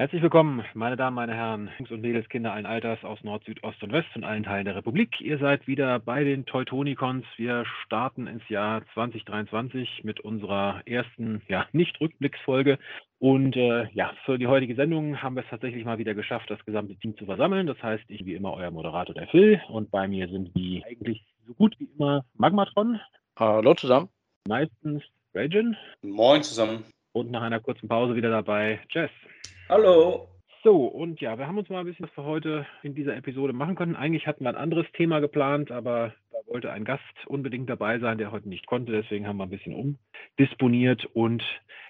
Herzlich willkommen, meine Damen, meine Herren, Jungs und Mädels, Kinder allen Alters aus Nord, Süd, Ost und West und allen Teilen der Republik. Ihr seid wieder bei den Teutonicons. Wir starten ins Jahr 2023 mit unserer ersten, ja, nicht Rückblicksfolge. Und äh, ja, für die heutige Sendung haben wir es tatsächlich mal wieder geschafft, das gesamte Team zu versammeln. Das heißt, ich wie immer euer Moderator, der Phil. Und bei mir sind wie eigentlich so gut wie immer Magmatron. Hallo zusammen. Meistens Ragin. Moin zusammen. Und nach einer kurzen Pause wieder dabei Jess. Hallo. So, und ja, wir haben uns mal ein bisschen was für heute in dieser Episode machen können. Eigentlich hatten wir ein anderes Thema geplant, aber da wollte ein Gast unbedingt dabei sein, der heute nicht konnte. Deswegen haben wir ein bisschen umdisponiert. Und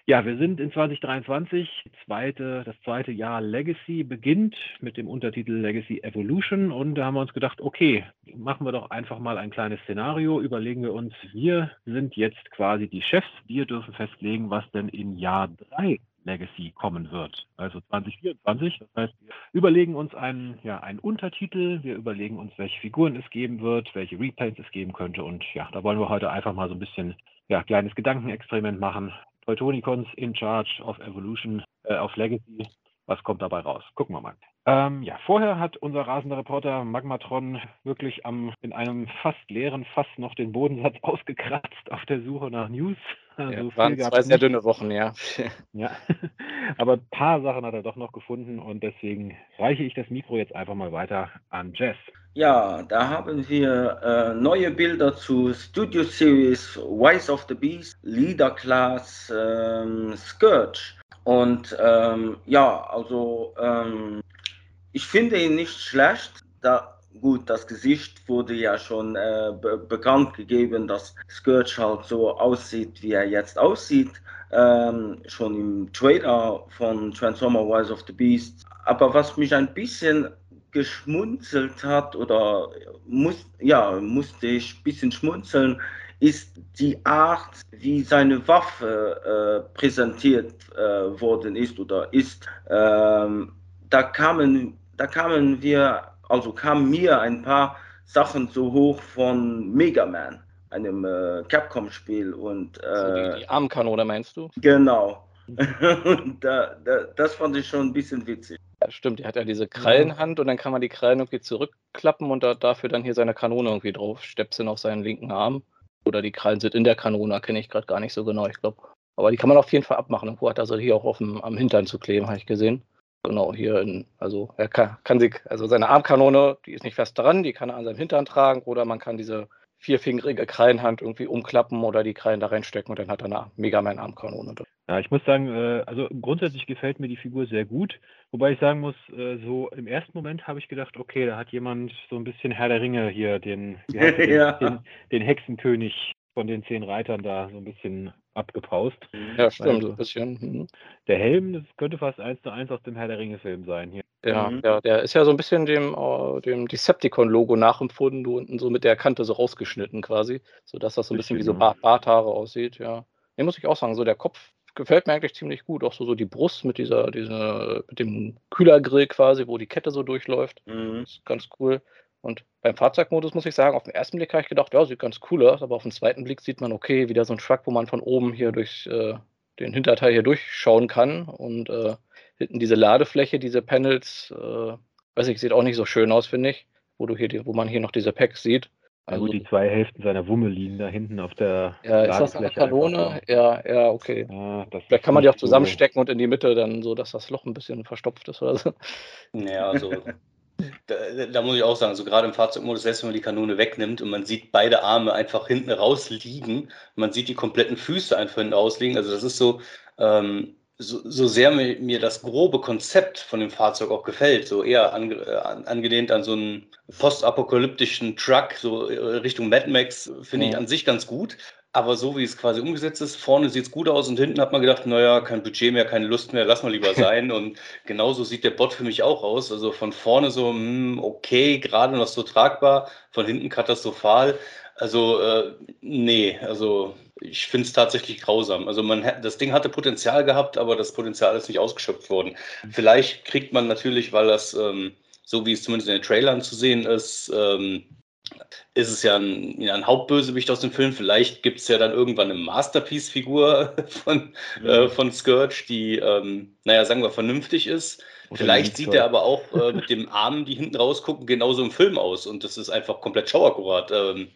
ja, wir sind in 2023. Zweite, das zweite Jahr Legacy beginnt mit dem Untertitel Legacy Evolution. Und da haben wir uns gedacht, okay, machen wir doch einfach mal ein kleines Szenario. Überlegen wir uns, wir sind jetzt quasi die Chefs. Wir dürfen festlegen, was denn in Jahr 3 Legacy kommen wird, also 2024. Das heißt, wir überlegen uns einen, ja, einen Untertitel, wir überlegen uns, welche Figuren es geben wird, welche Repaints es geben könnte und ja, da wollen wir heute einfach mal so ein bisschen ja, kleines Gedankenexperiment machen. Teutonicons in Charge of Evolution, äh, of Legacy. Was kommt dabei raus? Gucken wir mal. Ähm, ja, vorher hat unser rasender Reporter Magmatron wirklich am, in einem fast leeren Fass noch den Bodensatz ausgekratzt auf der Suche nach News. Ja, so waren zwei sehr dünne Wochen, ja. ja, aber ein paar Sachen hat er doch noch gefunden und deswegen reiche ich das Mikro jetzt einfach mal weiter an Jess. Ja, da haben wir äh, neue Bilder zu Studio Series Wise of the Beast, Leader Class, ähm, Scourge. Und ähm, ja, also ähm, ich finde ihn nicht schlecht. Da, gut, das Gesicht wurde ja schon äh, be bekannt gegeben, dass Scourge halt so aussieht, wie er jetzt aussieht. Ähm, schon im Trailer von Transformer Wise of the Beast. Aber was mich ein bisschen geschmunzelt hat oder muss, ja, musste ich ein bisschen schmunzeln, ist die Art, wie seine Waffe äh, präsentiert äh, worden ist oder ist. Ähm, da kamen, da kamen wir, also kamen mir ein paar Sachen so hoch von Mega Man, einem äh, Capcom-Spiel und also die, die Armkanone meinst du? Genau. da, da, das fand ich schon ein bisschen witzig. Ja, stimmt, er hat ja diese Krallenhand und dann kann man die Krallen irgendwie zurückklappen und da, dafür dann hier seine Kanone irgendwie drauf stöpseln auf seinen linken Arm. Oder die Krallen sind in der Kanone, kenne ich gerade gar nicht so genau, ich glaube. Aber die kann man auf jeden Fall abmachen. Irgendwo hat er so hier auch auf dem, am Hintern zu kleben, habe ich gesehen. Genau, hier in, also er kann, kann sich, also seine Armkanone, die ist nicht fest dran, die kann er an seinem Hintern tragen oder man kann diese vierfingerige Krallenhand irgendwie umklappen oder die Krallen da reinstecken und dann hat er eine Mega Man Armkanone. Ja, ich muss sagen, äh, also grundsätzlich gefällt mir die Figur sehr gut. Wobei ich sagen muss, äh, so im ersten Moment habe ich gedacht, okay, da hat jemand so ein bisschen Herr der Ringe hier, den, ja. den, den, Hexenkönig von den zehn Reitern da so ein bisschen abgepaust. Ja, stimmt, also, ein bisschen. Mhm. Der Helm, das könnte fast eins zu eins aus dem Herr der Ringe-Film sein hier. Ja, mhm. ja, der ist ja so ein bisschen dem, uh, dem Decepticon-Logo nachempfunden, unten so mit der Kante so rausgeschnitten quasi, sodass das so ein bisschen wie so Barthaare aussieht, ja. Den muss ich auch sagen, so der Kopf gefällt mir eigentlich ziemlich gut. Auch so, so die Brust mit dieser, dieser, mit dem Kühlergrill quasi, wo die Kette so durchläuft. Mhm. Ist ganz cool. Und beim Fahrzeugmodus muss ich sagen, auf den ersten Blick habe ich gedacht, ja, sieht ganz cool aus, aber auf den zweiten Blick sieht man, okay, wieder so ein Truck, wo man von oben hier durch äh, den Hinterteil hier durchschauen kann. Und äh, hinten diese Ladefläche, diese Panels, äh, weiß ich, sieht auch nicht so schön aus, finde ich. Wo du hier, die, wo man hier noch diese Packs sieht. Also gut, die zwei Hälften seiner Wumme liegen da hinten auf der Ja, ist das eine Kanone? Ja, ja, okay. Ja, Vielleicht kann man die auch zusammenstecken so. und in die Mitte dann so, dass das Loch ein bisschen verstopft ist oder so. Ja, also da, da, muss ich auch sagen, so gerade im Fahrzeugmodus, selbst wenn man die Kanone wegnimmt und man sieht beide Arme einfach hinten raus liegen, man sieht die kompletten Füße einfach hinten rausliegen. Also das ist so, ähm, so, so sehr mir, mir, das grobe Konzept von dem Fahrzeug auch gefällt, so eher ange, äh, angelehnt an so einen postapokalyptischen Truck, so äh, Richtung Mad Max, finde ja. ich an sich ganz gut. Aber so wie es quasi umgesetzt ist, vorne sieht es gut aus und hinten hat man gedacht, naja, kein Budget mehr, keine Lust mehr, lass mal lieber sein. und genauso sieht der Bot für mich auch aus. Also von vorne so, hm, okay, gerade noch so tragbar, von hinten katastrophal. Also, äh, nee, also ich finde es tatsächlich grausam. Also man das Ding hatte Potenzial gehabt, aber das Potenzial ist nicht ausgeschöpft worden. Mhm. Vielleicht kriegt man natürlich, weil das, ähm, so wie es zumindest in den Trailern zu sehen ist, ähm, ist es ja ein, ja ein, Hauptbösewicht aus dem Film. Vielleicht gibt es ja dann irgendwann eine Masterpiece-Figur von, mhm. äh, von Scourge, die, ähm, naja, sagen wir, vernünftig ist. Oder Vielleicht sieht er aber auch äh, mit dem Armen, die hinten rausgucken, genauso im Film aus. Und das ist einfach komplett schauakkurat. Ähm,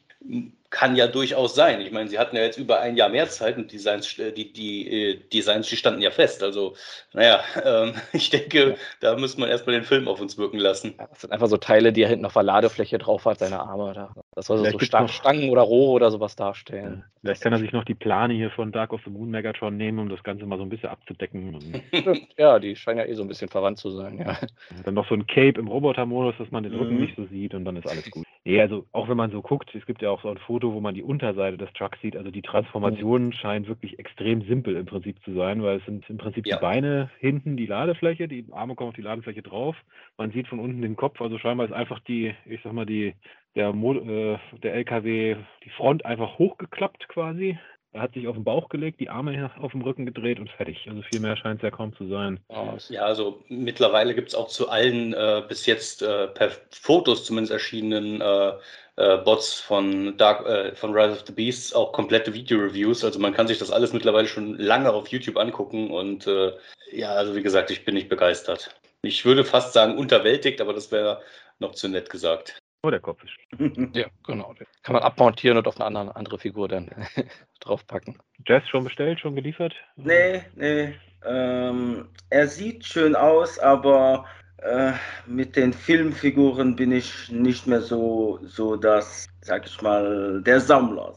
kann ja durchaus sein. Ich meine, sie hatten ja jetzt über ein Jahr mehr Zeit und Designs, äh, die, die äh, Designs, die standen ja fest. Also, naja, ähm, ich denke, ja. da muss man erstmal den Film auf uns wirken lassen. Ja, das sind einfach so Teile, die er hinten auf der Ladefläche drauf hat, seine Arme. Da. Das soll so Sta Stangen oder Rohre oder sowas darstellen. Ja. Vielleicht kann er sich noch die Plane hier von Dark of the Moon Megatron nehmen, um das Ganze mal so ein bisschen abzudecken. ja, die scheinen ja eh so ein bisschen verwandt zu sein, ja. Dann noch so ein Cape im Roboter-Modus, dass man den Rücken mhm. nicht so sieht und dann ist alles gut. Nee, also auch wenn man so guckt, es gibt ja auch so ein Foto, wo man die Unterseite des Trucks sieht. Also die Transformation mhm. scheint wirklich extrem simpel im Prinzip zu sein, weil es sind im Prinzip ja. die Beine hinten die Ladefläche, die Arme kommen auf die Ladefläche drauf. Man sieht von unten den Kopf, also scheinbar ist einfach die, ich sag mal, die der, Mo äh, der LKW, die Front einfach hochgeklappt quasi. Er hat sich auf den Bauch gelegt, die Arme auf dem Rücken gedreht und fertig. Also viel mehr scheint es ja kaum zu sein. Ja, also mittlerweile gibt es auch zu allen äh, bis jetzt äh, per Fotos zumindest erschienenen äh, äh Bots von Dark, äh, von Rise of the Beasts auch komplette Video-Reviews. Also man kann sich das alles mittlerweile schon lange auf YouTube angucken und äh, ja, also wie gesagt, ich bin nicht begeistert. Ich würde fast sagen unterwältigt, aber das wäre noch zu nett gesagt. Nur der Kopf ist. ja, genau. Kann man abmontieren und auf eine andere, andere Figur dann draufpacken. Jazz schon bestellt, schon geliefert? Nee, nee. Ähm, er sieht schön aus, aber äh, mit den Filmfiguren bin ich nicht mehr so, so das, sag ich mal, der Sammler.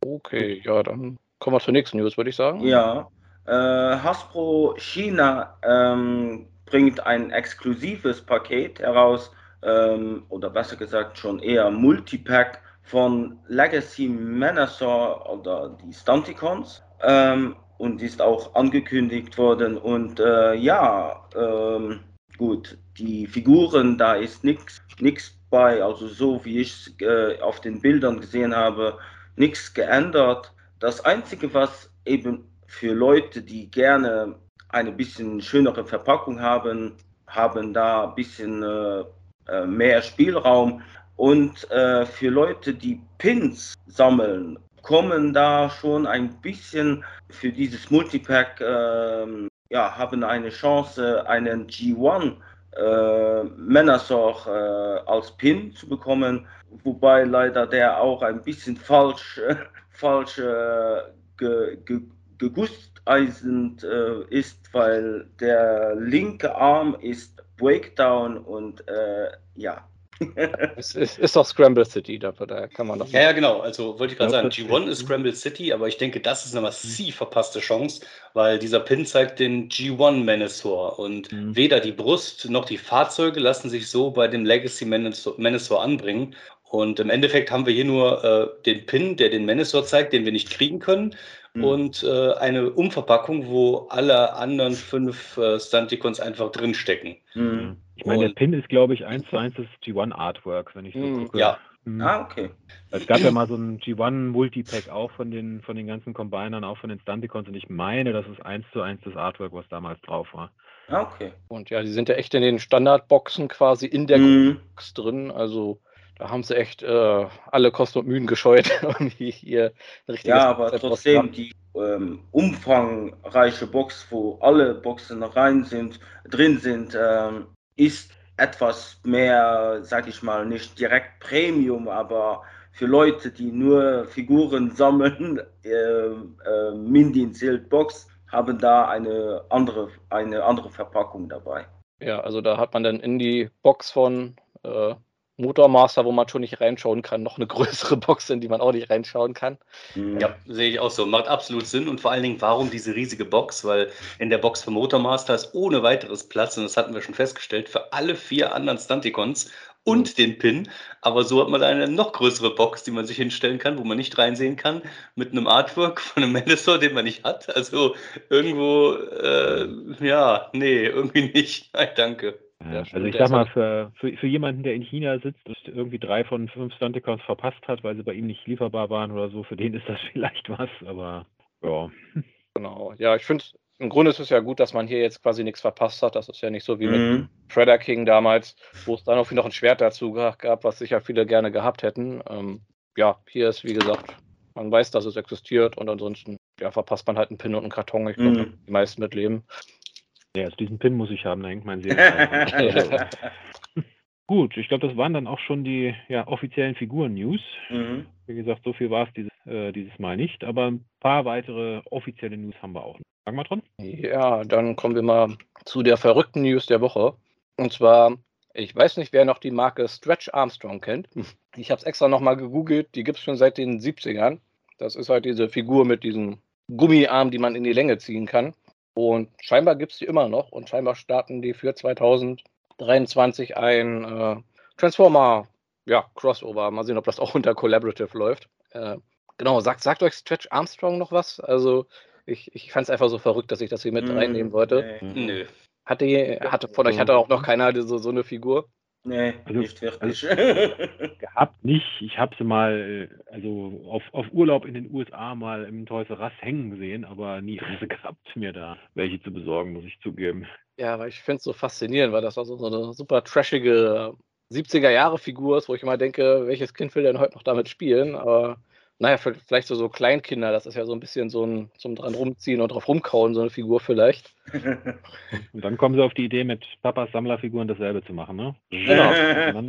okay, ja, dann kommen wir zur nächsten News, würde ich sagen. Ja. Äh, Hasbro China ähm, bringt ein exklusives Paket heraus ähm, oder besser gesagt schon eher Multipack von Legacy Manasaur oder die Stunticons. Ähm, und ist auch angekündigt worden. Und äh, ja, ähm, gut, die Figuren, da ist nichts bei, also so wie ich es äh, auf den Bildern gesehen habe, nichts geändert. Das Einzige, was eben für Leute, die gerne eine bisschen schönere Verpackung haben, haben da ein bisschen äh, äh, mehr Spielraum. Und äh, für Leute, die Pins sammeln, kommen da schon ein bisschen für dieses Multipack, äh, ja, haben eine Chance, einen G1 äh, Männersoch äh, als Pin zu bekommen, wobei leider der auch ein bisschen falsch, äh, falsch äh, ge, ge, gegusseisend äh, ist, weil der linke Arm ist Breakdown und äh, ja. es ist, ist, doch Scramble City, da, da kann man doch. Ja, ja, genau. Also wollte ich gerade sagen, G1 ist Scramble City, aber ich denke, das ist eine massiv verpasste Chance, weil dieser Pin zeigt den G1 Menasor und mhm. weder die Brust noch die Fahrzeuge lassen sich so bei dem Legacy Menasor anbringen. Und im Endeffekt haben wir hier nur äh, den Pin, der den Menasor zeigt, den wir nicht kriegen können mhm. und äh, eine Umverpackung, wo alle anderen fünf äh, Stunticons einfach drinstecken. Mhm. Ich meine, der Pin ist, glaube ich, eins zu eins das G1 Artwork, wenn ich so mhm. gucke. Ja. Mhm. Ah, okay. Es gab ja mal so ein G1 Multipack auch von den, von den ganzen Combinern, auch von den Stunticons und ich meine, das ist eins zu eins das Artwork, was damals drauf war. Ah, okay. Und ja, die sind ja echt in den Standardboxen quasi in der mhm. Box drin, also da haben sie echt äh, alle Kosten und Mühen gescheut, um hier richtig. Ja, aber trotzdem die ähm, umfangreiche Box, wo alle Boxen rein sind, drin sind, ähm, ist etwas mehr, sag ich mal, nicht direkt Premium, aber für Leute, die nur Figuren sammeln, äh, äh, Mindy Sealed Box, haben da eine andere, eine andere Verpackung dabei. Ja, also da hat man dann in die Box von äh, Motormaster, wo man schon nicht reinschauen kann, noch eine größere Box, in die man auch nicht reinschauen kann. Mhm. Ja, sehe ich auch so. Macht absolut Sinn. Und vor allen Dingen, warum diese riesige Box? Weil in der Box für Motormaster ist ohne weiteres Platz, und das hatten wir schon festgestellt, für alle vier anderen Stunticons und mhm. den Pin. Aber so hat man eine noch größere Box, die man sich hinstellen kann, wo man nicht reinsehen kann, mit einem Artwork von einem Menasor, den man nicht hat. Also irgendwo, äh, ja, nee, irgendwie nicht. Nein, danke. Ja, also ich sag mal, für, für, für jemanden, der in China sitzt und irgendwie drei von fünf Stunticons verpasst hat, weil sie bei ihm nicht lieferbar waren oder so, für den ist das vielleicht was, aber ja. Genau, ja, ich finde im Grunde ist es ja gut, dass man hier jetzt quasi nichts verpasst hat. Das ist ja nicht so wie Mhm. mit Predator King damals, wo es dann auch noch ein Schwert dazu gab, was sicher viele gerne gehabt hätten. Ähm, ja, hier ist wie gesagt, man weiß, dass es existiert und ansonsten ja, verpasst man halt einen Pin und einen Karton. Ich glaube, Mhm. die meisten mitleben. Ja, also diesen Pin muss ich haben, da hängt mein Seelenstein. Gut, ich glaube, das waren dann auch schon die ja, offiziellen Figuren-News. mhm. Wie gesagt, so viel war es dieses, äh, dieses Mal nicht, aber ein paar weitere offizielle News haben wir auch. Fangen wir dran? Ja, dann kommen wir mal zu der verrückten News der Woche. Und zwar, ich weiß nicht, wer noch die Marke Stretch Armstrong kennt. Ich habe es extra nochmal gegoogelt, die gibt es schon seit den 70ern. Das ist halt diese Figur mit diesem Gummiarm, die man in die Länge ziehen kann. Und scheinbar gibt es die immer noch und scheinbar starten die für 2023 ein äh, Transformer ja, Crossover. Mal sehen, ob das auch unter Collaborative läuft. Äh, genau, sagt, sagt euch Stretch Armstrong noch was? Also, ich, ich fand es einfach so verrückt, dass ich das hier mit Mhm. reinnehmen wollte. Nee, Nö. Hatte, hatte von euch hatte auch noch keiner so, so eine Figur? Nee Also- nicht wirklich. Gehabt nicht. Ich habe sie mal äh, also auf, auf Urlaub in den USA mal im Toys R Us hängen gesehen, aber nie Interesse gehabt, mir da welche zu besorgen, muss ich zugeben. Ja, aber ich finde es so faszinierend, weil das also so eine super trashige 70er-Jahre-Figur ist, wo ich immer denke, welches Kind will denn heute noch damit spielen? Aber naja, für- vielleicht so, so Kleinkinder, das ist ja so ein bisschen so ein zum dran rumziehen und drauf rumkauen, so eine Figur vielleicht. Und dann kommen sie auf die Idee, mit Papas Sammlerfiguren dasselbe zu machen, ne? Genau.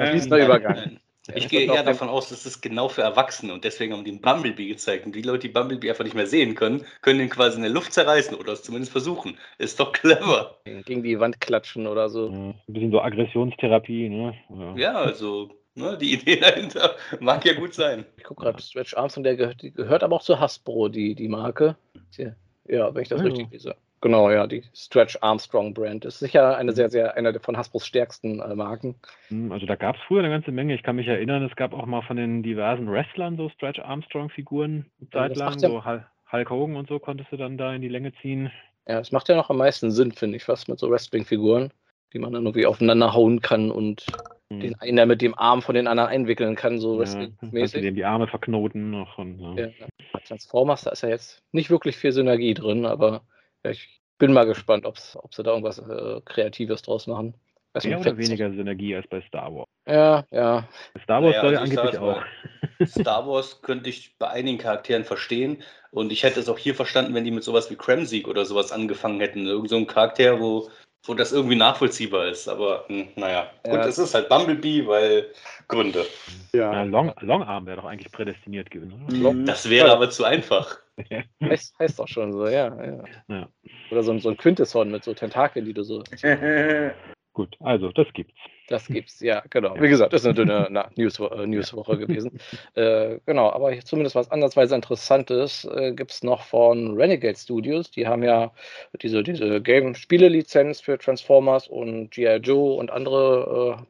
Fließender. Übergang. Ich gehe eher davon aus, dass es genau für Erwachsene und deswegen haben die einen Bumblebee gezeigt. Und die Leute, die Bumblebee einfach nicht mehr sehen können, können den quasi in der Luft zerreißen oder es zumindest versuchen. Ist doch clever. gegen die Wand klatschen oder so. Ja, Ein bisschen so Aggressionstherapie, ne? Ja. Ja, also, ne, die Idee dahinter mag ja gut sein. Ich gucke gerade, Stretch Armstrong, der gehört, die gehört aber auch zu Hasbro, die, die Marke. Ja, wenn ich das Ja. richtig lese. Genau, ja, die Stretch Armstrong Brand. Ist sicher eine sehr, sehr, einer der von Hasbros stärksten äh, Marken. Hm, Also da gab es früher eine ganze Menge. Ich kann mich erinnern, es gab auch mal von den diversen Wrestlern so Stretch Armstrong-Figuren eine Ja, Zeit das lang. ja- So Hul- Hulk Hogan und so konntest du dann da in die Länge ziehen. Ja, es macht ja noch am meisten Sinn, finde ich, fast mit so Wrestling-Figuren, die man dann irgendwie aufeinander hauen kann und Hm. den einen mit dem Arm von den anderen einwickeln kann, so Ja, Wrestling-mäßig. dem die Arme verknoten noch. Und, ja. Ja. Bei Transformers, da ist ja jetzt nicht wirklich viel Synergie drin, aber ja, ich bin mal gespannt, ob's, ob sie da irgendwas äh, Kreatives draus machen. Weiß Mehr oder weniger Synergie als bei Star Wars. Ja, ja. Star Wars Naja, soll ja also ich angeblich auch. Star Wars könnte ich bei einigen Charakteren verstehen. Und ich hätte es auch hier verstanden, wenn die mit sowas wie Kremsieg oder sowas angefangen hätten. Irgend so ein Charakter, wo, wo das irgendwie nachvollziehbar ist. Aber hm, naja, gut, Ja. es ist halt Bumblebee, weil Gründe. Ja, Long, Longarm wäre doch eigentlich prädestiniert gewesen. Mhm. Oder? Das wäre Ja. aber zu einfach. Heißt, heißt doch schon so, ja. ja. Ja. Oder so, ein- so ein Quintesson mit so Tentakeln, die du so. Gut, also das gibt's. Das gibt's, ja, genau. Wie gesagt, das ist eine dünne na, News, äh, Newswoche gewesen. äh, genau, aber zumindest was andersweise Interessantes äh, gibt es noch von Renegade Studios. Die haben ja diese, diese Game-Spiele-Lizenz für Transformers und G.I. Joe und andere äh,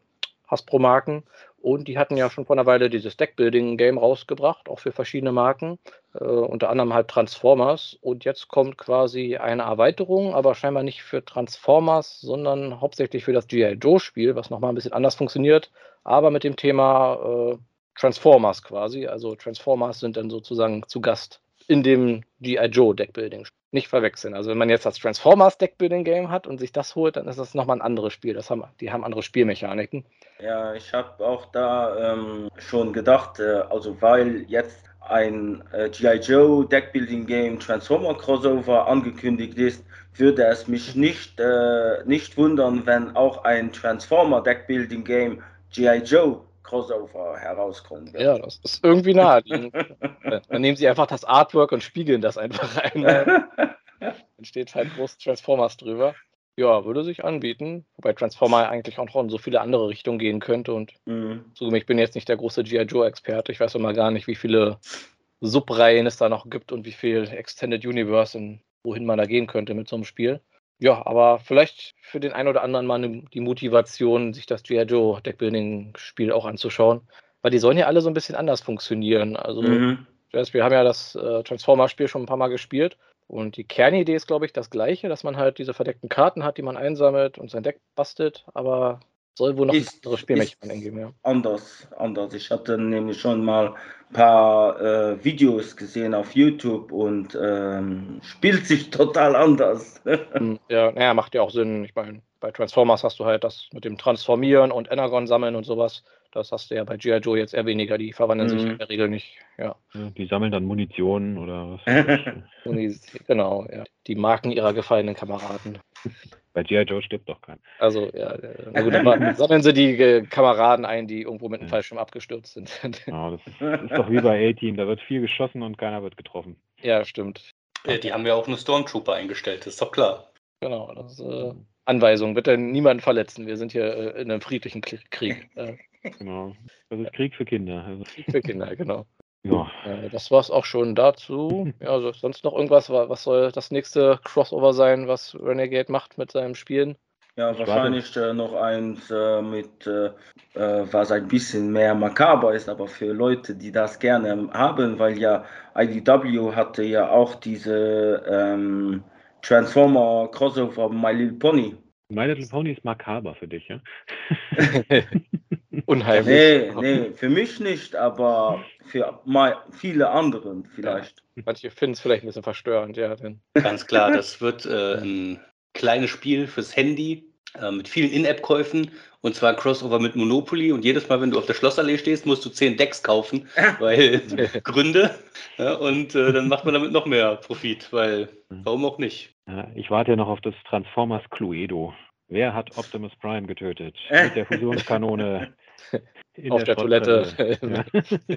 Hasbro-Marken. Und die hatten ja schon vor einer Weile dieses Deckbuilding-Game rausgebracht, auch für verschiedene Marken, äh, unter anderem halt Transformers. Und jetzt kommt quasi eine Erweiterung, aber scheinbar nicht für Transformers, sondern hauptsächlich für das G.I. Joe-Spiel, was nochmal ein bisschen anders funktioniert, aber mit dem Thema äh, Transformers quasi. Also Transformers sind dann sozusagen zu Gast in dem G.I. Joe Deckbuilding. Nicht verwechseln. Also wenn man jetzt das Transformers Deckbuilding Game hat und sich das holt, dann ist das nochmal ein anderes Spiel. Das haben, die haben andere Spielmechaniken. Ja, ich habe auch da ähm, schon gedacht, äh, also weil jetzt ein äh, G.I. Joe Deckbuilding Game Transformer Crossover angekündigt ist, würde es mich nicht, äh, nicht wundern, wenn auch ein Transformer Deckbuilding Game G.I. Joe Crossover herauskommen wird. Ja, das ist irgendwie naheliegend. dann nehmen sie einfach das Artwork und spiegeln das einfach ein. Dann steht halt groß Transformers drüber. Ja, würde sich anbieten. Wobei Transformer eigentlich auch noch in so viele andere Richtungen gehen könnte. Und Mhm. zugegeben, ich bin jetzt nicht der große G.I. Joe-Experte. Ich weiß immer gar nicht, wie viele Subreihen es da noch gibt und wie viel Extended Universe und wohin man da gehen könnte mit so einem Spiel. Ja, aber vielleicht für den einen oder anderen mal ne- die Motivation, sich das G.I. Joe Deckbuilding-Spiel auch anzuschauen. Weil die sollen ja alle so ein bisschen anders funktionieren. Also, Mhm. wir haben ja das äh, Transformer-Spiel schon ein paar Mal gespielt. Und die Kernidee ist, glaube ich, das gleiche, dass man halt diese verdeckten Karten hat, die man einsammelt und sein Deck bastelt. Aber Soll wohl noch Ist- ein anderes Spielmechanik eingeben, ja. anders, anders. Ich hatte nämlich schon mal ein paar äh, Videos gesehen auf YouTube und ähm, spielt sich total anders. Hm, Ja, naja, macht ja auch Sinn. Ich meine, bei Transformers hast du halt das mit dem Transformieren und Energon sammeln und sowas. Das hast du ja bei G.I. Joe jetzt eher weniger. Die verwandeln sich Mhm. in der Regel nicht. Ja, Ja, die sammeln dann Munition oder was. Genau, ja. Die Marken ihrer gefallenen Kameraden. Bei G.I. Joe stirbt doch keiner. Also, ja, na gut, aber sammeln sie die äh, Kameraden ein, die irgendwo mit einem Ja. Fallschirm abgestürzt sind. Ja, das ist, ist doch wie bei A-Team. Da wird viel geschossen und keiner wird getroffen. ja, stimmt. Die haben ja auch eine Stormtrooper eingestellt, das ist doch klar. Genau, das ist äh, Anweisung. Bitte niemanden verletzen. Wir sind hier äh, in einem friedlichen Krieg. Äh, Genau. Das ist Krieg für Kinder. Also, Krieg für Kinder, genau. ja. Äh, das war es auch schon dazu. Ja, also sonst noch irgendwas? Wa- Was soll das nächste Crossover sein, was Renegade macht mit seinem Spielen? Ja, Ich wahrscheinlich äh, noch eins äh, mit, was ein bisschen mehr makaber ist, aber für Leute, die das gerne haben, weil ja IDW hatte ja auch diese ähm, Transformer Crossover My Little Pony. My Little Pony ist makaber für dich, ja? Unheimlich. Nee, nee, für mich nicht, aber für mal viele anderen vielleicht. Manche finden es vielleicht ein bisschen verstörend, ja. Denn, Ganz klar, das wird äh, ein kleines Spiel fürs Handy äh, mit vielen In-App-Käufen und zwar Crossover mit Monopoly. Und jedes Mal, wenn du auf der Schlossallee stehst, musst du 10 Decks kaufen, weil Gründe. Ja, und äh, dann macht man damit noch mehr Profit, weil warum auch nicht? Ich warte ja noch auf das Transformers Cluedo. Wer hat Optimus Prime getötet? Mit der Fusionskanone. in auf der, Toilette. Schrottpresse.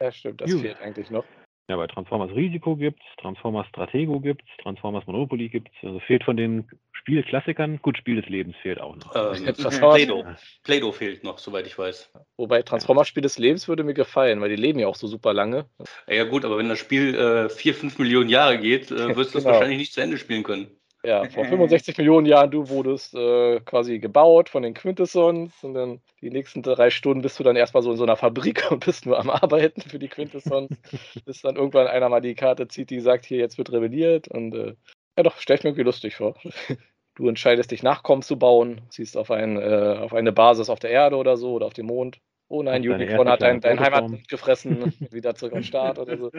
Ja. ja, stimmt, das Gut. fehlt eigentlich noch. Ja, bei Transformers Risiko gibt's, Transformers Stratego gibt's, Transformers Monopoly gibt's. Also fehlt von den Spielklassikern. Gut, Spiel des Lebens fehlt auch noch. Ähm, Das war- Play-Doh. Play-Doh fehlt noch, soweit ich weiß. Wobei Transformers-Spiel des Lebens würde mir gefallen, weil die leben ja auch so super lange. Ja gut, aber wenn das Spiel äh, 4, 5 Millionen Jahre geht, äh, wirst du das Genau. wahrscheinlich nicht zu Ende spielen können. Ja, vor 65 Millionen Jahren, du wurdest äh, quasi gebaut von den Quintessons und dann die nächsten drei Stunden bist du dann erstmal so in so einer Fabrik und bist nur am Arbeiten für die Quintessons, bis dann irgendwann einer mal die Karte zieht, die sagt, hier, jetzt wird rebelliert und äh, ja doch, stell ich mir irgendwie lustig vor. Du entscheidest dich, Nachkommen zu bauen, ziehst auf, ein, äh, auf eine Basis auf der Erde oder so oder auf dem Mond. Oh nein, Unicorn hat dein, dein Heimatland gefressen, wieder zurück am Start oder so.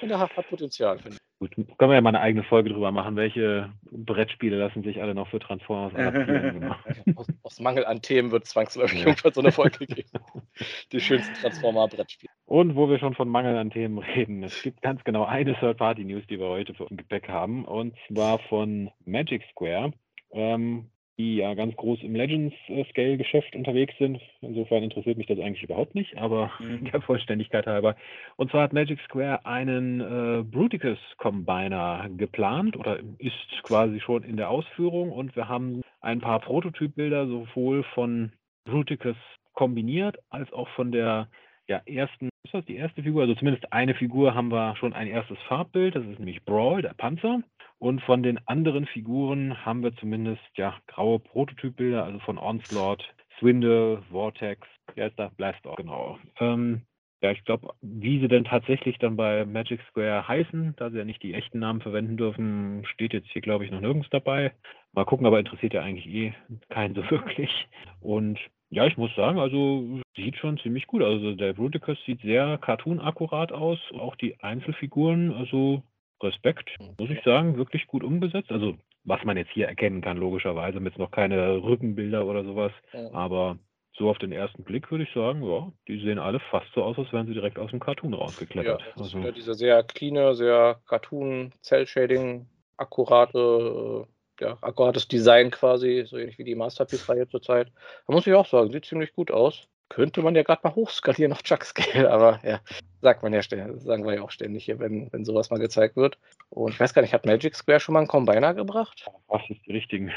Und der hat Potenzial, finde ich. Gut, können wir ja mal eine eigene Folge drüber machen. Welche Brettspiele lassen sich alle noch für Transformers adaptieren? Genau. Aus, aus Mangel an Themen wird zwangsläufig Ja. irgendwann so eine Folge geben. Die schönsten Transformer-Brettspiele. Und wo wir schon von Mangel an Themen reden, es gibt ganz genau eine Third-Party-News, die wir heute für im Gepäck haben, und zwar von Magic Square, ähm, die ja ganz groß im Legends-Scale-Geschäft unterwegs sind. Insofern interessiert mich das eigentlich überhaupt nicht, aber Mhm. der Vollständigkeit halber. Und zwar hat Magic Square einen äh, Bruticus Combiner geplant oder ist quasi schon in der Ausführung und wir haben ein paar Prototypbilder sowohl von Bruticus kombiniert als auch von der ja, ersten, ist das die erste Figur? Also zumindest eine Figur haben wir schon ein erstes Farbbild, das ist nämlich Brawl, der Panzer. Und von den anderen Figuren haben wir zumindest ja graue Prototypbilder, also von Onslaught, Swindle, Vortex, ja da Blastoff, genau. Ähm, ja, ich glaube, wie sie denn tatsächlich dann bei Magic Square heißen, da sie ja nicht die echten Namen verwenden dürfen, steht jetzt hier, glaube ich, noch nirgends dabei. Mal gucken, aber interessiert ja eigentlich eh keinen so wirklich. Und ja, ich muss sagen, also sieht schon ziemlich gut. Also der Bruticus sieht sehr cartoon-akkurat aus. Auch die Einzelfiguren, also Respekt, muss ich sagen, wirklich gut umgesetzt. Also was man jetzt hier erkennen kann, logischerweise, mit noch keine Rückenbilder oder sowas. Ja. Aber so auf den ersten Blick würde ich sagen, ja, die sehen alle fast so aus, als wären sie direkt aus dem Cartoon Ja, rausgeklettert. ist also, wieder diese sehr cleane, sehr Cartoon, Cell-Shading, akkurate, äh, ja, akkurates Design quasi, so ähnlich wie die Masterpiece-Reihe zurzeit. Da muss ich auch sagen, sieht ziemlich gut aus. Könnte man ja gerade mal hochskalieren auf Chuck Scale, aber ja, sagt man ja ständig, sagen wir ja auch ständig hier, wenn, wenn sowas mal gezeigt wird. Und ich weiß gar nicht, hat Magic Square schon mal einen Combiner gebracht? was ist die richtigen?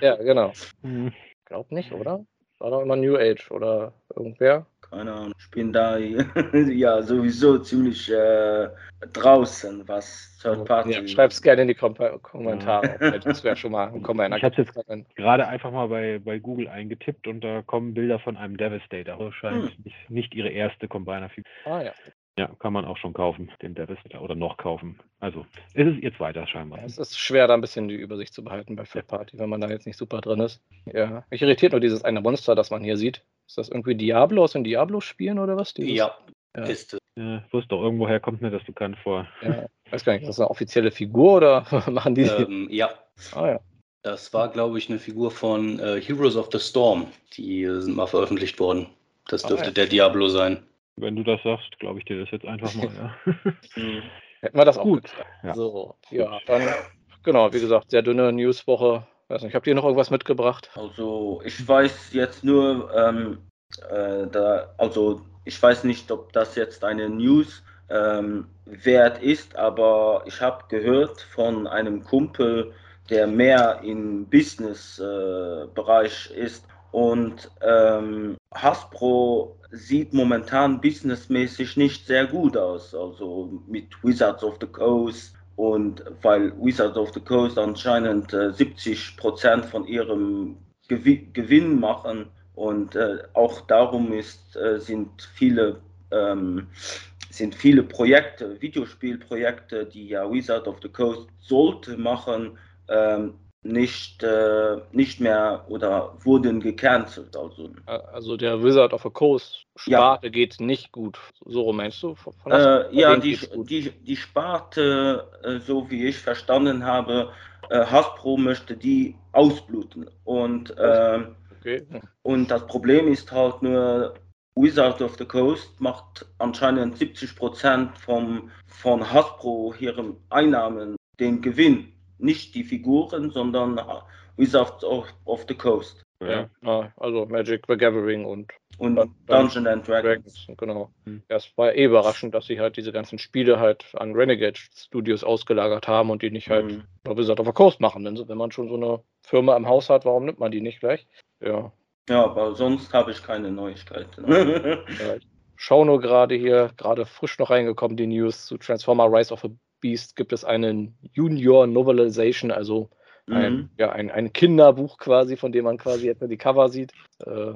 Ja, genau. Hm, Glaub nicht, oder? War doch immer New Age oder irgendwer. Keine Ahnung, ich bin da ja sowieso ziemlich äh, draußen, was Third Party. Ja, schreib's gerne in die Kom Kommentare. Magic Square schon mal einen Combiner Ich hab's jetzt-. Gerade einfach mal bei, bei Google eingetippt und da kommen Bilder von einem Devastator. Also scheint Hm. nicht, nicht ihre erste Combiner-Figur. Ah ja. Ja, kann man auch schon kaufen, den Devastator, oder noch kaufen. Also, es ist ihr zweiter scheinbar. Es ist schwer, da ein bisschen die Übersicht zu behalten bei Third Party, wenn man da jetzt nicht super drin ist. Ja, mich irritiert nur dieses eine Monster, das man hier sieht. Ist das irgendwie Diablo aus den Diablo-Spielen oder was? Dieses? Ja, Ja. ist es. Ja, ich wusste doch, irgendwo her kommt mir das bekannt vor. Ja, weiß gar nicht, ist das eine offizielle Figur oder machen die? Ähm, ja, Ah ja. das war, glaube ich, eine Figur von äh, Heroes of the Storm. Die äh, sind mal veröffentlicht worden. Das Ah, dürfte ja. der Diablo sein. Wenn du das sagst, glaube ich dir das jetzt einfach mal, ja. Mhm. Hätten wir das auch Gut, ja. So, ja, dann, genau, wie gesagt, sehr dünne Newswoche. Weiß nicht, habt ihr noch irgendwas mitgebracht? Also ich weiß jetzt nur, ähm, äh, da, also ich weiß nicht, ob das jetzt eine News ähm, wert ist, aber ich habe gehört von einem Kumpel, der mehr im Business-Bereich ist und ähm, Hasbro sieht momentan businessmäßig nicht sehr gut aus, also mit Wizards of the Coast und weil Wizards of the Coast anscheinend äh, 70 Prozent von ihrem Gewi Gewinn machen und äh, auch darum ist, äh, sind viele ähm, sind viele Projekte, Videospielprojekte, die ja Wizard of the Coast sollte machen, ähm, nicht, äh, nicht mehr oder wurden gecancelt. Also, Also der Wizard of the Coast Sparte geht nicht gut. So rum meinst du? Äh, ja, die, die, die Sparte, äh, so wie ich verstanden habe, äh, Hasbro möchte die ausbluten. Und, ähm, Okay. und das Problem ist halt nur, Wizard of the Coast macht anscheinend 70% vom, von Hasbro ihren Einnahmen den Gewinn. Nicht die Figuren, sondern Wizards of, of the Coast. Ja. ja, also Magic the Gathering und Und Dungeon and Dragons. Dragons, genau. Hm. Ja, es war eh überraschend, dass sie halt diese ganzen Spiele halt an Renegade Studios ausgelagert haben und die nicht halt Mhm. bei Wizard of the Coast machen. Denn so- wenn man schon so eine Firma im Haus hat, warum nimmt man die nicht gleich? Ja, Ja, aber sonst habe ich keine Neuigkeiten. ja ich schau nur gerade hier, gerade frisch noch reingekommen, die News zu Transformer Rise of a Beast gibt es einen Junior Novelization, also ein, Mhm. ja, ein, ein Kinderbuch quasi, von dem man quasi jetzt die Cover sieht. Äh,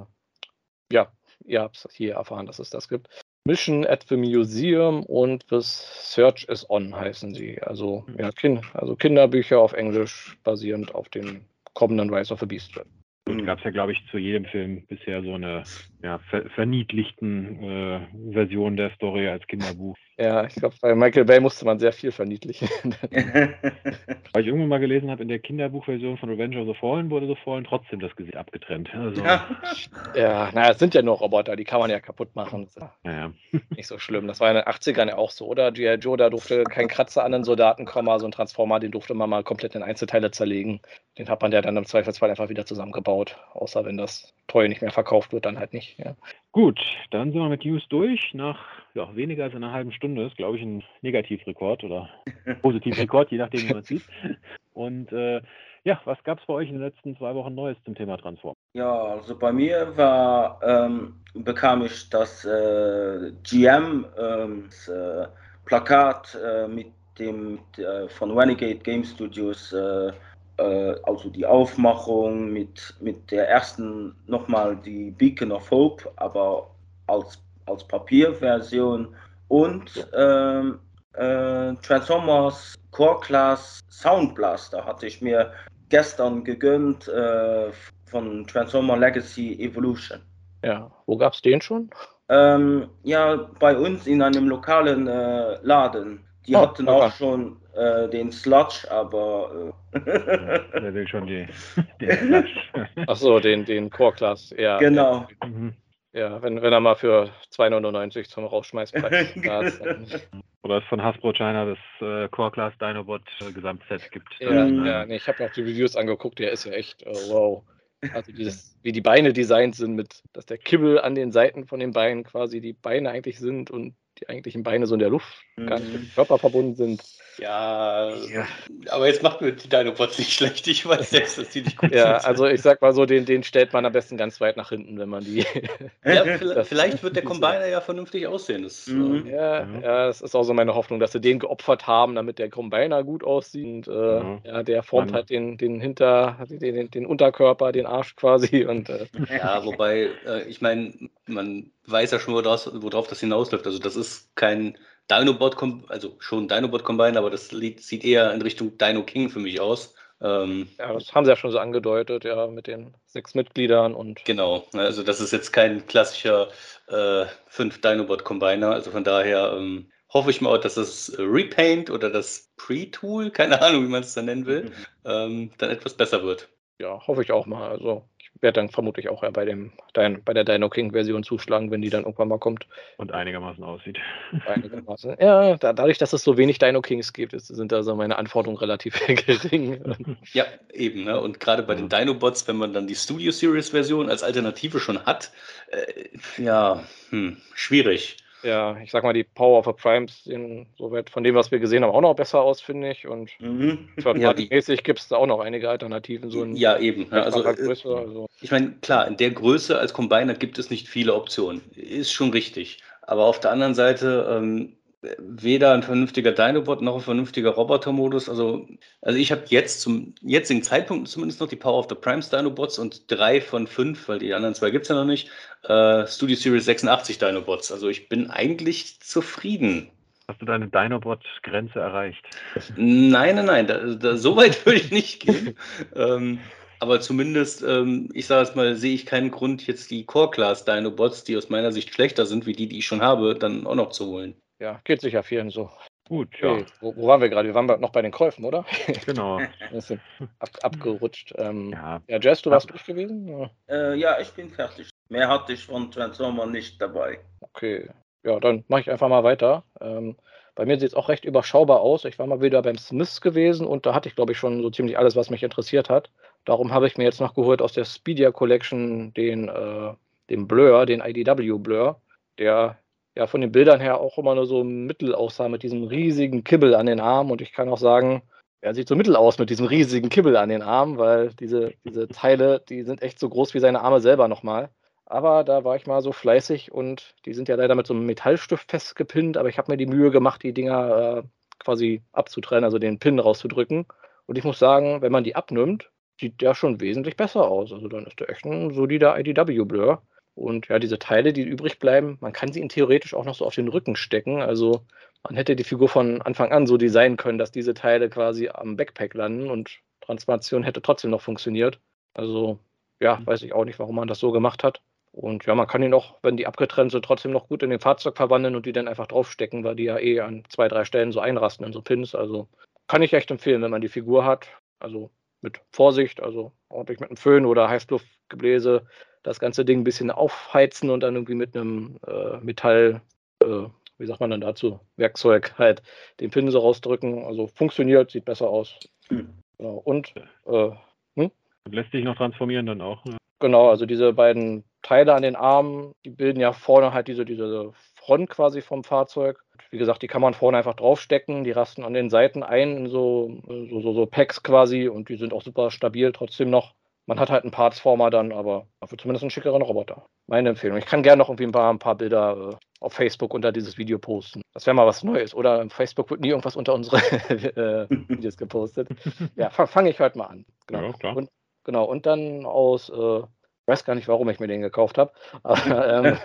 ja, ihr habt es hier erfahren, dass es das gibt. Mission at the Museum und The Search is On heißen sie. Also, ja, kind, also Kinderbücher auf Englisch basierend auf dem kommenden Rise of the Beast. Und Mhm. gab es ja, glaube ich, zu jedem Film bisher so eine ja, ver verniedlichten äh, Version der Story als Kinderbuch. Ja, ich glaube, bei Michael Bay musste man sehr viel verniedlichen. Weil ich irgendwann mal gelesen habe, in der Kinderbuchversion von Revenge of the Fallen wurde The Fallen trotzdem das Gesicht abgetrennt. Also, ja. ja, naja, es sind ja nur Roboter, die kann man ja kaputt machen. Ja naja. nicht so schlimm. Das war in den 80ern ja auch so, oder? G.I. Joe, da durfte kein Kratzer an den Soldaten kommen, also ein Transformer, den durfte man mal komplett in Einzelteile zerlegen. Den hat man ja dann im Zweifelsfall einfach wieder zusammengebaut. Außer wenn das Toy nicht mehr verkauft wird, dann halt nicht. Ja. Gut, dann sind wir mit News durch. Nach ja, weniger als einer halben Stunde ist, glaube ich, ein Negativrekord oder Positivrekord, je nachdem, wie man es sieht. Und äh, ja, was gab es bei euch in den letzten zwei Wochen Neues zum Thema Transform? Ja, also bei mir war, ähm, bekam ich das äh, GM ähm, das, äh, Plakat äh, mit dem äh, von Renegade Game Studios, äh, also die Aufmachung mit, mit der ersten nochmal die Beacon of Hope, aber als, als Papierversion und ähm, äh, Transformers Core Class Sound Blaster hatte ich mir gestern gegönnt äh, von Transformer Legacy Evolution. ja. Wo gab es den schon? Ähm, ja, bei uns in einem lokalen äh, Laden. Die Oh, hatten okay. auch schon äh, den Sludge, aber äh, Wer will schon die, den Klatsch? Achso, den, den Core Class. Ja, genau. Mhm. Ja, wenn, wenn er mal für 2,99 zum Rausschmeißpreis da ist. Dann, Oder es von Hasbro China das äh, Core Class Dinobot äh, Gesamtset gibt. ja, Mhm. ja, nee, ich habe mir auch die Reviews angeguckt, der ist ja echt, äh, wow. Also dieses, wie die Beine designt sind, mit, dass der Kibbel an den Seiten von den Beinen quasi die Beine eigentlich sind und die eigentlichen Beine so in der Luft gar nicht Mhm. mit dem Körper verbunden sind. Ja, Ja. aber jetzt macht mir die Dinobots nicht schlecht. Ich weiß selbst, dass die nicht gut Ja, sind. also ich sag mal so, den, den stellt man am besten ganz weit nach hinten, wenn man die. Ja, vielleicht, wird der Combiner ja vernünftig aussehen. Das, Mhm. äh, Ja, Ja. ja, das ist auch so meine Hoffnung, dass sie den geopfert haben, damit der Combiner gut aussieht. Und, äh, Ja. ja, der formt halt den, den Hinter, den, den, den Unterkörper, den Arsch quasi. Und äh, ja, wobei, äh, ich meine, man weiß ja schon, worauf das hinausläuft. Also das ist kein Dinobot, also schon Dinobot Combine, aber das sieht eher in Richtung Dino King für mich aus. Ähm, ja, das haben sie ja schon so angedeutet, ja, mit den sechs Mitgliedern und. Genau, ne, also das ist jetzt kein klassischer äh, fünf Dinobot Combiner, also von daher ähm, hoffe ich mal, dass das Repaint oder das Pre-Tool, keine Ahnung, wie man es dann nennen will, mhm. ähm, dann etwas besser wird. Ja, hoffe ich auch mal. Also werde dann vermutlich auch bei, dem, bei der Dino King-Version zuschlagen, wenn die dann irgendwann mal kommt. Und einigermaßen aussieht. Einigermaßen. Ja, da, dadurch, dass es so wenig Dino Kings gibt, sind da so meine Anforderungen relativ gering. Ja, eben. Ne? Und gerade bei den Dinobots, wenn man dann die Studio Series-Version als Alternative schon hat, äh, ja, hm, schwierig ja, ich sag mal, die Power of the Primes sehen soweit von dem, was wir gesehen haben, auch noch besser aus, finde ich. Und mhm. ja, mäßig gibt es da auch noch einige Alternativen. So ja, eben. Ja, also, äh, Größe, also. Ich meine, klar, in der Größe als Combiner gibt es nicht viele Optionen. Ist schon richtig. Aber auf der anderen Seite, ähm, weder ein vernünftiger Dinobot noch ein vernünftiger Robotermodus. Also, also ich habe jetzt zum jetzigen Zeitpunkt zumindest noch die Power of the Primes Dinobots und drei von fünf, weil die anderen zwei gibt es ja noch nicht, äh, Studio Series 86 Dinobots. Also ich bin eigentlich zufrieden. Hast du deine Dinobot-Grenze erreicht? Nein, nein, nein, da, da, so weit würde ich nicht gehen. ähm, aber zumindest, ähm, ich sage es mal, sehe ich keinen Grund, jetzt die Core-Class Dinobots, die aus meiner Sicht schlechter sind wie die, die ich schon habe, dann auch noch zu holen. Ja, geht sicher vielen so. Gut, ja. Okay. Wo, wo, waren wir gerade? Wir waren noch bei den Käufen, oder? Genau. ab, abgerutscht. Ähm, ja. ja, Jess, du warst durch gewesen? Ja. Äh, ja, ich bin fertig. Mehr hatte ich von Transformer nicht dabei. Okay. Ja, dann mache ich einfach mal weiter. Ähm, bei mir sieht es auch recht überschaubar aus. Ich war mal wieder beim Smiths gewesen und da hatte ich, glaube ich, schon so ziemlich alles, was mich interessiert hat. Darum habe ich mir jetzt noch geholt aus der Speedia Collection den, äh, den Blur, den IDW Blur. Der ja von den Bildern her auch immer nur so mittel aussah mit diesem riesigen Kibbel an den Armen. Und ich kann auch sagen, er sieht so mittel aus mit diesem riesigen Kibbel an den Armen, weil diese, diese Teile, die sind echt so groß wie seine Arme selber nochmal. Aber da war ich mal so fleißig und die sind ja leider mit so einem Metallstift festgepinnt, aber ich habe mir die Mühe gemacht, die Dinger äh, quasi abzutrennen, also den Pin rauszudrücken. Und ich muss sagen, wenn man die abnimmt, sieht der schon wesentlich besser aus. Also dann ist der echt ein solider IDW-Blur. Und ja, diese Teile, die übrig bleiben, man kann sie ihnen theoretisch auch noch so auf den Rücken stecken. Also man hätte die Figur von Anfang an so designen können, dass diese Teile quasi am Backpack landen und Transformation hätte trotzdem noch funktioniert. Also ja, mhm. weiß ich auch nicht, warum man das so gemacht hat. Und ja, man kann ihn auch, wenn die abgetrennt sind, trotzdem noch gut in den Fahrzeug verwandeln und die dann einfach draufstecken, weil die ja eh an zwei, drei Stellen so einrasten in so Pins. Also kann ich echt empfehlen, wenn man die Figur hat. Also mit Vorsicht, also ordentlich mit einem Föhn oder Heißluftgebläse das ganze Ding ein bisschen aufheizen und dann irgendwie mit einem äh, Metall, äh, wie sagt man dann dazu, Werkzeug halt den Pin so rausdrücken. Also funktioniert, sieht besser aus. Mhm. Genau. Und äh, hm? lässt sich noch transformieren dann auch. Ne? Genau, also diese beiden Teile an den Armen, die bilden ja vorne halt diese, diese Front quasi vom Fahrzeug. Wie gesagt, die kann man vorne einfach draufstecken, die rasten an den Seiten ein in so, so, so, so Packs quasi und die sind auch super stabil trotzdem noch. Man hat halt einen Partsformer dann, aber dafür zumindest einen schickeren Roboter. Meine Empfehlung. Ich kann gerne noch irgendwie ein paar, ein paar Bilder äh, auf Facebook unter dieses Video posten. Das wäre mal was Neues. Oder auf Facebook wird nie irgendwas unter unsere äh, Videos gepostet. Ja, fange ich heute mal an. Genau. Ja, klar. Und, genau. Und dann aus, äh, ich weiß gar nicht, warum ich mir den gekauft habe, aber ähm,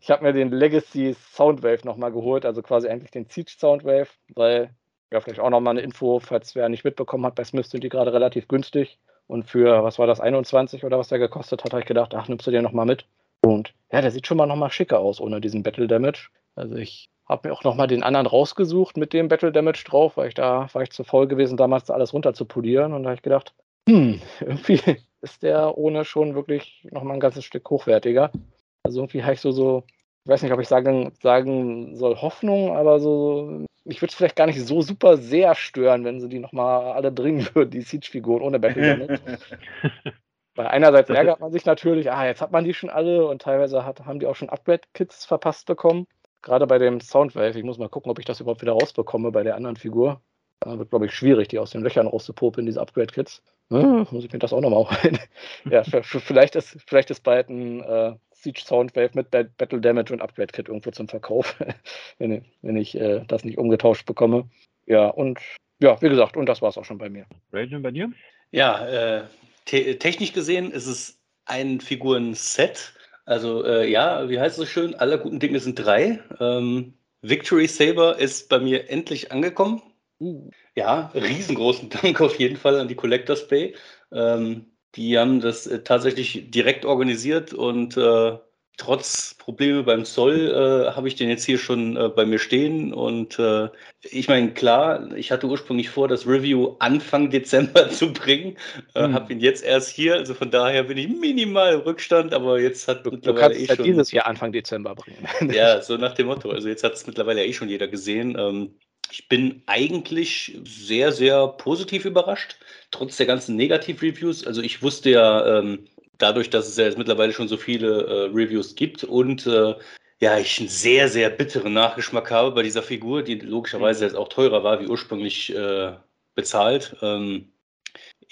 ich habe mir den Legacy Soundwave nochmal geholt, also quasi eigentlich den Siege Soundwave, weil, ja, vielleicht auch nochmal eine Info, falls wer nicht mitbekommen hat, bei Smith sind die gerade relativ günstig. Und für, was war das, 21 oder was der gekostet hat, habe ich gedacht, ach, nimmst du den nochmal mit. Und ja, der sieht schon mal nochmal schicker aus ohne diesen Battle Damage. Also ich habe mir auch nochmal den anderen rausgesucht mit dem Battle Damage drauf, weil ich da war ich zu voll gewesen, damals alles runter zu polieren. Und da habe ich gedacht, hm, irgendwie ist der ohne schon wirklich nochmal ein ganzes Stück hochwertiger. Also irgendwie habe ich so, so, ich weiß nicht, ob ich sagen, sagen soll Hoffnung, aber so mich würde es vielleicht gar nicht so super sehr stören, wenn sie die nochmal alle bringen würden, die Siege-Figuren ohne Battle Damage. Weil einerseits ärgert man sich natürlich, ah, jetzt hat man die schon alle und teilweise hat, haben die auch schon Upgrade-Kits verpasst bekommen. Gerade bei dem Soundwave, ich muss mal gucken, ob ich das überhaupt wieder rausbekomme bei der anderen Figur. Da wird, glaube ich, schwierig, die aus den Löchern rauszupopeln, diese Upgrade-Kits. Hm, muss ich mir das auch nochmal holen. ja, vielleicht ist, vielleicht ist bald ein äh, Siege Soundwave mit Battle Damage und Upgrade Kit irgendwo zum Verkauf, wenn, wenn ich äh, das nicht umgetauscht bekomme. Ja, und ja, wie gesagt, und das war es auch schon bei mir. Rajan, bei dir? Ja, äh, te technisch gesehen ist es ein Figuren-Set. Also äh, ja, wie heißt es so schön? Aller guten Dinge sind drei. Ähm, Victory Saber ist bei mir endlich angekommen. Uh. Ja, riesengroßen Dank auf jeden Fall an die Collectors Bay. Ähm, die haben das äh, tatsächlich direkt organisiert und äh, trotz Probleme beim Zoll äh, habe ich den jetzt hier schon äh, bei mir stehen. Und äh, ich meine, klar, ich hatte ursprünglich vor, das Review Anfang Dezember zu bringen. Äh, mhm. Habe ihn jetzt erst hier. Also von daher bin ich minimal im Rückstand, aber jetzt hat du, mittlerweile du kannst eh schon. dieses Jahr Anfang Dezember bringen. ja, so nach dem Motto. Also jetzt hat es mittlerweile eh schon jeder gesehen. Ähm, ich bin eigentlich sehr, sehr positiv überrascht, trotz der ganzen Negativ-Reviews. Also ich wusste ja, ähm, dadurch, dass es ja jetzt mittlerweile schon so viele äh, Reviews gibt und äh, ja, ich einen sehr, sehr bitteren Nachgeschmack habe bei dieser Figur, die logischerweise mhm. jetzt auch teurer war wie ursprünglich äh, bezahlt. Ähm,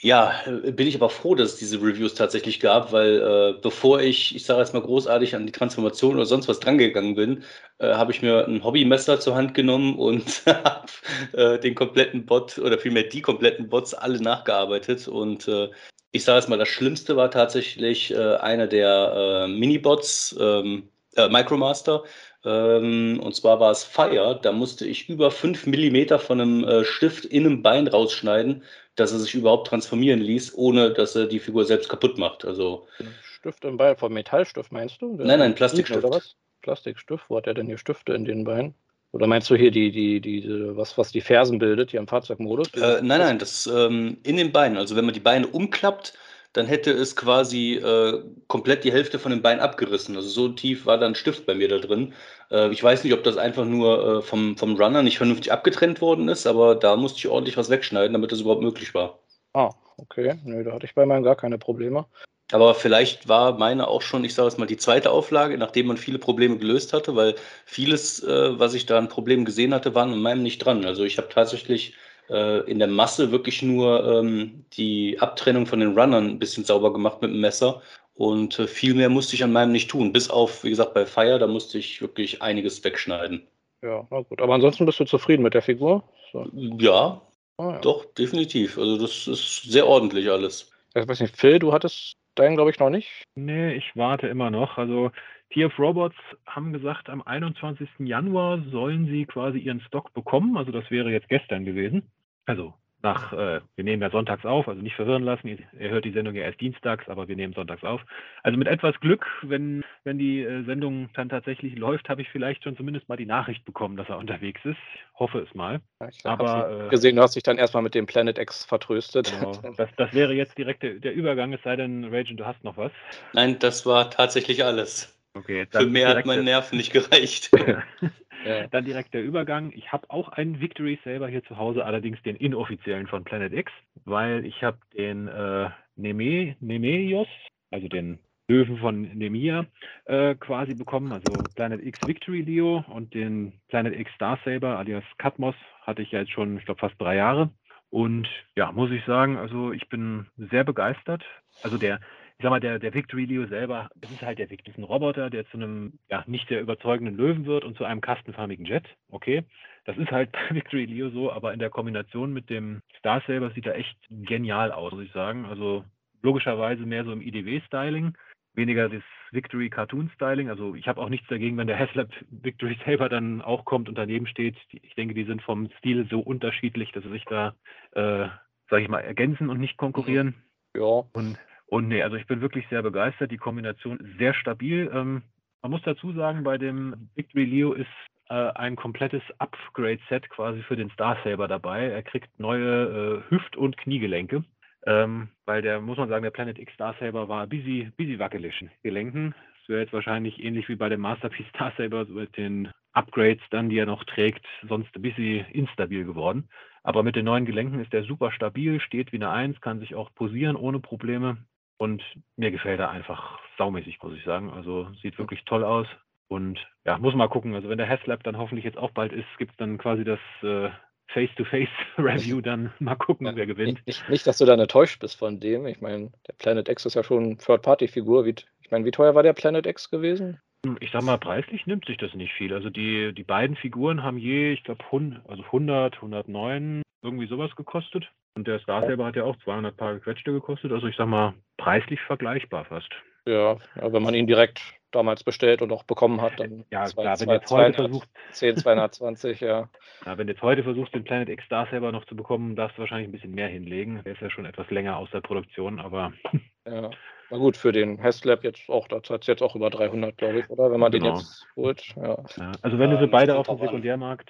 ja, äh, bin ich aber froh, dass es diese Reviews tatsächlich gab, weil äh, bevor ich, ich sage jetzt mal großartig an die Transformation oder sonst was drangegangen bin, äh, habe ich mir ein Hobbymesser zur Hand genommen und habe äh, den kompletten Bot oder vielmehr die kompletten Bots alle nachgearbeitet und äh, ich sage es mal, das Schlimmste war tatsächlich äh, einer der äh, Minibots, ähm, äh, Micromaster. Ähm, und zwar war es Fire. Da musste ich über 5 mm von einem äh, Stift in einem Bein rausschneiden, dass er sich überhaupt transformieren ließ, ohne dass er die Figur selbst kaputt macht. Also, Stift im Bein, vom Metallstift meinst du? Der nein, nein, Plastikstift. Oder was? Plastikstift, wo hat er denn hier Stifte in den Beinen? Oder meinst du hier die, die, die, was, was die Fersen bildet, hier im Fahrzeugmodus? Äh, nein, nein, das ähm, in den Beinen. Also wenn man die Beine umklappt, dann hätte es quasi äh, komplett die Hälfte von dem Bein abgerissen. Also so tief war dann Stift bei mir da drin. Äh, ich weiß nicht, ob das einfach nur äh, vom, vom Runner nicht vernünftig abgetrennt worden ist, aber da musste ich ordentlich was wegschneiden, damit das überhaupt möglich war. Ah, okay. Nö, da hatte ich bei meinem gar keine Probleme. Aber vielleicht war meine auch schon, ich sage es mal, die zweite Auflage, nachdem man viele Probleme gelöst hatte, weil vieles, äh, was ich da an Problemen gesehen hatte, waren in meinem nicht dran. Also ich habe tatsächlich äh, in der Masse wirklich nur ähm, die Abtrennung von den Runnern ein bisschen sauber gemacht mit dem Messer. Und äh, viel mehr musste ich an meinem nicht tun. Bis auf, wie gesagt, bei Fire, da musste ich wirklich einiges wegschneiden. Ja, na gut. Aber ansonsten bist du zufrieden mit der Figur? So. Ja, oh, ja, doch, definitiv. Also das ist sehr ordentlich alles. Ich weiß nicht, Phil, du hattest deinen, glaube ich, noch nicht. Nee, ich warte immer noch. Also TF Robots haben gesagt, am 21. Januar sollen sie quasi ihren Stock bekommen. Also das wäre jetzt gestern gewesen. Also nach, äh, wir nehmen ja sonntags auf, also nicht verwirren lassen. Ihr, ihr, hört die Sendung ja erst dienstags, aber wir nehmen sonntags auf. Also mit etwas Glück, wenn, wenn die äh, Sendung dann tatsächlich läuft, habe ich vielleicht schon zumindest mal die Nachricht bekommen, dass er unterwegs ist. Hoffe es mal. ich aber äh, gesehen, du hast dich dann erstmal mit dem Planet X vertröstet. Genau. Das, das wäre jetzt direkt der, der Übergang, es sei denn, Ragen, du hast noch was. Nein, das war tatsächlich alles. Okay, Für mehr hat mein Nerven nicht gereicht. Ja. Dann direkt der Übergang. Ich habe auch einen Victory Saber hier zu Hause, allerdings den inoffiziellen von Planet X, weil ich habe den äh, Neme, Nemeios, also den Löwen von Nemia, äh, quasi bekommen, also Planet X Victory Leo und den Planet X Star Saber alias Katmos hatte ich ja jetzt schon, ich glaube, fast drei Jahre. Und ja, muss ich sagen, also ich bin sehr begeistert. Also der, ich sag mal, der, der Victory Leo selber, das ist halt der Victory, das ist ein Roboter, der zu einem, ja, nicht der überzeugenden Löwen wird und zu einem kastenförmigen Jet. Okay. Das ist halt bei Victory Leo so, aber in der Kombination mit dem Star Saber sieht er echt genial aus, muss ich sagen. Also logischerweise mehr so im IDW-Styling, weniger das Victory Cartoon Styling. Also ich habe auch nichts dagegen, wenn der Haslab Victory Saber dann auch kommt und daneben steht. Ich denke, die sind vom Stil so unterschiedlich, dass sie sich da, äh, sage ich mal, ergänzen und nicht konkurrieren. Ja. Und und nee, also ich bin wirklich sehr begeistert. Die Kombination ist sehr stabil. Ähm, man muss dazu sagen, bei dem Victory Leo ist äh, ein komplettes Upgrade-Set quasi für den Star Saber dabei. Er kriegt neue äh, Hüft- und Kniegelenke. Ähm, weil der, muss man sagen, der Planet X Star Saber war busy, busy wackelig Gelenken. Das wäre jetzt wahrscheinlich ähnlich wie bei dem Masterpiece Star Saber mit den Upgrades dann, die er noch trägt, sonst ein bisschen instabil geworden. Aber mit den neuen Gelenken ist er super stabil, steht wie eine Eins, kann sich auch posieren ohne Probleme. Und mir gefällt er einfach saumäßig, muss ich sagen. Also sieht wirklich toll aus. Und ja, muss mal gucken. Also wenn der Haslab dann hoffentlich jetzt auch bald ist, gibt es dann quasi das äh, Face-to-Face-Review dann mal gucken, ja, wer gewinnt. Nicht, nicht, dass du dann enttäuscht bist von dem. Ich meine, der Planet X ist ja schon Third-Party-Figur. Ich meine, wie teuer war der Planet X gewesen? Hm, ich sag mal, preislich nimmt sich das nicht viel. Also die, die beiden Figuren haben je, ich glaube, also 100, 109, irgendwie sowas gekostet. Und der Star selber hat ja auch 200 Paar gequetschte gekostet. Also ich sag mal, preislich vergleichbar fast. Ja, ja wenn man ihn direkt damals bestellt und auch bekommen hat. Dann ja, zwei, klar, wenn zwei, jetzt heute versucht. 10, 220, ja. ja. Wenn jetzt heute versuchst, den Planet X Star Saber noch zu bekommen, darfst du wahrscheinlich ein bisschen mehr hinlegen. Der ist ja schon etwas länger aus der Produktion, aber. Ja. Na gut, für den Haslab jetzt auch, da hat es jetzt auch über 300, glaube ich, oder? Wenn man genau. den jetzt holt. Ja. ja also wenn du sie beide auf dem Sekundärmarkt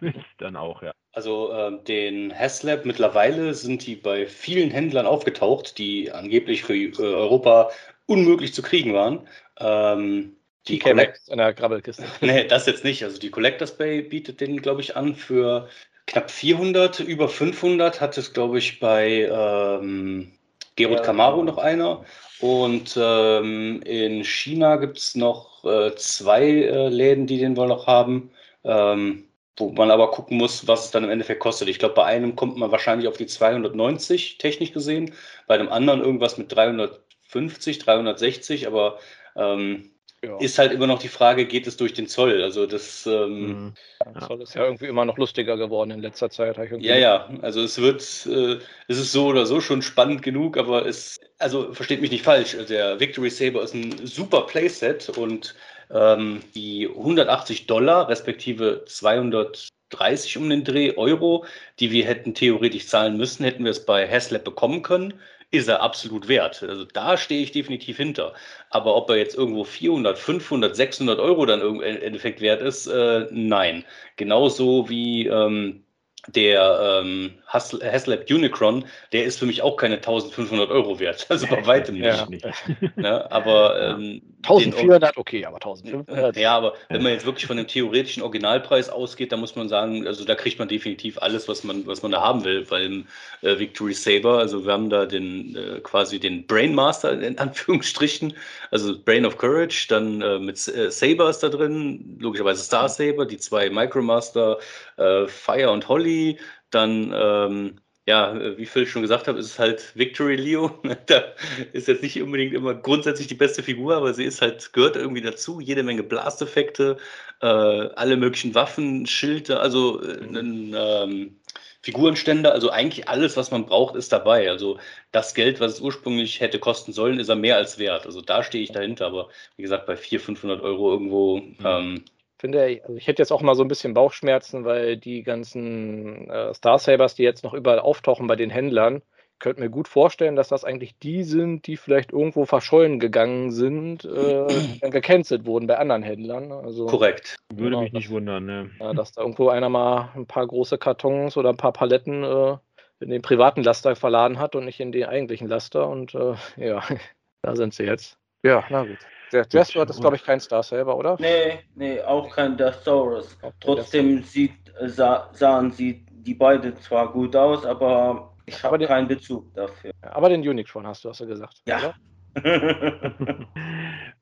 willst, dann auch, ja. Also äh, den Haslab mittlerweile sind die bei vielen Händlern aufgetaucht, die angeblich für äh, Europa unmöglich zu kriegen waren. Ähm, die Collect in der Grabbelkiste. nee, das jetzt nicht. Also die Collectors Bay bietet den, glaube ich, an für knapp 400, über 500 hat es, glaube ich, bei ähm, ja, Camaro noch einer. Und ähm, in China gibt es noch äh, zwei äh, Läden, die den wohl noch haben. Ähm, wo man aber gucken muss, was es dann im Endeffekt kostet. Ich glaube, bei einem kommt man wahrscheinlich auf die 290 technisch gesehen, bei dem anderen irgendwas mit 350, 360, aber ähm, ja. ist halt immer noch die Frage, geht es durch den Zoll? Also das ähm, mhm. ja, Zoll ist ja irgendwie immer noch lustiger geworden in letzter Zeit. ja, ja, also es wird, äh, es ist so oder so schon spannend genug, aber es, also versteht mich nicht falsch, der Victory Saber ist ein super Playset und ähm, die 180 Dollar, respektive 230 um den Dreh Euro, die wir hätten theoretisch zahlen müssen, hätten wir es bei Haslab bekommen können, ist er absolut wert. Also da stehe ich definitiv hinter. Aber ob er jetzt irgendwo 400, 500, 600 Euro dann im Endeffekt wert ist, äh, nein. Genauso wie ähm, der ähm, Haslab Unicron, der ist für mich auch keine 1500 Euro wert. Also bei weitem nicht. Ja. nicht. Ne? Aber ähm, 1400, okay, aber 1500. Ja, aber wenn man jetzt wirklich von dem theoretischen Originalpreis ausgeht, dann muss man sagen, also da kriegt man definitiv alles, was man, was man da haben will beim äh, Victory Saber. Also wir haben da den äh, quasi den Brainmaster in Anführungsstrichen, also Brain of Courage, dann äh, mit äh, Saber ist da drin, logischerweise Star Saber, die zwei Micromaster, äh, Fire und Holly, dann ähm, ja, wie Phil schon gesagt hat, ist es halt Victory Leo. da ist jetzt nicht unbedingt immer grundsätzlich die beste Figur, aber sie ist halt, gehört irgendwie dazu. Jede Menge Blasteffekte, äh, alle möglichen Waffen, Schilde, also äh, ein ähm, Figurenständer, also eigentlich alles, was man braucht, ist dabei. Also das Geld, was es ursprünglich hätte kosten sollen, ist er mehr als wert. Also da stehe ich dahinter, aber wie gesagt, bei 400, 500 Euro irgendwo. Mhm. Ähm, finde, also ich hätte jetzt auch mal so ein bisschen Bauchschmerzen, weil die ganzen äh, Star Sabers, die jetzt noch überall auftauchen bei den Händlern, könnte mir gut vorstellen, dass das eigentlich die sind, die vielleicht irgendwo verschollen gegangen sind, äh, gecancelt wurden bei anderen Händlern. Also, Korrekt. Würde genau, mich nicht wundern, ne? Ja, dass da irgendwo einer mal ein paar große Kartons oder ein paar Paletten äh, in den privaten Laster verladen hat und nicht in den eigentlichen Laster. Und äh, ja, da sind sie jetzt. Ja, na gut. Der Jasper ist, glaube ich, kein Star selber, oder? Nee, nee, auch kein Deathsaurus. Trotzdem sieht, sah, sahen sie die beiden zwar gut aus, aber ich habe keinen Bezug dafür. Aber den Unicron hast du, hast du gesagt. Ja.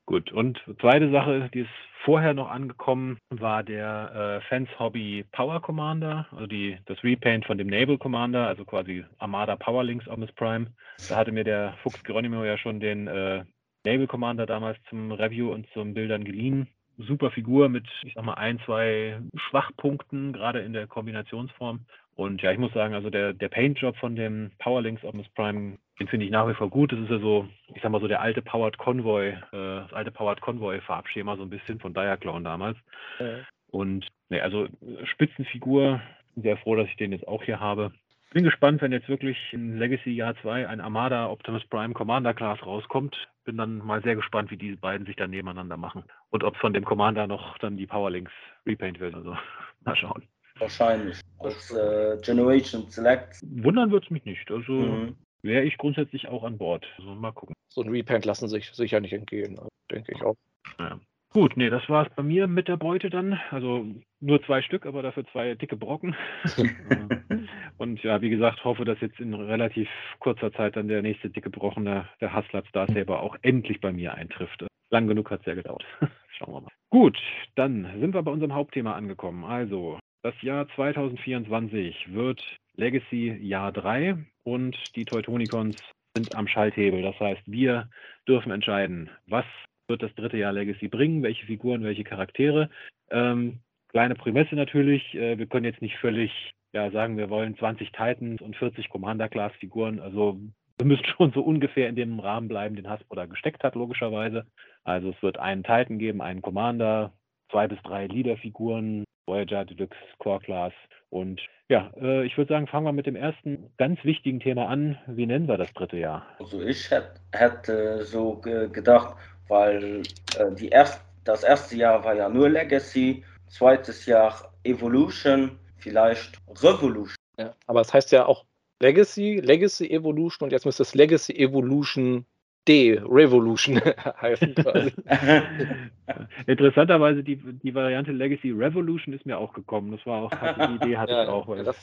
Gut, und zweite Sache, die ist vorher noch angekommen, war der äh, Fans Hobby Power Commander, also die, das Repaint von dem Naval Commander, also quasi Armada Powerlinks Omnis Prime. Da hatte mir der Fuchs Geronimo ja schon den äh, Naval Commander damals zum Review und zum Bildern geliehen. Super Figur mit, ich sag mal, ein, zwei Schwachpunkten, gerade in der Kombinationsform. Und ja, ich muss sagen, also der, der Paint-Job von dem Powerlinks Optimus Prime, den finde ich nach wie vor gut. Das ist ja so, ich sag mal so der alte Powered Convoy, äh, das alte Powered Convoy Farbschema, so ein bisschen von Diaclone damals. Ja. Und ne, also Spitzenfigur, sehr froh, dass ich den jetzt auch hier habe. Bin gespannt, wenn jetzt wirklich in Legacy Jahr 2 ein Armada Optimus Prime Commander Class rauskommt. Bin dann mal sehr gespannt, wie diese beiden sich dann nebeneinander machen. Und ob von dem Commander noch dann die Powerlinks repaint wird. Also mal schauen. Wahrscheinlich. Aus äh, Generation Select. Wundern wird es mich nicht. Also mhm. wäre ich grundsätzlich auch an Bord. Also mal gucken. So ein Repaint lassen sich sicher nicht entgehen, denke ich auch. Ja. Gut, nee, das war es bei mir mit der Beute dann. Also nur zwei Stück, aber dafür zwei dicke Brocken. und ja, wie gesagt, hoffe, dass jetzt in relativ kurzer Zeit dann der nächste dicke Brochen, der, der Haslab Star Saber, auch endlich bei mir eintrifft. Lang genug hat es ja gedauert. Schauen wir mal. Gut, dann sind wir bei unserem Hauptthema angekommen. Also, das Jahr 2024 wird Legacy Jahr 3 und die Teutonicons sind am Schalthebel. Das heißt, wir dürfen entscheiden, was wird das dritte Jahr Legacy bringen, welche Figuren, welche Charaktere. Ähm, kleine Prämisse natürlich, äh, wir können jetzt nicht völlig ja, sagen, wir wollen 20 Titans und 40 Commander-Class-Figuren. Also wir müssen schon so ungefähr in dem Rahmen bleiben, den Hasbro da gesteckt hat, logischerweise. Also es wird einen Titan geben, einen Commander, zwei bis drei Leaderfiguren, Voyager, Deluxe, Core Class. Und ja, äh, ich würde sagen, fangen wir mit dem ersten ganz wichtigen Thema an. Wie nennen wir das dritte Jahr? Also ich hätte, so ge gedacht, weil äh, die erst, das erste Jahr war ja nur Legacy, zweites Jahr Evolution, vielleicht Revolution. Ja, aber es heißt ja auch Legacy, Legacy Evolution und jetzt müsste es Legacy Evolution D, Revolution heißen quasi. Interessanterweise die, die Variante Legacy Revolution ist mir auch gekommen. Das war auch, die Idee hatte ja, ich auch. Ja, das,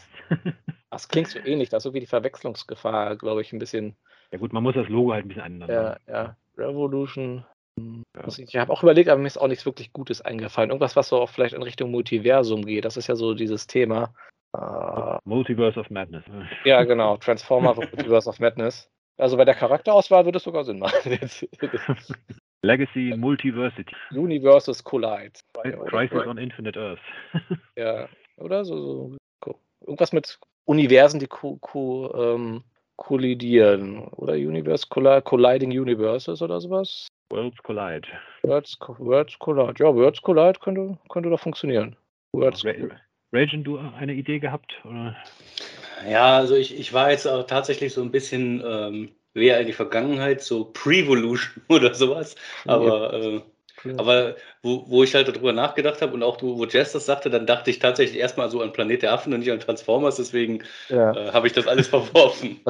das, klingt so ähnlich, da ist irgendwie die Verwechslungsgefahr, glaube ich, ein bisschen. Ja gut, man muss das Logo halt ein bisschen ändern. Ja, ja. Revolution. Ja. Ich habe auch überlegt, aber mir ist auch nichts wirklich Gutes eingefallen. Irgendwas, was so auch vielleicht in Richtung Multiversum geht. Das ist ja so dieses Thema. Uh, Multiverse of Madness. Ja, genau. Transformer Multiverse of Madness. Also bei der Charakterauswahl würde es sogar Sinn machen. Legacy Multiversity. Universes Collide. Crisis on Infinite Earth. ja, oder so, so, Irgendwas mit Universen, die ko, ko, ähm, kollidieren. Oder Universe Colliding Universes oder sowas. Worlds Collide. Worlds, Worlds Collide. Ja, Worlds Collide könnte, könnte doch funktionieren. Worlds Ra Ragen, du eine Idee gehabt? Oder? Ja, also ich, ich war jetzt auch tatsächlich so ein bisschen ähm, eher in die Vergangenheit, so Pre-Volution oder sowas. Aber, äh, aber wo, wo ich halt darüber nachgedacht habe und auch wo Jess das sagte, dann dachte ich tatsächlich erstmal so an Planet der Affen und nicht an Transformers, deswegen ja. äh, habe ich das alles verworfen.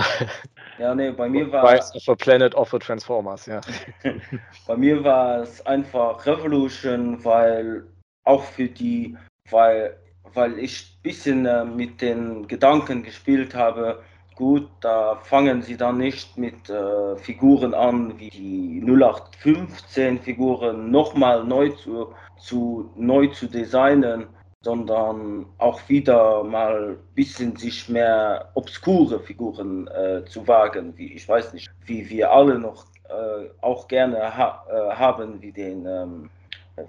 Ja, nee, bei mir war. Of a Planet of the Transformers, ja. bei mir war es einfach Revolution, weil auch für die, weil weil ich ein bisschen äh, mit den Gedanken gespielt habe, gut, da fangen sie dann nicht mit äh, Figuren an, wie die 0815 Figuren nochmal neu zu, zu, neu zu designen, sondern auch wieder mal ein bisschen sich mehr obskure Figuren äh, zu wagen, wie ich weiß nicht, wie wir alle noch äh, auch gerne ha äh, haben, wie den, ähm,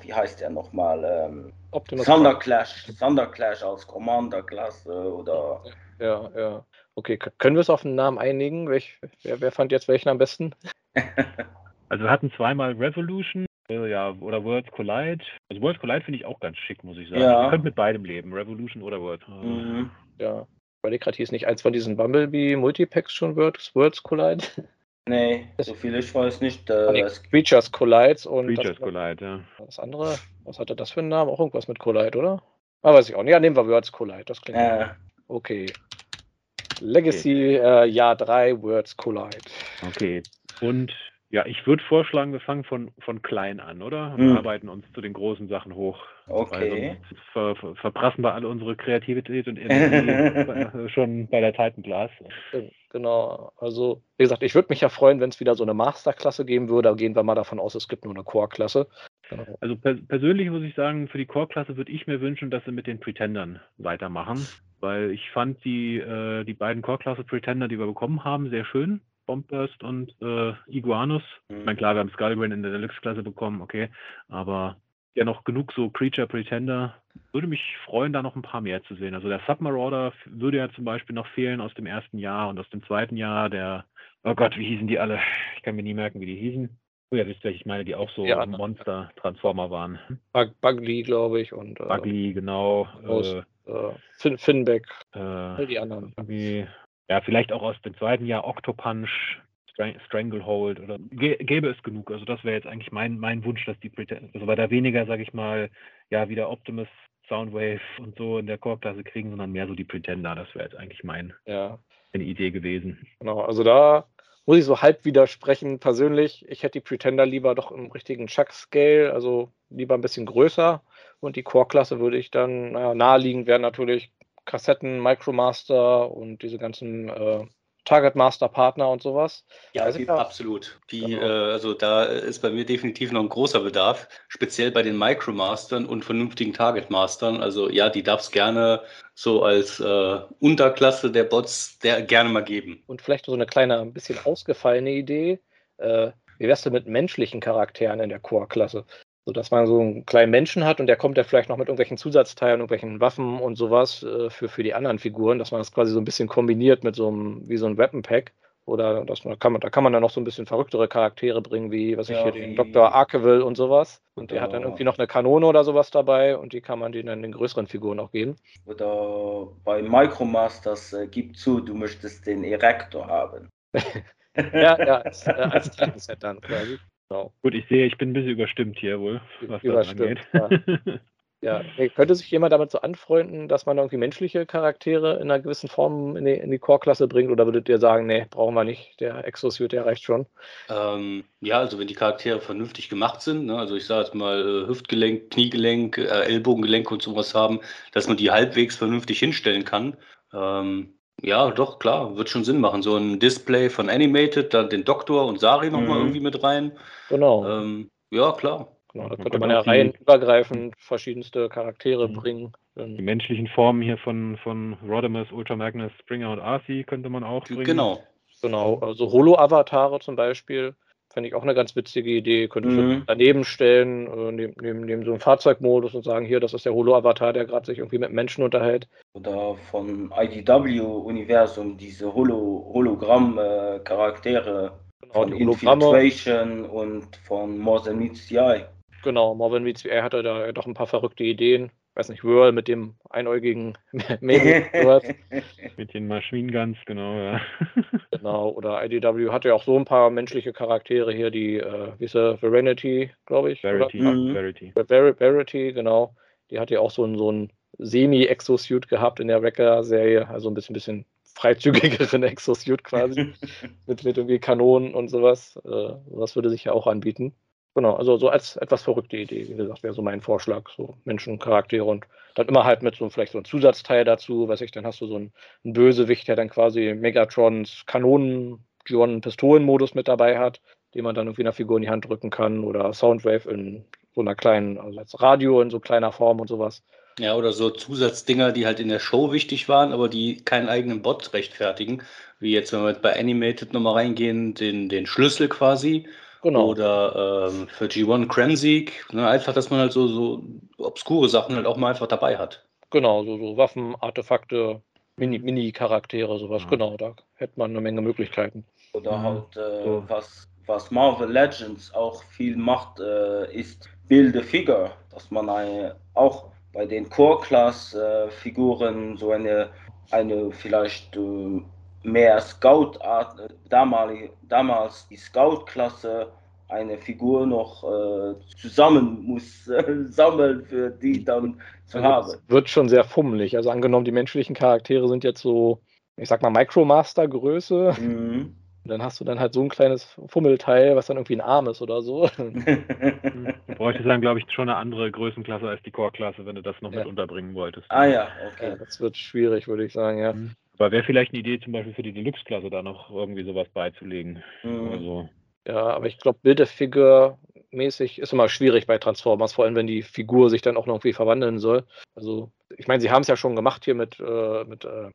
wie heißt er nochmal, ähm, Optimus Thunder Clash, Thunder Clash als Commander-Klasse oder. Ja, ja. Okay, können wir es auf den Namen einigen? Welch, wer, wer fand jetzt welchen am besten? also wir hatten zweimal Revolution, äh, ja, oder Worlds Collide. Also Worlds Collide finde ich auch ganz schick, muss ich sagen. Ja. Ihr könnt mit beidem leben, Revolution oder Worlds. Mhm. Ja. Weil gerade hier ist nicht eins von diesen Bumblebee Multipacks schon Worlds, Worlds Collide. Nee, so viel ich weiß nicht. Äh, Creatures Collide und. Creatures Collide, ja. Das andere, was hatte das für einen Namen? Auch irgendwas mit Collide, oder? Ah, weiß ich auch nicht. Ja, nehmen wir Words Collide. Das klingt. Äh. Okay. Legacy, okay. Äh, Jahr 3, Words Collide. Okay. Und ja, ich würde vorschlagen, wir fangen von, von klein an, oder? Und hm. arbeiten uns zu den großen Sachen hoch. Okay. Ver, ver, verprassen wir alle unsere Kreativität und Energie schon bei der Titan Glass. Genau. Also, wie gesagt, ich würde mich ja freuen, wenn es wieder so eine Masterklasse geben würde. Da gehen wir mal davon aus, es gibt nur eine Core-Klasse. Also per persönlich muss ich sagen, für die Core-Klasse würde ich mir wünschen, dass sie mit den Pretendern weitermachen. Weil ich fand die, äh, die beiden Core-Klasse Pretender, die wir bekommen haben, sehr schön. Bombburst und äh, Iguanus. Mhm. Ich meine, klar, wir haben Skullbrain in der Deluxe-Klasse bekommen, okay. Aber ja noch genug so Creature Pretender. Würde mich freuen, da noch ein paar mehr zu sehen. Also der Submarauder würde ja zum Beispiel noch fehlen aus dem ersten Jahr und aus dem zweiten Jahr. Der, oh Gott, wie hießen die alle? Ich kann mir nie merken, wie die hießen. Oh ja, wisst ihr, ich meine, die auch so ja, Monster-Transformer waren. Bug, Bugly, glaube ich. Und, äh, Bugly, genau. Aus, äh, äh, Fin Finback, äh, all die anderen. Ja, vielleicht auch aus dem zweiten Jahr Octopunch, Strang Stranglehold oder gäbe es genug. Also das wäre jetzt eigentlich mein, mein Wunsch, dass die Pretend also weil da weniger, sage ich mal, ja, wieder Optimus, Soundwave und so in der Core-Klasse kriegen, sondern mehr so die Pretender. Das wäre jetzt eigentlich mein, ja. meine Idee gewesen. Genau, also da muss ich so halb widersprechen. Persönlich, ich hätte die Pretender lieber doch im richtigen Chuck-Scale, also lieber ein bisschen größer. Und die Core-Klasse würde ich dann, naja, naheliegend wäre natürlich Kassetten, Micromaster und diese ganzen äh, Target Master Partner und sowas. Ja, die, absolut. Die, genau. äh, also da ist bei mir definitiv noch ein großer Bedarf, speziell bei den Micromastern und vernünftigen Target Mastern. Also ja, die darf es gerne so als äh, Unterklasse der Bots der, gerne mal geben. Und vielleicht so eine kleine, ein bisschen ausgefallene Idee. Äh, wie wär's denn mit menschlichen Charakteren in der Core-Klasse? So dass man so einen kleinen Menschen hat und der kommt ja vielleicht noch mit irgendwelchen Zusatzteilen, irgendwelchen Waffen und sowas äh, für, für die anderen Figuren, dass man das quasi so ein bisschen kombiniert mit so einem, wie so ein Weapon Pack Oder das, da, kann man, da kann man dann noch so ein bisschen verrücktere Charaktere bringen, wie, was ich Ja, hier, den Dr. Arkeville und sowas. Und der hat dann Oder- irgendwie noch eine Kanone oder sowas dabei und die kann man denen dann den größeren Figuren auch geben. Oder bei Micromasters äh, gib zu, du möchtest den Erektor haben. Ja, ja, als, äh, als Titan-Set dann quasi. Genau. Gut, ich sehe, ich bin ein bisschen überstimmt hier wohl, was das Überstimmt, angeht. Ja, hey, könnte sich jemand damit so anfreunden, dass man irgendwie menschliche Charaktere in einer gewissen Form in die, in die Core-Klasse bringt? Oder würdet ihr sagen, nee, brauchen wir nicht, der Exosuit, der reicht schon? Ähm, ja, also wenn die Charaktere vernünftig gemacht sind, ne, also ich sage jetzt mal äh, Hüftgelenk, Kniegelenk, äh, Ellbogengelenk und sowas haben, dass man die halbwegs vernünftig hinstellen kann. Ähm, ja, doch, klar, wird schon Sinn machen. So ein Display von Animated, dann den Doktor und Sari nochmal Mhm. irgendwie mit rein. Genau. Ähm, ja, klar. genau da könnte man ja auch die- reihenübergreifend verschiedenste Charaktere Mhm. bringen. Die menschlichen Formen hier von, von Rodimus, Ultra Magnus, Springer und Arcee könnte man auch bringen. Genau. genau, also Holo-Avatare zum Beispiel. Fände ich auch eine ganz witzige Idee. Könntest Mhm. du daneben stellen, äh, neben, neben, neben so einem Fahrzeugmodus und sagen, hier, das ist der Holo-Avatar, der gerade sich irgendwie mit Menschen unterhält. Oder von IDW-Universum, diese Holo Hologramm-Charaktere Genau, von. Infiltration und von More Than Meets the Eye. Genau, Marvin Meets er hatte da doch ein paar verrückte Ideen. Weiß nicht, Whirl mit dem einäugigen. Mit den Machine Guns, genau, ja. genau, oder IDW hatte ja auch so ein paar menschliche Charaktere hier, die, äh, wie ist er, Verenity, glaube ich. Verity, Oder? Mhm. Verity. Ver Verity, genau. Die hat ja auch so ein, so ein Semi-Exosuit gehabt in der Wrecker-Serie, also ein bisschen, bisschen freizügigeren Exosuit quasi, mit, mit irgendwie Kanonen und sowas. Äh, sowas würde sich ja auch anbieten. Genau, also so als etwas verrückte Idee, wie gesagt, wäre so mein Vorschlag, so Menschencharaktere und dann immer halt mit so vielleicht so einem Zusatzteil dazu, weiß ich, dann hast du so einen, einen Bösewicht, der dann quasi Megatrons Kanonen, John Pistolenmodus mit dabei hat, den man dann irgendwie einer Figur in die Hand drücken kann oder Soundwave in so einer kleinen, also als Radio in so kleiner Form und sowas. Ja, oder so Zusatzdinger, die halt in der Show wichtig waren, aber die keinen eigenen Bot rechtfertigen. Wie jetzt, wenn wir jetzt bei Animated nochmal reingehen, den, den Schlüssel quasi. Genau. Oder ähm, für G1 Kremsieg. Ne, einfach, dass man halt so, so obskure Sachen halt auch mal einfach dabei hat. Genau, so, so Waffen, Artefakte, Mini- Mini-Charaktere, sowas. Ja. Genau, da hätte man eine Menge Möglichkeiten. Oder Mhm. halt, äh, So. was, was Marvel Legends auch viel macht, äh, ist Build a Figure, dass man eine, auch bei den Core-Class-Figuren so eine, eine vielleicht äh, mehr Scout-Art, äh, damalig, damals die Scout-Klasse, eine Figur noch äh, zusammen muss äh, sammeln, für die dann zu Also haben. wird schon sehr fummelig. Also angenommen, die menschlichen Charaktere sind jetzt so, ich sag mal, Micromaster-Größe. Mhm. Dann hast du dann halt so ein kleines Fummelteil, was dann irgendwie ein Arm ist oder so. Du bräuchtest dann, glaube ich, schon eine andere Größenklasse als die Core-Klasse, wenn du das noch Ja. mit unterbringen wolltest. ah ja, Ja, okay. das wird schwierig, würde ich sagen, ja. Aber wäre vielleicht eine Idee, zum Beispiel für die Deluxe-Klasse da noch irgendwie sowas beizulegen. Mhm. Also, Ja, aber ich glaube, Build-A-Figure mäßig ist immer schwierig bei Transformers, vor allem wenn die Figur sich dann auch noch irgendwie verwandeln soll. Also, ich meine, sie haben es ja schon gemacht hier mit, äh, mit äh,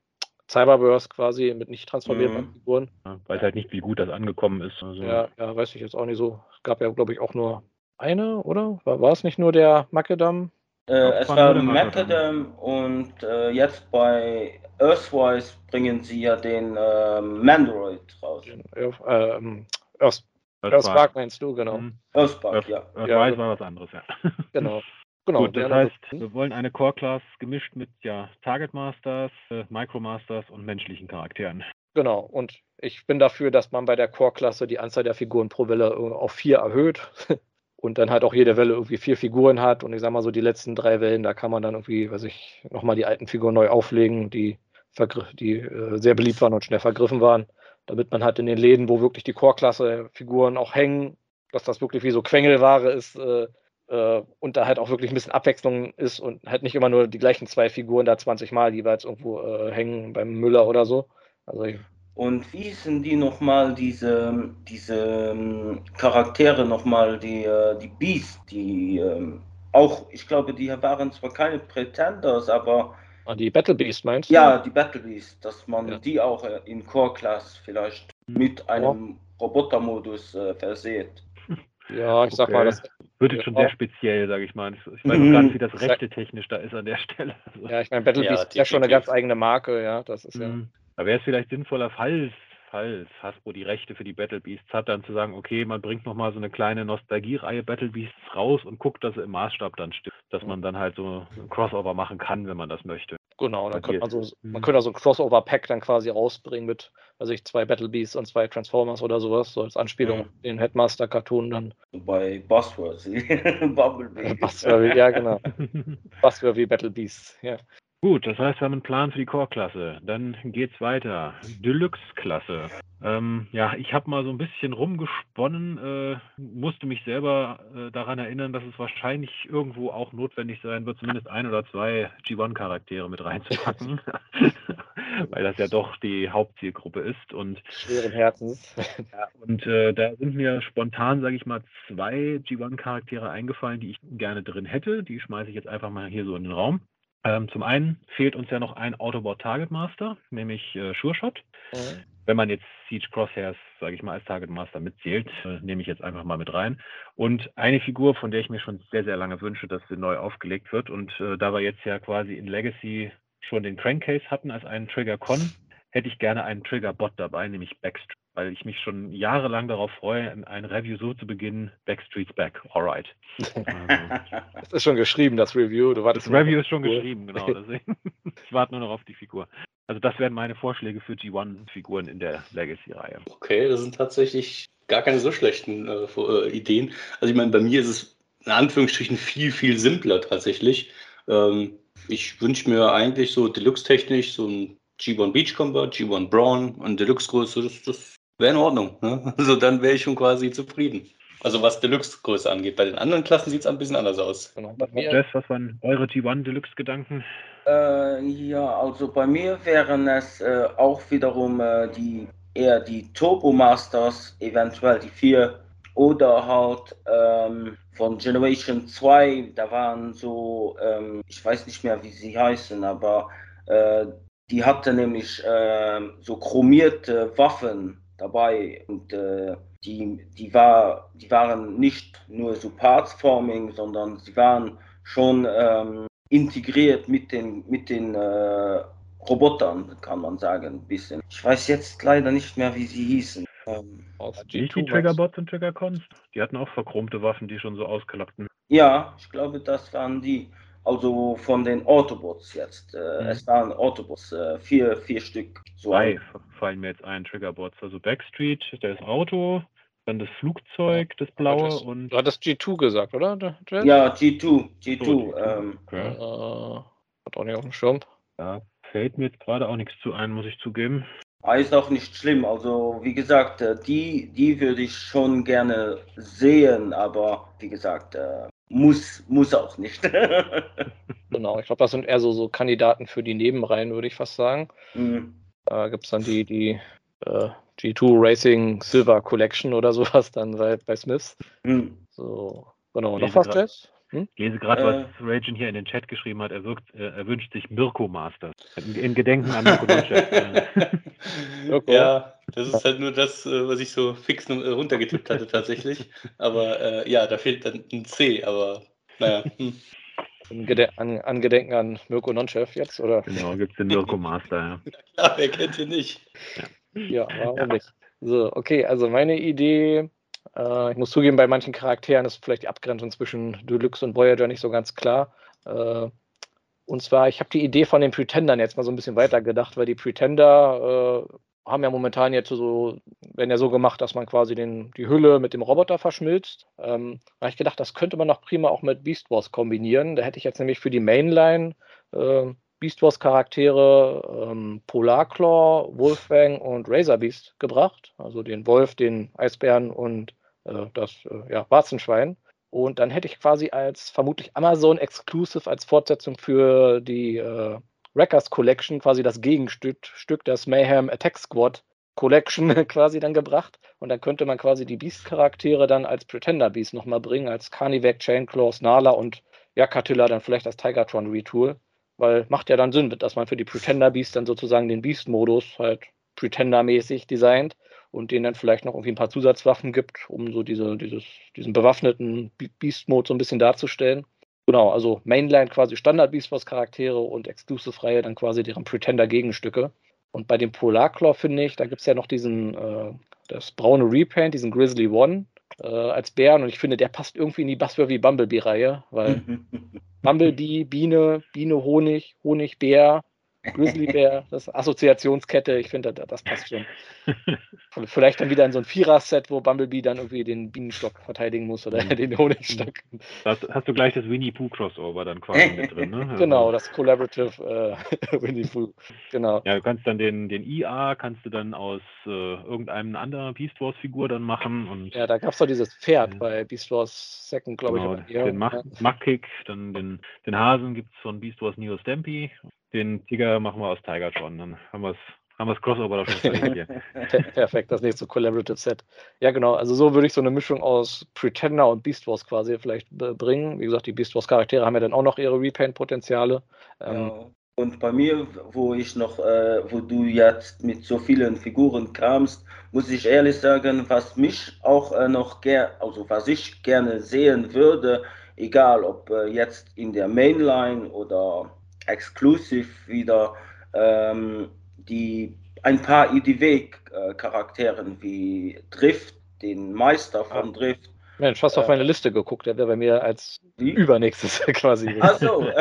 Cyberverse quasi, mit nicht transformierbaren Mhm. Figuren. ja, weiß halt nicht, wie gut das angekommen ist. Also, Ja, ja, weiß ich jetzt auch nicht so. Es gab ja, glaube ich, auch nur eine, oder? War, war es nicht nur der Makedam? Äh, es war Macadam und äh, jetzt bei Earthwise bringen sie ja den ähm, Mandroid raus. Äh, ähm, Earth, das Earthspark meinst du, genau. Mhm. Earthspark, Earth, ja. Earth Ja, war was anderes, ja. Genau. Genau. Gut, das heißt, hm? wir wollen eine Core-Class gemischt mit ja, Target Masters, äh, Micromasters und menschlichen Charakteren. Genau. Und ich bin dafür, dass man bei der Core-Klasse die Anzahl der Figuren pro Welle äh, auf vier erhöht. Und dann halt auch jede Welle irgendwie vier Figuren hat. Und ich sag mal so, die letzten drei Wellen, da kann man dann irgendwie, weiß ich, nochmal die alten Figuren neu auflegen, die, die äh, sehr beliebt waren und schnell vergriffen waren. Damit man halt in den Läden, wo wirklich die Core-Klasse-Figuren auch hängen, dass das wirklich wie so Quengelware ist äh, äh, und da halt auch wirklich ein bisschen Abwechslung ist und halt nicht immer nur die gleichen zwei Figuren da 20 Mal jeweils irgendwo äh, hängen beim Müller oder so. Also ich, Und wie sind die nochmal, diese, diese ähm, Charaktere nochmal, die, äh, die Beast, die ähm, auch, ich glaube, die waren zwar keine Pretenders, aber Ah, Die Battle Beast meinst du? ja, die Battle Beast, dass man Ja. die auch äh, in Core Class vielleicht mit einem Robotermodus äh, verseht. Ja, ich sag Okay. mal, das, Wird jetzt schon Ja. sehr speziell, sage ich mal. Ich weiß Mhm. gar nicht, wie das Sag- rechte technisch da ist an der Stelle. Also, ja, ich meine, Battle Ja, Beast ist ja schon eine ganz eigene Marke, ja, das ist ja. Mhm. Da wäre es vielleicht sinnvoller, falls falls Hasbro die Rechte für die Battle Beasts hat, dann zu sagen, okay, man bringt nochmal so eine kleine Nostalgie-Reihe Battle Beasts raus und guckt, dass sie im Maßstab dann stimmt, dass man dann halt so ein Crossover machen kann, wenn man das möchte. Genau, dann könnte man so, man könnte also ein Crossover-Pack dann quasi rausbringen mit, also ich zwei Battle Beasts und zwei Transformers oder sowas, so als Anspielung, mhm. den Headmaster-Cartoon dann. Bei Buzzworthy, Bumblebee. Buzzworthy, ja genau. Buzzworthy Battle Beasts, ja. Gut, das heißt, wir haben einen Plan für die Core-Klasse. Dann geht's weiter. Deluxe-Klasse. Ähm, ja, ich habe mal so ein bisschen rumgesponnen, äh, musste mich selber äh, daran erinnern, dass es wahrscheinlich irgendwo auch notwendig sein wird, zumindest ein oder zwei G1-Charaktere mit reinzupacken, weil das ja doch die Hauptzielgruppe ist. Und, Schweren Herzens. ja, und äh, da sind mir spontan, sage ich mal, zwei G1-Charaktere eingefallen, die ich gerne drin hätte. Die schmeiße ich jetzt einfach mal hier so in den Raum. Ähm, zum einen fehlt uns ja noch ein Autobot Target Master, nämlich äh, Sure Shot. Mhm. Wenn man jetzt Siege Crosshairs, sage ich mal, als Target Master mitzählt, äh, nehme ich jetzt einfach mal mit rein. Und eine Figur, von der ich mir schon sehr, sehr lange wünsche, dass sie neu aufgelegt wird. Und äh, da wir jetzt ja quasi in Legacy schon den Crankcase hatten als einen Trigger Con, hätte ich gerne einen Trigger Bot dabei, nämlich Backstreet weil ich mich schon jahrelang darauf freue, ein Review so zu beginnen, Backstreet's Back, alright. Das ist schon geschrieben, das Review. Du das Review ist schon geschrieben, genau. Ich warte nur noch auf die Figur. Also das wären meine Vorschläge für G1-Figuren in der Legacy-Reihe. Okay, das sind tatsächlich gar keine so schlechten äh, äh, Ideen. Also ich meine, bei mir ist es in Anführungsstrichen viel, viel simpler tatsächlich. Ähm, ich wünsche mir eigentlich so Deluxe-technisch so ein G1 Beachcomber, G1 Braun und Deluxe-Größe, das, das Wäre in Ordnung. Ne? Also dann wäre ich schon quasi zufrieden. Also was Deluxe-Größe angeht. Bei den anderen Klassen sieht es ein bisschen anders aus. Genau. Jess, was waren eure T1 Deluxe-Gedanken? Äh, ja, also bei mir wären es äh, auch wiederum äh, die eher die Turbo Masters, eventuell die vier oder halt ähm, von Generation 2, da waren so, ähm, ich weiß nicht mehr, wie sie heißen, aber äh, die hatte nämlich ähm, so chromierte Waffen dabei und äh, die, die, war, die waren nicht nur so Parts-Forming, sondern sie waren schon ähm, integriert mit den, mit den äh, Robotern, kann man sagen, ein bisschen. Ich weiß jetzt leider nicht mehr, wie sie hießen. Ähm, die Triggerbots und Triggercons, die hatten auch verchromte Waffen, die schon so ausklappten. Ja, ich glaube, das waren die. Also von den Autobots jetzt. Äh, mhm. Es waren Autobots, äh, vier, vier Stück. So Zwei fallen mir jetzt ein, Triggerbots. Also Backstreet, das Auto, dann das Flugzeug, das blaue das, und. Du hattest G2 gesagt, oder? Ja, G2. G2. So, ähm, okay. äh, hat auch nicht auf dem Schirm. Da fällt mir jetzt gerade auch nichts zu ein, muss ich zugeben. Ah, ist auch nicht schlimm. Also, wie gesagt, äh, die, die würde ich schon gerne sehen, aber wie gesagt, äh, muss, muss auch nicht. genau, ich glaube, das sind eher so, so Kandidaten für die Nebenreihen, würde ich fast sagen. Mhm. Da gibt es dann die, die äh, G2 Racing Silver Collection oder sowas dann bei, bei Smiths. Mhm. So, genau, noch was, Jess? Hm? Ich lese gerade, was äh, Rajan hier in den Chat geschrieben hat. Er, wirkt, äh, er wünscht sich Mirko Masters. In, in Gedenken an Mirko Ja, das ist halt nur das, äh, was ich so fix äh, runtergetippt hatte tatsächlich. Aber äh, ja, da fehlt dann ein C, aber naja. Hm. An, an, Gedenken an Mirko Nonchef jetzt, oder? Genau, gibt es den Mirko Master, ja. Na klar, wer kennt ihn nicht? Ja, warum ja. nicht? So, okay, also meine Idee äh, ich muss zugeben, bei manchen Charakteren ist vielleicht die Abgrenzung zwischen Deluxe und Voyager nicht so ganz klar. Äh, und zwar, ich habe die Idee von den Pretendern jetzt mal so ein bisschen weiter gedacht, weil die Pretender äh, haben ja momentan jetzt so, werden ja so gemacht, dass man quasi den, die Hülle mit dem Roboter verschmilzt. Ähm, da habe ich gedacht, das könnte man noch prima auch mit Beast Wars kombinieren. Da hätte ich jetzt nämlich für die Mainline äh, Beast Wars Charaktere ähm, Polarclaw, Wolfgang und Razor Beast gebracht. Also den Wolf, den Eisbären und äh, das äh, ja, Warzenschwein. Und dann hätte ich quasi als vermutlich Amazon Exclusive als Fortsetzung für die äh, Wreckers Collection quasi das Gegenstück Stück das Mayhem Attack Squad Collection quasi dann gebracht. Und dann könnte man quasi die Beast-Charaktere dann als Pretender Beast nochmal bringen, als Carnivac, Chainclaw, Snarler und ja, Catilla dann vielleicht als Tigertron Retool. Weil macht ja dann Sinn, dass man für die Pretender Beast dann sozusagen den Beast-Modus halt Pretender-mäßig designt und denen dann vielleicht noch irgendwie ein paar Zusatzwaffen gibt, um so diese, dieses, diesen bewaffneten Beast-Mode so ein bisschen darzustellen. Genau, also Mainline quasi Standard Beast Wars Charaktere und Exclusive-Reihe dann quasi deren Pretender-Gegenstücke. Und bei dem Polarclaw finde ich, da gibt es ja noch diesen, äh, das braune Repaint, diesen Grizzly One äh, als Bären. Und ich finde, der passt irgendwie in die Buzzworthy Bumblebee-Reihe, weil Bumblebee, Biene, Biene, Honig, Honig, Bär, Grizzlybär, das Assoziationskette, ich finde, das, das passt schon. Vielleicht dann wieder in so ein Vierer-Set, wo Bumblebee dann irgendwie den Bienenstock verteidigen muss oder mhm. den Honigstock. Das hast du gleich das Winnie Pooh Crossover dann quasi mit drin, ne? Genau, das Collaborative äh, Winnie Pooh. Genau. Ja, du kannst dann den, den IA, kannst du dann aus äh, irgendeinem anderen Beast Wars-Figur dann machen. Und, ja, da gab es doch dieses Pferd äh, bei Beast Wars Second, glaube genau, ich. Den Mach, Mach-Kick, dann den, den Hasen gibt es von Beast Wars Neo Stampy den Tiger machen wir aus Tigertron. Dann haben wir es haben wir das Crossover da schon hier. Perfekt, das nächste Collaborative Set. Ja, genau. Also so würde ich so eine Mischung aus Pretender und Beast Wars quasi vielleicht bringen. Wie gesagt, die Beast Wars Charaktere haben ja dann auch noch ihre Repaint-Potenziale. Ähm, ja. Und bei mir, wo ich noch, äh, wo du jetzt mit so vielen Figuren kamst, muss ich ehrlich sagen, was mich auch äh, noch gerne, also was ich gerne sehen würde, egal ob äh, jetzt in der Mainline oder exklusiv wieder ähm, die ein paar IDW-Charakteren wie Drift, den Meister von Drift. Mensch, hast du äh, auf meine Liste geguckt, der wäre bei mir als wie? übernächstes quasi. Ach so.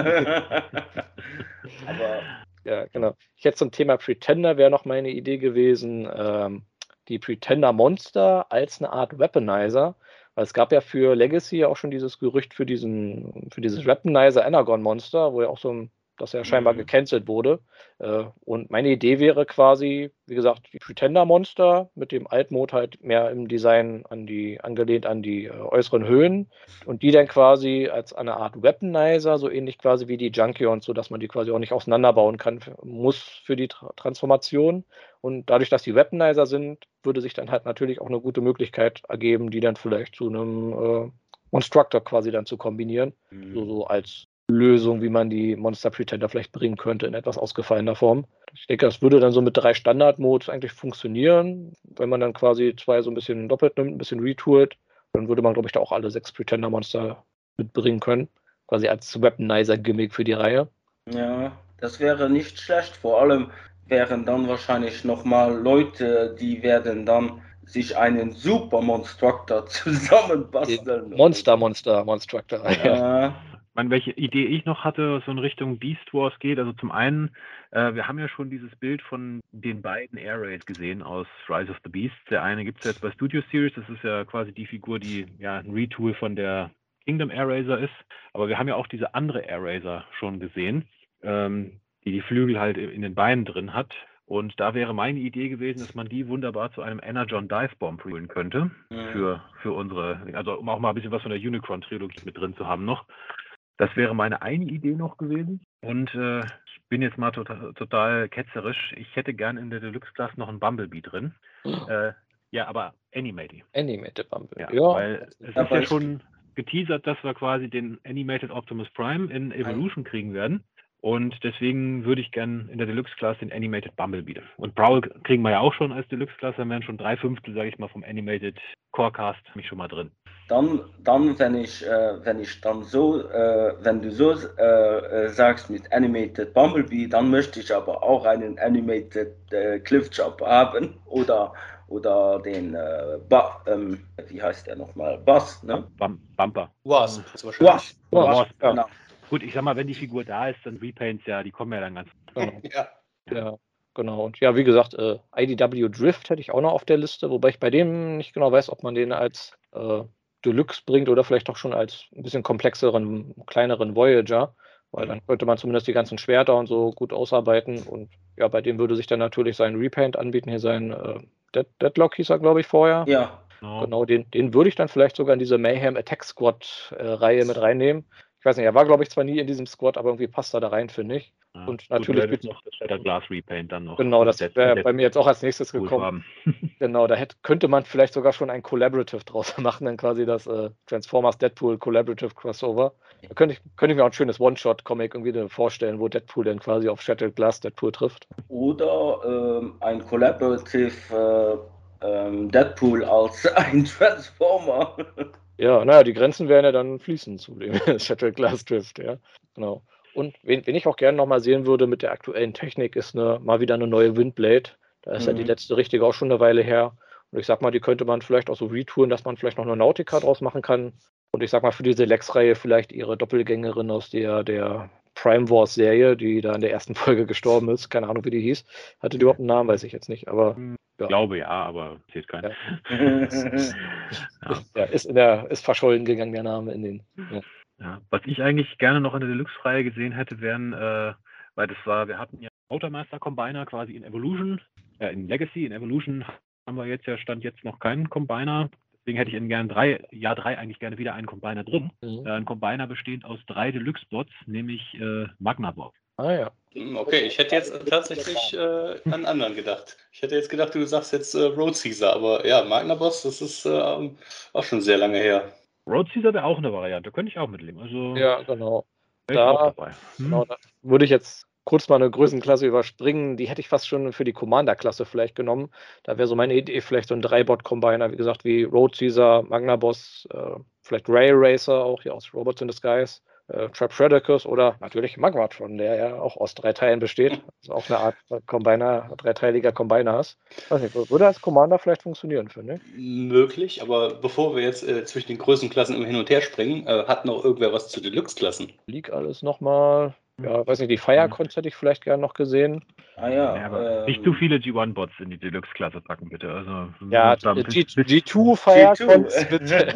Aber ja, genau. Ich hätte zum Thema Pretender wäre noch meine Idee gewesen, ähm, die Pretender Monster als eine Art Weaponizer. Weil es gab ja für Legacy auch schon dieses Gerücht für diesen, für dieses Weaponizer Anagon Monster, wo ja auch so ein dass er scheinbar mhm. gecancelt wurde. Äh, und meine Idee wäre quasi, wie gesagt, die Pretender-Monster mit dem Altmod halt mehr im Design an die, angelehnt an die äh, äußeren Höhen und die dann quasi als eine Art Weaponizer, so ähnlich quasi wie die Junkions, sodass man die quasi auch nicht auseinanderbauen kann, muss für die Tra Transformation. Und dadurch, dass die Weaponizer sind, würde sich dann halt natürlich auch eine gute Möglichkeit ergeben, die dann vielleicht zu einem äh, Monstructor quasi dann zu kombinieren. Mhm. So, so als Lösung, wie man die Monster Pretender vielleicht bringen könnte in etwas ausgefallener Form. Ich denke, das würde dann so mit drei Standard-Modes eigentlich funktionieren. Wenn man dann quasi zwei so ein bisschen doppelt nimmt, ein bisschen retoolt, dann würde man, glaube ich, da auch alle sechs Pretender-Monster mitbringen können. Quasi als Weaponizer-Gimmick für die Reihe. Ja, das wäre nicht schlecht. Vor allem wären dann wahrscheinlich nochmal Leute, die werden dann sich einen Super Monstructor zusammenbasteln. Monster, Monster, Monstructor. Ja meine, welche Idee ich noch hatte, so in Richtung Beast Wars geht. Also zum einen, äh, wir haben ja schon dieses Bild von den beiden Air Raid gesehen aus Rise of the Beasts. Der eine gibt es jetzt bei Studio Series, das ist ja quasi die Figur, die ja ein Retool von der Kingdom Air Razor ist. Aber wir haben ja auch diese andere Air Razor schon gesehen, ähm, die die Flügel halt in den Beinen drin hat. Und da wäre meine Idee gewesen, dass man die wunderbar zu einem Energon Dive Bomb holen könnte. Mhm. Für, für unsere, also um auch mal ein bisschen was von der Unicron-Trilogie mit drin zu haben noch. Das wäre meine eine Idee noch gewesen. Und äh, ich bin jetzt mal total, total ketzerisch. Ich hätte gern in der Deluxe Class noch ein Bumblebee drin. Oh. Äh, ja, aber Animated. Animated Bumblebee. Ja, ja. Weil es ist ja schon geteasert, dass wir quasi den Animated Optimus Prime in Evolution kriegen werden. Und deswegen würde ich gern in der Deluxe Class den Animated Bumblebee. Und Brawl kriegen wir ja auch schon als Deluxe Class, dann wären schon drei Fünftel, sage ich mal, vom Animated Corecast mich schon mal drin. Dann, dann wenn ich, äh, wenn ich dann so, äh, wenn du so äh, äh sagst mit Animated Bumblebee, dann möchte ich aber auch einen Animated äh, Cliffjump haben oder oder den äh, ba ähm, wie heißt der nochmal? Bass, ne? Bum Bumper. Wasp. Wasp. Wasp. Genau. Gut, ich sag mal, wenn die Figur da ist, dann Repaints ja, die kommen ja dann ganz. ja. ja. Genau, und ja, wie gesagt, äh, IDW Drift hätte ich auch noch auf der Liste, wobei ich bei dem nicht genau weiß, ob man den als äh, Deluxe bringt oder vielleicht auch schon als ein bisschen komplexeren, kleineren Voyager, weil dann könnte man zumindest die ganzen Schwerter und so gut ausarbeiten und ja, bei dem würde sich dann natürlich sein Repaint anbieten, hier sein äh, Dead Deadlock hieß er, glaube ich, vorher. Ja. Genau, den, den würde ich dann vielleicht sogar in diese Mayhem Attack Squad äh, Reihe mit reinnehmen. Ich weiß nicht, er war, glaube ich, zwar nie in diesem Squad, aber irgendwie passt er da rein, finde ich. Ja, und natürlich mit noch das Shattered Glass Repaint dann noch. Genau, das wäre bei mir jetzt auch als nächstes gekommen. genau, da hätte, könnte man vielleicht sogar schon ein Collaborative draus machen, dann quasi das äh, Transformers Deadpool Collaborative Crossover. Da könnte ich, könnte ich mir auch ein schönes One-Shot-Comic irgendwie vorstellen, wo Deadpool dann quasi auf Shattered Glass Deadpool trifft. Oder ähm, ein Collaborative äh, ähm, Deadpool als ein Transformer. Ja, naja, die Grenzen wären ja dann fließend zu dem Shattered Glass Drift, ja. Genau. Und wen, wen ich auch gerne nochmal sehen würde mit der aktuellen Technik, ist eine, mal wieder eine neue Windblade. Da ist mhm. ja die mhm. letzte richtige auch schon eine Weile her. Und ich sag mal, die könnte man vielleicht auch so retoolen, dass man vielleicht noch eine Nautica draus machen kann. Und ich sag mal, für diese Lex-Reihe vielleicht ihre Doppelgängerin aus der, der Prime Wars Serie, die da in der ersten Folge gestorben ist. Keine Ahnung, wie die hieß. Hatte die überhaupt einen Namen, weiß ich jetzt nicht. Aber hm, ja. glaube ja, aber zählt keiner. Ja. ja. ist, der, ist verschollen gegangen, der Name in den. Was ich eigentlich gerne noch in der Deluxe-Reihe gesehen hätte, wären, äh, weil das war, wir hatten ja Motormaster Combiner quasi in Evolution, äh, in Legacy, in Evolution haben wir jetzt ja, stand jetzt noch keinen Combiner. Deswegen hätte ich in gern drei, Jahr drei eigentlich gerne wieder einen Combiner drin. Mhm. Äh, ein Combiner besteht aus drei Deluxe-Bots, nämlich äh, Magna-Bots. Ah ja. Okay, ich hätte jetzt tatsächlich äh, an anderen gedacht. Ich hätte jetzt gedacht, du sagst jetzt äh, Road Caesar, aber ja, Magna Boss, das ist äh, auch schon sehr lange her. Road Caesar wäre auch eine Variante, könnte ich auch mitleben. Also, ja, genau. Da, hm. genau, da würde ich jetzt kurz mal eine Größenklasse überspringen. Die hätte ich fast schon für die Commander-Klasse vielleicht genommen. Da wäre so meine Idee, vielleicht so ein Dreibot-Combiner, wie gesagt, wie Road Caesar, Magna Boss, äh, vielleicht Rail Racer, auch hier aus Robots in Disguise äh, Trap Shreddicus oder natürlich Magmatron, der ja auch aus drei Teilen besteht. Also auch eine Art Combiner, dreiteiliger Combiner ist. Weiß nicht, würde als Commander vielleicht funktionieren, finde ich. Möglich, aber bevor wir jetzt äh, zwischen den Größenklassen immer hin und her springen, äh, hat noch irgendwer was zu Deluxe-Klassen? Liegt alles nochmal. Ja, weiß nicht, die Firecons hätte ich vielleicht gerne noch gesehen. Ah ja. ja aber ähm, nicht zu viele G1-Bots in die Deluxe-Klasse packen, bitte. Also, ja, G2 Firecons, bitte.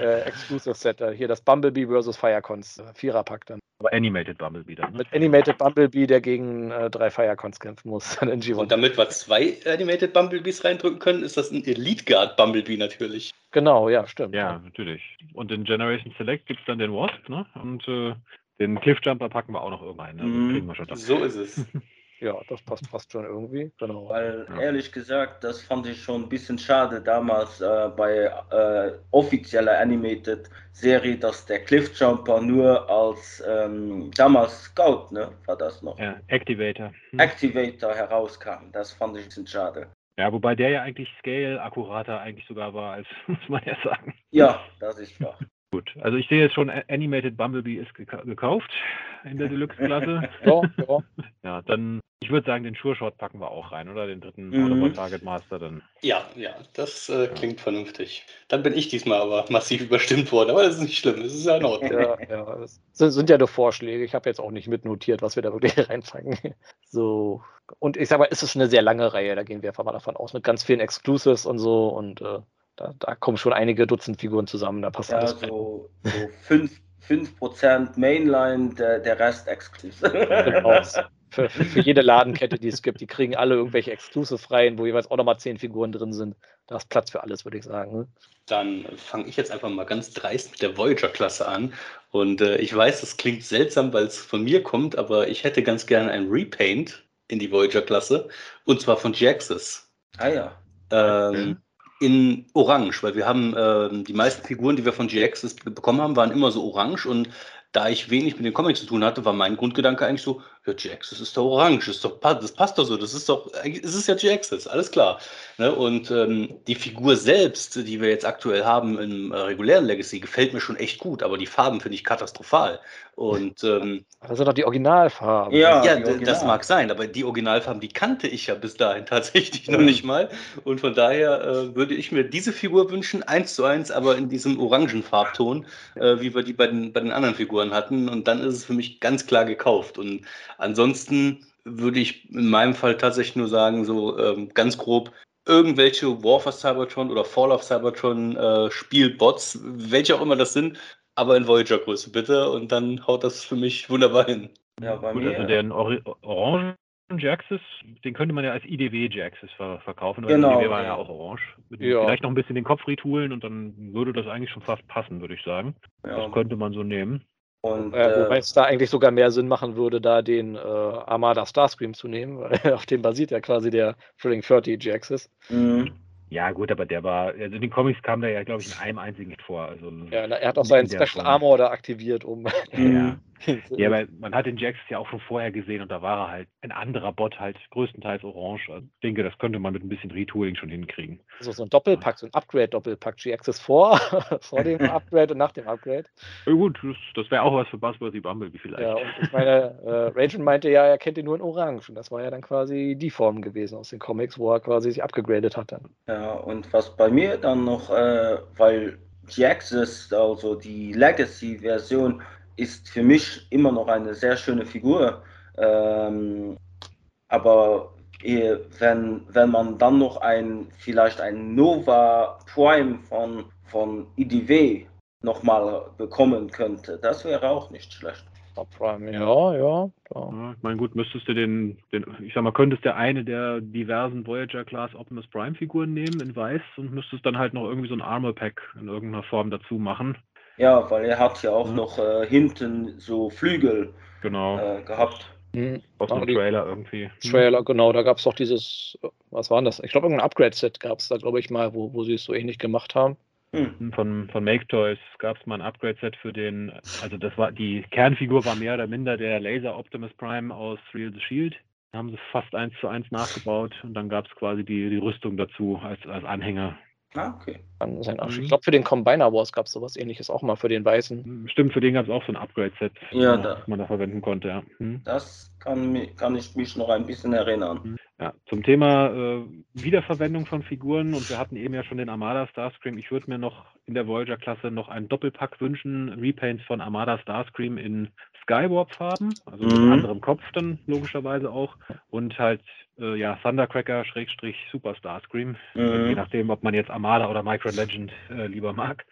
äh, Exclusive Set. Hier das Bumblebee versus Firecons. Äh, Viererpack dann. Aber Animated Bumblebee dann. Ne? Mit Animated Bumblebee, der gegen äh, drei Firecons kämpfen muss. Dann in G1. Und damit wir zwei Animated Bumblebees reindrücken können, ist das ein Elite Guard Bumblebee natürlich. Genau, ja, stimmt. Ja, natürlich. Und in Generation Select gibt es dann den Wasp, ne? Und äh, den Cliffjumper packen wir auch noch irgendwann. Ne? Mhm. Kriegen wir schon so ist es. Ja, das passt fast schon irgendwie, genau. Weil ja. ehrlich gesagt, das fand ich schon ein bisschen schade damals äh, bei äh, offizieller Animated Serie, dass der Cliffjumper nur als ähm, damals Scout, ne, war das noch? Ja, Activator. Hm. Activator herauskam. Das fand ich ein bisschen schade. Ja, wobei der ja eigentlich Scale akkurater eigentlich sogar war, als muss man ja sagen. Ja, das ist wahr. Gut, also ich sehe jetzt schon, Animated Bumblebee ist gekauft in der Deluxe-Klasse. ja, ja. ja, dann, ich würde sagen, den Sure Shot packen wir auch rein, oder? Den dritten mhm. Target Master dann. Ja, ja, das äh, klingt ja. vernünftig. Dann bin ich diesmal aber massiv überstimmt worden, aber das ist nicht schlimm, das ist ja in Ordnung. ja, ja, das sind ja nur Vorschläge. Ich habe jetzt auch nicht mitnotiert, was wir da wirklich reinfangen. So, und ich sag mal, ist es eine sehr lange Reihe, da gehen wir einfach mal davon aus, mit ganz vielen Exclusives und so und äh, da, da, kommen schon einige Dutzend Figuren zusammen, da passt ja, alles. So, so fünf, 5% Mainline, der, der Rest exklusiv. Genau. Für, für, für, jede Ladenkette, die es gibt, die kriegen alle irgendwelche Exclusive rein, wo jeweils auch nochmal 10 Figuren drin sind. Da ist Platz für alles, würde ich sagen. Ne? Dann fange ich jetzt einfach mal ganz dreist mit der Voyager-Klasse an. Und äh, ich weiß, das klingt seltsam, weil es von mir kommt, aber ich hätte ganz gerne ein Repaint in die Voyager-Klasse. Und zwar von Jaxis. Ah ja. Ähm, in Orange, weil wir haben äh, die meisten Figuren, die wir von GX bekommen haben, waren immer so orange und da ich wenig mit den Comics zu tun hatte, war mein Grundgedanke eigentlich so, ja, GX, das ist doch orange, das, ist doch, das passt doch so, das ist doch, es ist ja GX, alles klar. Ne? Und ähm, die Figur selbst, die wir jetzt aktuell haben im äh, regulären Legacy, gefällt mir schon echt gut, aber die Farben finde ich katastrophal. Und ähm, das sind doch die Originalfarben. Ja, ja Original. das mag sein, aber die Originalfarben, die kannte ich ja bis dahin tatsächlich noch nicht mal. Und von daher äh, würde ich mir diese Figur wünschen, eins zu eins, aber in diesem orangen Farbton, äh, wie wir die bei den, bei den anderen Figuren hatten. Und dann ist es für mich ganz klar gekauft. Und ansonsten würde ich in meinem Fall tatsächlich nur sagen, so ähm, ganz grob, irgendwelche War for Cybertron oder Fall of Cybertron äh, Spielbots, welche auch immer das sind, aber in Voyager-Größe bitte und dann haut das für mich wunderbar hin. Ja, bei Gut, mir. Also den Or Orangen Jaxis, den könnte man ja als IDW Jaxis ver verkaufen, weil genau. IDW war ja auch orange. Ja. Vielleicht noch ein bisschen den Kopf retoolen und dann würde das eigentlich schon fast passen, würde ich sagen. Ja. Das könnte man so nehmen. Und, äh, wobei es da eigentlich sogar mehr Sinn machen würde, da den äh, Armada Starscream zu nehmen, weil auf dem basiert ja quasi der Thrilling 30 Jaxis. Mhm. Ja, gut, aber der war, also in den Comics kam der ja, glaube ich, in einem einzigen nicht vor. Also, ja, er hat auch seinen Special Armor da aktiviert, um. Ja, ja, aber man hat den Jax ja auch schon vorher gesehen und da war er halt ein anderer Bot, halt größtenteils orange. Also ich denke, das könnte man mit ein bisschen Retooling schon hinkriegen. Also so ein Doppelpack, so ein Upgrade-Doppelpack. GX ist vor, vor dem Upgrade und nach dem Upgrade. Ja, gut, das, das wäre auch was für Buzzworthy Bumblebee vielleicht. Ja, und ich meine, äh, Ragen meinte ja, er kennt ihn nur in Orange und das war ja dann quasi die Form gewesen aus den Comics, wo er quasi sich abgegradet hat dann. Ja, und was bei mir dann noch, äh, weil Jaxis, also die Legacy-Version, ist für mich immer noch eine sehr schöne Figur. Ähm, aber wenn, wenn man dann noch ein, vielleicht ein Nova Prime von, von IDW nochmal bekommen könnte, das wäre auch nicht schlecht. Prime, ja, ja. ja ich meine, gut, müsstest du den, den, ich sag mal, könntest du eine der diversen Voyager-Class Optimus Prime-Figuren nehmen in weiß und müsstest dann halt noch irgendwie so ein Armor-Pack in irgendeiner Form dazu machen. Ja, weil er hat ja auch mhm. noch äh, hinten so Flügel genau. äh, gehabt. Mhm. Aus dem Trailer irgendwie. Mhm. Trailer, genau, da gab es doch dieses, was war das? Ich glaube, irgendein Upgrade-Set gab es da, glaube ich, mal, wo, wo sie es so ähnlich gemacht haben. Hm. Von, von Make Toys gab es mal ein Upgrade-Set für den, also das war, die Kernfigur war mehr oder minder der Laser Optimus Prime aus Real the Shield. Da haben sie fast eins zu eins nachgebaut und dann gab es quasi die, die Rüstung dazu als, als Anhänger. Ah, okay. Sein. Mhm. Ich glaube, für den Combiner Wars gab es sowas ähnliches auch mal für den Weißen. Hm, stimmt, für den gab es auch so ein Upgrade-Set, ja, das man da verwenden konnte, ja. Hm. Das kann, kann ich mich noch ein bisschen erinnern. Hm. Ja, zum Thema äh, Wiederverwendung von Figuren und wir hatten eben ja schon den Armada Starscream. Ich würde mir noch in der Voyager-Klasse noch einen Doppelpack wünschen, Repaints von Armada Starscream in Skywarp-Farben, also mhm. mit anderem Kopf dann logischerweise auch und halt äh, ja Thundercracker Schrägstrich Super Starscream, mhm. je nachdem, ob man jetzt Armada oder Micro Legend äh, lieber mag.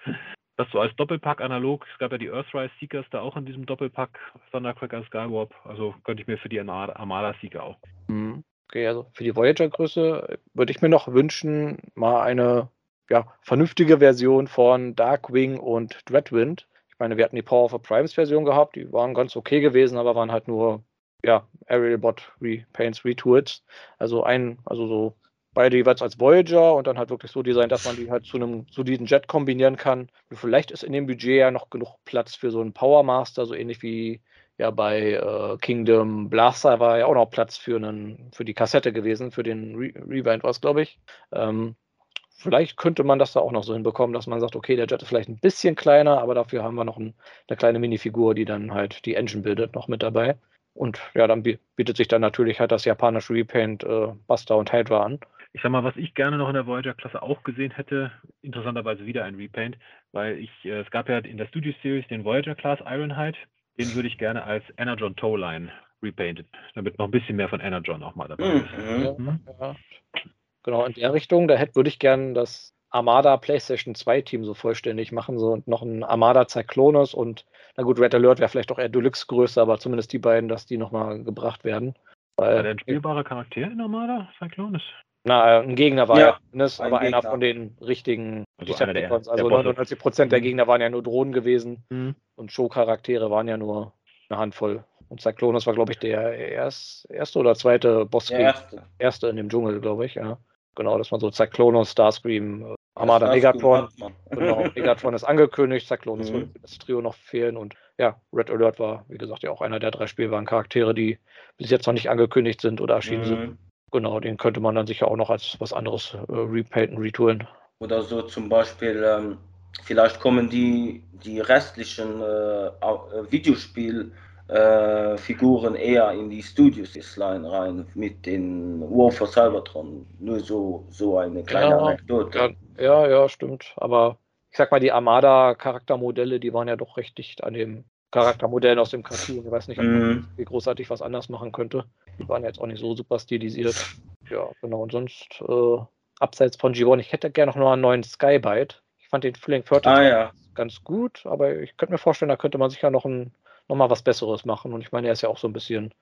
Das so als Doppelpack analog. Es gab ja die Earthrise Seekers da auch in diesem Doppelpack Thundercracker Skywarp. Also könnte ich mir für die Armada Seeker auch. Mhm. Okay, also für die Voyager-Größe würde ich mir noch wünschen, mal eine ja, vernünftige Version von Darkwing und Dreadwind. Ich meine, wir hatten die Power of the Primes Version gehabt, die waren ganz okay gewesen, aber waren halt nur ja, Aerial Bot Repaints, Retools. Also ein, also so beide jeweils als Voyager und dann halt wirklich so designt, dass man die halt zu einem soliden Jet kombinieren kann. Und vielleicht ist in dem Budget ja noch genug Platz für so einen Power Master, so ähnlich wie ja bei äh, Kingdom Blaster war ja auch noch Platz für einen, für die Kassette gewesen, für den Re Rewind war es, glaube ich. Ähm, vielleicht könnte man das da auch noch so hinbekommen, dass man sagt, okay, der Jet ist vielleicht ein bisschen kleiner, aber dafür haben wir noch ein, eine kleine Minifigur, die dann halt die Engine bildet, noch mit dabei. Und ja, dann bietet sich dann natürlich halt das japanische Repaint äh, Buster und Hydra an. Ich sag mal, was ich gerne noch in der Voyager-Klasse auch gesehen hätte, interessanterweise wieder ein Repaint, weil ich, äh, es gab ja in der Studio Series den Voyager-Class Ironhide, den würde ich gerne als Energon Towline repainted, damit noch ein bisschen mehr von Energon auch mal dabei ist. Mhm. Mhm. Ja, Genau, in der Richtung, da hätte, würde ich gerne das Armada PlayStation 2 Team so vollständig machen, so noch ein Armada Cyclonus und na gut, Red Alert wäre vielleicht auch eher Deluxe-Größe, aber zumindest die beiden, dass die nochmal gebracht werden. Weil, war der ein spielbarer Charakter in Armada Cyclonus? Na, ein Gegner war ja, ja aber Gegner. einer von den richtigen also Decepticons. Der, also 99 Prozent der mhm. Gegner waren ja nur Drohnen gewesen mhm. und Show-Charaktere waren ja nur eine Handvoll. Und Cyclonus war, glaube ich, der erst, erste oder zweite Boss. Der erste. erste in dem Dschungel, glaube ich, ja. Genau, dass man so Cyclonus, Starscream, äh, Armada ja, Megatron. Genau, Megatron ist angekündigt, Cyclonus mhm. würde das Trio noch fehlen und ja, Red Alert war, wie gesagt, ja auch einer der drei spielbaren Charaktere, die bis jetzt noch nicht angekündigt sind oder erschienen mhm. sind. Genau, den könnte man dann sicher auch noch als was anderes äh, repainten, retoolen. Oder so zum Beispiel, ähm, vielleicht kommen die, die restlichen äh, äh äh, eher in die Studios-Line rein mit den War for Cybertron. Nur so, so eine kleine ja, Anekdote. Ja, ja, stimmt. Aber ich sag mal, die Armada-Charaktermodelle, die waren ja doch recht dicht an dem Charaktermodellen aus dem Cartoon. Ich weiß nicht, ob man mm. wie großartig was anders machen könnte. Die waren jetzt auch nicht so super stilisiert. Ja, genau. Und sonst, äh, abseits von G1, ich hätte gerne noch einen neuen Skybite. Ich fand den Fling 30 ah, ja. ganz gut, aber ich könnte mir vorstellen, da könnte man sicher noch, ein, noch mal was Besseres machen. Und ich meine, er ist ja auch so ein bisschen,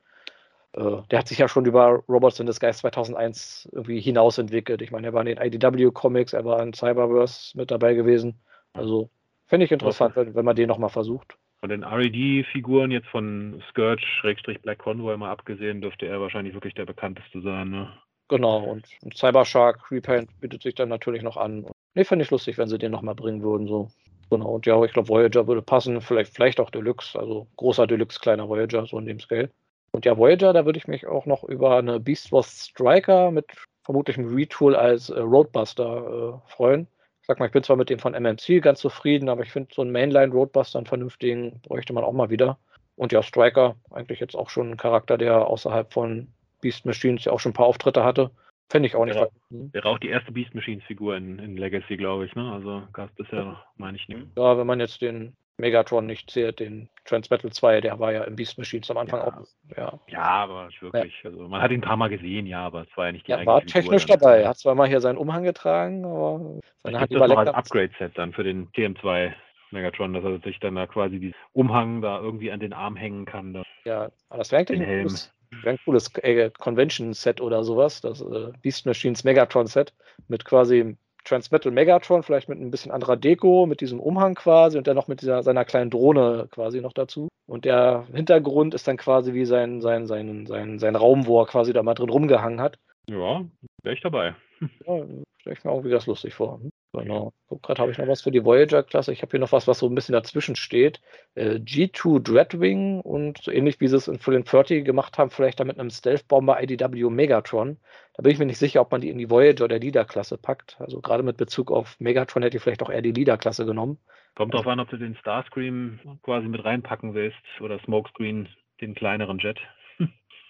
äh, der hat sich ja schon über Robots in Disguise 2001 irgendwie hinaus entwickelt. Ich meine, er war in den IDW-Comics, er war in Cyberverse mit dabei gewesen. Also fände ich interessant, wenn, wenn man den noch mal versucht. Von den RED-Figuren jetzt von Scourge-Black Convoy mal abgesehen, dürfte er wahrscheinlich wirklich der bekannteste sein. Ne? Genau, und Cybershark Repaint bietet sich dann natürlich noch an. Ne, fände ich lustig, wenn sie den nochmal bringen würden. So. Genau, und ja, ich glaube, Voyager würde passen, vielleicht, vielleicht auch Deluxe, also großer Deluxe, kleiner Voyager, so in dem Scale. Und ja, Voyager, da würde ich mich auch noch über eine Beast Wars Striker mit vermutlich einem Retool als äh, Roadbuster äh, freuen. Ich sag mal, ich bin zwar mit dem von MMC ganz zufrieden, aber ich finde so einen Mainline Roadbuster, einen vernünftigen, bräuchte man auch mal wieder. Und ja, Striker, eigentlich jetzt auch schon ein Charakter, der außerhalb von Beast Machines ja auch schon ein paar Auftritte hatte. Fände ich auch nicht. Wäre, wäre auch die erste Beast Machines Figur in, in Legacy, glaube ich. Ne? Also gab es bisher, meine ich nicht. Ja, wenn man jetzt den Megatron nicht zählt, den Transmetal 2, der war ja im Beast Machines am Anfang ja. auch. Ja. ja, aber nicht wirklich. Ja. Also man hat ihn ein paar Mal gesehen, ja, aber es war ja nicht die ja, war technisch Figur, dabei. Er hat zwar mal hier seinen Umhang getragen, aber seine Hand war als Upgrade-Set dann für den TM2 Megatron, dass er sich dann da quasi diesen Umhang da irgendwie an den Arm hängen kann. Da. Ja, aber das wäre eigentlich ein cooles, wär ein cooles äh, Convention-Set oder sowas, das äh, Beast Machines Megatron-Set mit quasi Transmetal Megatron, vielleicht mit ein bisschen anderer Deko, mit diesem Umhang quasi und dann noch mit dieser, seiner kleinen Drohne quasi noch dazu. Und der Hintergrund ist dann quasi wie sein, sein, sein, sein, sein Raum, wo er quasi da mal drin rumgehangen hat. Ja, wäre ich dabei. Ja, stelle ich mir auch wieder das lustig vor. Genau. Guck gerade, habe ich noch was für die Voyager-Klasse. Ich habe hier noch was, was so ein bisschen dazwischen steht. Äh, G2 Dreadwing und so ähnlich wie sie es in Full 30 gemacht haben, vielleicht dann mit einem Stealth-Bomber IDW Megatron. Da bin ich mir nicht sicher, ob man die in die Voyager oder Leader-Klasse packt. Also gerade mit Bezug auf Megatron hätte ich vielleicht auch eher die Leader-Klasse genommen. Kommt drauf an, ob du den Starscream quasi mit reinpacken willst oder Smokescreen, den kleineren Jet.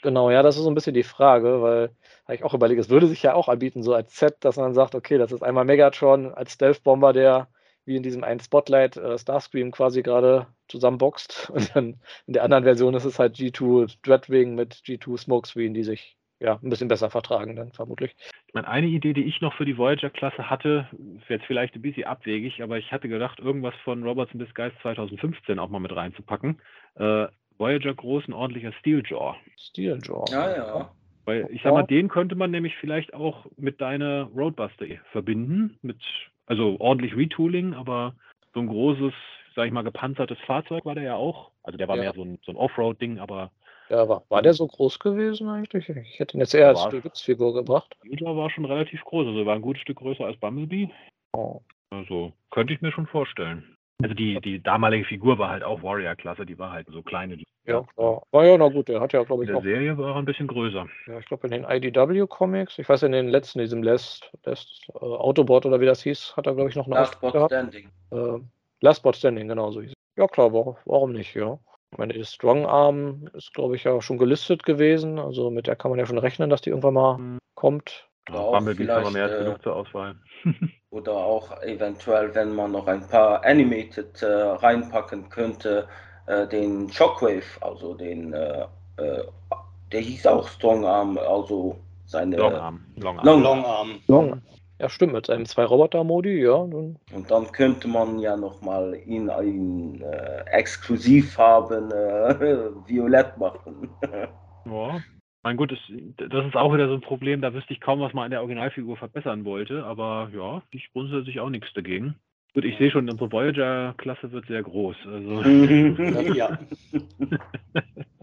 Genau, ja, das ist so ein bisschen die Frage, weil ich auch überlege, es würde sich ja auch anbieten, so als Set, dass man sagt, okay, das ist einmal Megatron als Stealth-Bomber, der wie in diesem einen Spotlight äh, Starscream quasi gerade zusammenboxt. Und dann in der anderen Version ist es halt G2 Dreadwing mit G2 Smokescreen, die sich ja ein bisschen besser vertragen dann vermutlich. Ich meine, eine Idee, die ich noch für die Voyager-Klasse hatte, ist jetzt vielleicht ein bisschen abwegig, aber ich hatte gedacht, irgendwas von Roberts in Disguise 2015 auch mal mit reinzupacken. Äh, Voyager groß, ein ordentlicher Steeljaw. Steeljaw. Ja, ja. Weil ich sag mal, den könnte man nämlich vielleicht auch mit deiner Roadbuster verbinden, mit also ordentlich Retooling, aber so ein großes, sag ich mal, gepanzertes Fahrzeug war der ja auch. Also der war ja. mehr so ein, so ein Offroad-Ding, aber. Ja, war, war der so groß gewesen eigentlich? Ich hätte ihn jetzt eher als Stützfigur gebracht. Steeljaw war schon relativ groß, also war ein gutes Stück größer als Bumblebee. Oh. Also könnte ich mir schon vorstellen. Also die, die damalige Figur war halt auch Warrior-Klasse, die war halt so kleine. Ja, war, war ja na gut, der hat ja, glaube ich, In der Serie war er ein bisschen größer. Ja, ich glaube in den IDW-Comics, ich weiß in den letzten, diesem Last, Last äh, Autobot oder wie das hieß, hat er, glaube ich, noch eine Last Bot Standing. Äh, Last Bot Standing, genau so hieß es. Ja klar, warum, warum nicht, ja. Ich meine, die Strong Arm ist, glaube ich, ja schon gelistet gewesen. Also mit der kann man ja schon rechnen, dass die irgendwann mal mhm. kommt. Ja, Bumblebee haben wir mehr als äh, genug zur Auswahl. oder auch eventuell, wenn man noch ein paar Animated äh, reinpacken könnte, äh, den Shockwave, also den, äh, äh der hieß auch Strong Arm, also seine. Long Arm. Long Arm. Long. Ja, stimmt, mit seinem zwei Roboter-Modi, ja. Und dann könnte man ja nochmal ihn in äh, Exklusivfarben äh, violett machen. ja, mein gut, das, das ist auch wieder so ein Problem, da wüsste ich kaum, was man an der Originalfigur verbessern wollte, aber ja, ich grundsätzlich auch nichts dagegen. Gut, ich sehe schon, unsere Voyager-Klasse wird sehr groß. Also ja.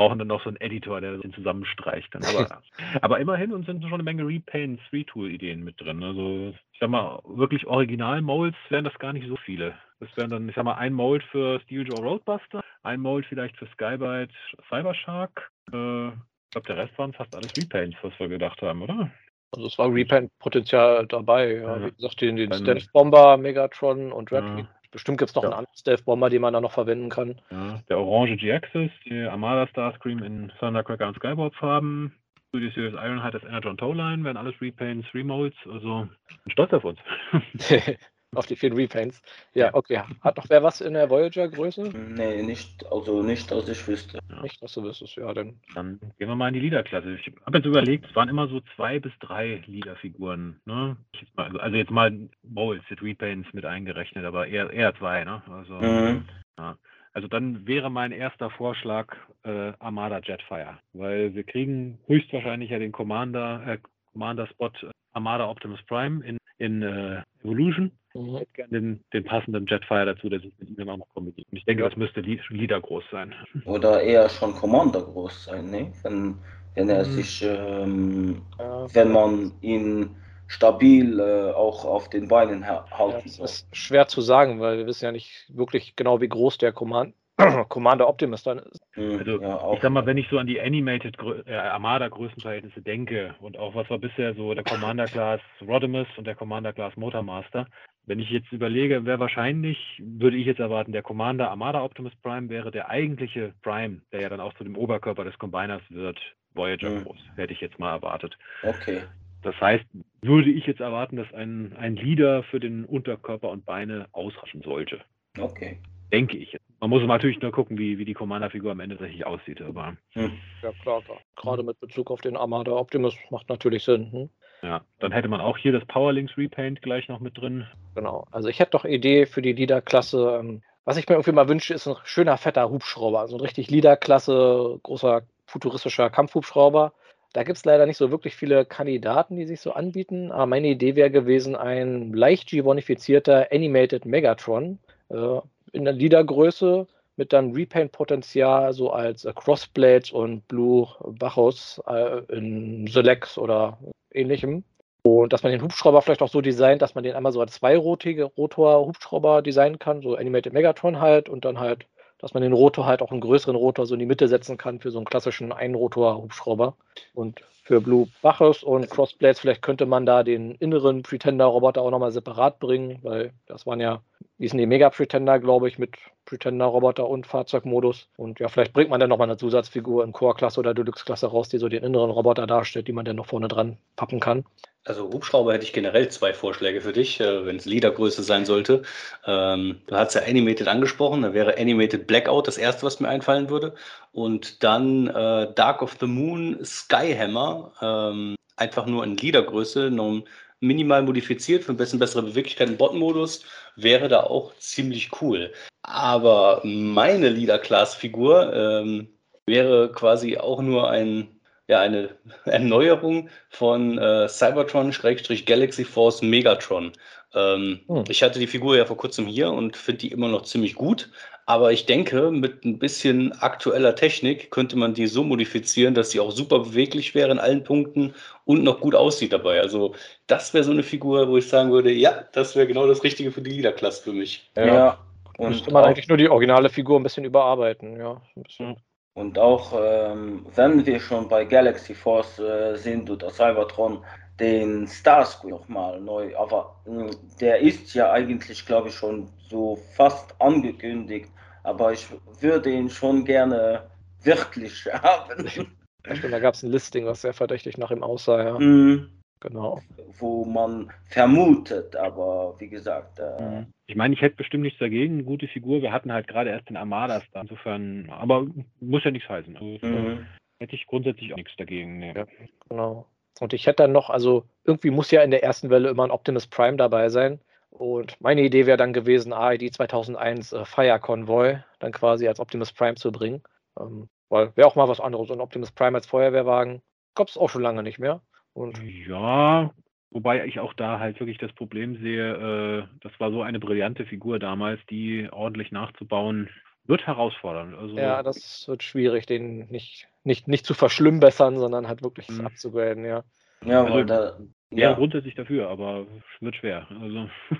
brauchen dann noch so einen Editor, der den zusammenstreicht. Dann. Aber, aber immerhin und sind schon eine Menge Repaints, Retool-Ideen mit drin. Also ich sag mal, wirklich Original-Molds wären das gar nicht so viele. Das wären dann, ich sag mal, ein Mold für Steel Jaw Roadbuster, ein Mold vielleicht für Skybite Cybershark, äh, ich glaube, der Rest waren fast alles Repaints, was wir gedacht haben, oder? Also es war Repaint-Potenzial dabei. Ja. Wie gesagt, den, den Stealth Bomber, Megatron und Red ja. Bestimmt gibt es noch ja. einen anderen Stealth Bomber, den man da noch verwenden kann. Ja, der orange G-Axis, die Armada Starscream in Thundercracker und Skywarp Farben, Studio Series Ironhide, das Energon Towline, werden alles Repaints, Remolds, also bin stolz auf uns. auf die vielen Repaints. Ja, okay. Hat noch wer was in der Voyager-Größe? Nee, nicht, also nicht, dass ich wüsste. Ja. Nicht, dass du wüsstest, ja, dann. Dann gehen wir mal in die Leader-Klasse. Ich habe jetzt überlegt, es waren immer so zwei bis drei Leader-Figuren. Ne? Also jetzt mal Molds mit Repaints mit eingerechnet, aber eher, eher zwei, ne? Also, mhm. ja. Also dann wäre mein erster Vorschlag äh, Armada Jetfire, weil wir kriegen höchstwahrscheinlich ja den Commander, äh, Commander-Spot äh, Armada Optimus Prime in, in äh, Evolution Mhm. hätte gerne den, den, passenden Jetfire dazu, der sich mit ihm dann auch noch kombiniert. Und ich denke, das müsste Leader groß sein. Oder eher schon Commander groß sein, ne? Wenn, wenn er mhm. sich, ähm, ja. wenn man ihn stabil äh, auch auf den Beinen halten ja, Das ist schwer zu sagen, weil wir wissen ja nicht wirklich genau, wie groß der Command Commander Optimus dann ist. Hm, also, ja, ich sag mal, wenn ich so an die Animated äh, Armada-Größenverhältnisse denke und auch was war bisher so der Commander Class Rodimus und der Commander Class Motormaster, wenn ich jetzt überlege, wer wahrscheinlich, würde ich jetzt erwarten, der Commander Armada Optimus Prime wäre der eigentliche Prime, der ja dann auch zu dem Oberkörper des Combiners wird, Voyager mhm. groß, hätte ich jetzt mal erwartet. Okay. Das heißt, würde ich jetzt erwarten, dass ein, ein Leader für den Unterkörper und Beine ausreichen sollte. Okay. Denke ich. Man muss natürlich nur gucken, wie, wie die Commander-Figur am Ende tatsächlich aussieht. Aber hm. Ja, klar, klar. Gerade mit Bezug auf den Armada Optimus macht natürlich Sinn. Hm? Ja, dann hätte man auch hier das Powerlinks Repaint gleich noch mit drin. Genau. Also ich hätte doch Idee für die Leader-Klasse. Ähm, was ich mir irgendwie mal wünsche, ist ein schöner, fetter Hubschrauber. So ein richtig Leader-Klasse, großer futuristischer Kampfhubschrauber. Da gibt es leider nicht so wirklich viele Kandidaten, die sich so anbieten. Aber meine Idee wäre gewesen, ein leicht Gibbonifizierter Animated Megatron äh, in der Leader-Größe mit dann Repaint-Potenzial, so als Crossblades und Blue Bacchus äh, in Select oder ähnlichem. Und dass man den Hubschrauber vielleicht auch so designt, dass man den einmal so als zweirotige Rotor-Hubschrauber designen kann, so Animated Megatron halt, und dann halt, dass man den Rotor halt auch einen größeren Rotor so in die Mitte setzen kann für so einen klassischen Einrotor-Hubschrauber. Und für Blue Bacchus und Crossblades, vielleicht könnte man da den inneren Pretender-Roboter auch nochmal separat bringen, weil das waren ja, wie sind die Mega-Pretender, glaube ich, mit Pretender-Roboter und Fahrzeugmodus. Und ja, vielleicht bringt man dann nochmal eine Zusatzfigur in Core-Klasse oder Deluxe-Klasse raus, die so den inneren Roboter darstellt, die man dann noch vorne dran pappen kann. Also Hubschrauber hätte ich generell zwei Vorschläge für dich, äh, wenn es Liedergröße sein sollte. Ähm, du hast ja Animated angesprochen, da wäre Animated Blackout das erste, was mir einfallen würde. Und dann äh, Dark of the Moon Skyhammer, ähm, einfach nur in Liedergröße, noch minimal modifiziert für ein bisschen bessere Beweglichkeit im Bot-Modus, wäre da auch ziemlich cool. Aber meine Leader-Class-Figur ähm, wäre quasi auch nur ein, ja, eine Erneuerung von äh, Cybertron-Galaxy Force Megatron. Ähm, hm. Ich hatte die Figur ja vor kurzem hier und finde die immer noch ziemlich gut. Aber ich denke, mit ein bisschen aktueller Technik könnte man die so modifizieren, dass sie auch super beweglich wäre in allen Punkten und noch gut aussieht dabei. Also das wäre so eine Figur, wo ich sagen würde, ja, das wäre genau das Richtige für die Leader-Klasse für mich. Ja. ja. Und müsste man eigentlich nur die originale Figur ein bisschen überarbeiten, ja. Bisschen. Und auch ähm, wenn wir schon bei Galaxy Force äh, sind oder Cybertron, den Starscream nochmal neu. Aber äh, der ist ja eigentlich, glaube ich, schon so fast angekündigt aber ich würde ihn schon gerne wirklich haben. da gab es ein Listing, was sehr verdächtig nach ihm aussah, ja. Mhm. Genau. Wo man vermutet, aber wie gesagt. Äh, mhm. ich meine, ich hätte bestimmt nichts dagegen, eine gute Figur. Wir hatten halt gerade erst den Armadas da, insofern, aber muss ja nichts heißen. Also, mhm. Hätte ich grundsätzlich auch nichts dagegen. Nee. Ja, genau. Und ich hätte dann noch, also irgendwie muss ja in der ersten Welle immer ein Optimus Prime dabei sein. Und meine Idee wäre dann gewesen, AID 2001 äh, Fire Convoy dann quasi als Optimus Prime zu bringen. Ähm, weil wäre auch mal was anderes. Und Optimus Prime als Feuerwehrwagen gab es auch schon lange nicht mehr. Und ja, wobei ich auch da halt wirklich das Problem sehe, äh, das war so eine brillante Figur damals, die ordentlich nachzubauen, wird herausfordernd. Also, ja, das wird schwierig, den nicht, nicht, nicht zu verschlimmbessern, sondern halt wirklich mhm. abzugraden, ja. Ja, also, weil da, ja, grundsätzlich dafür, aber es wird schwer. Also.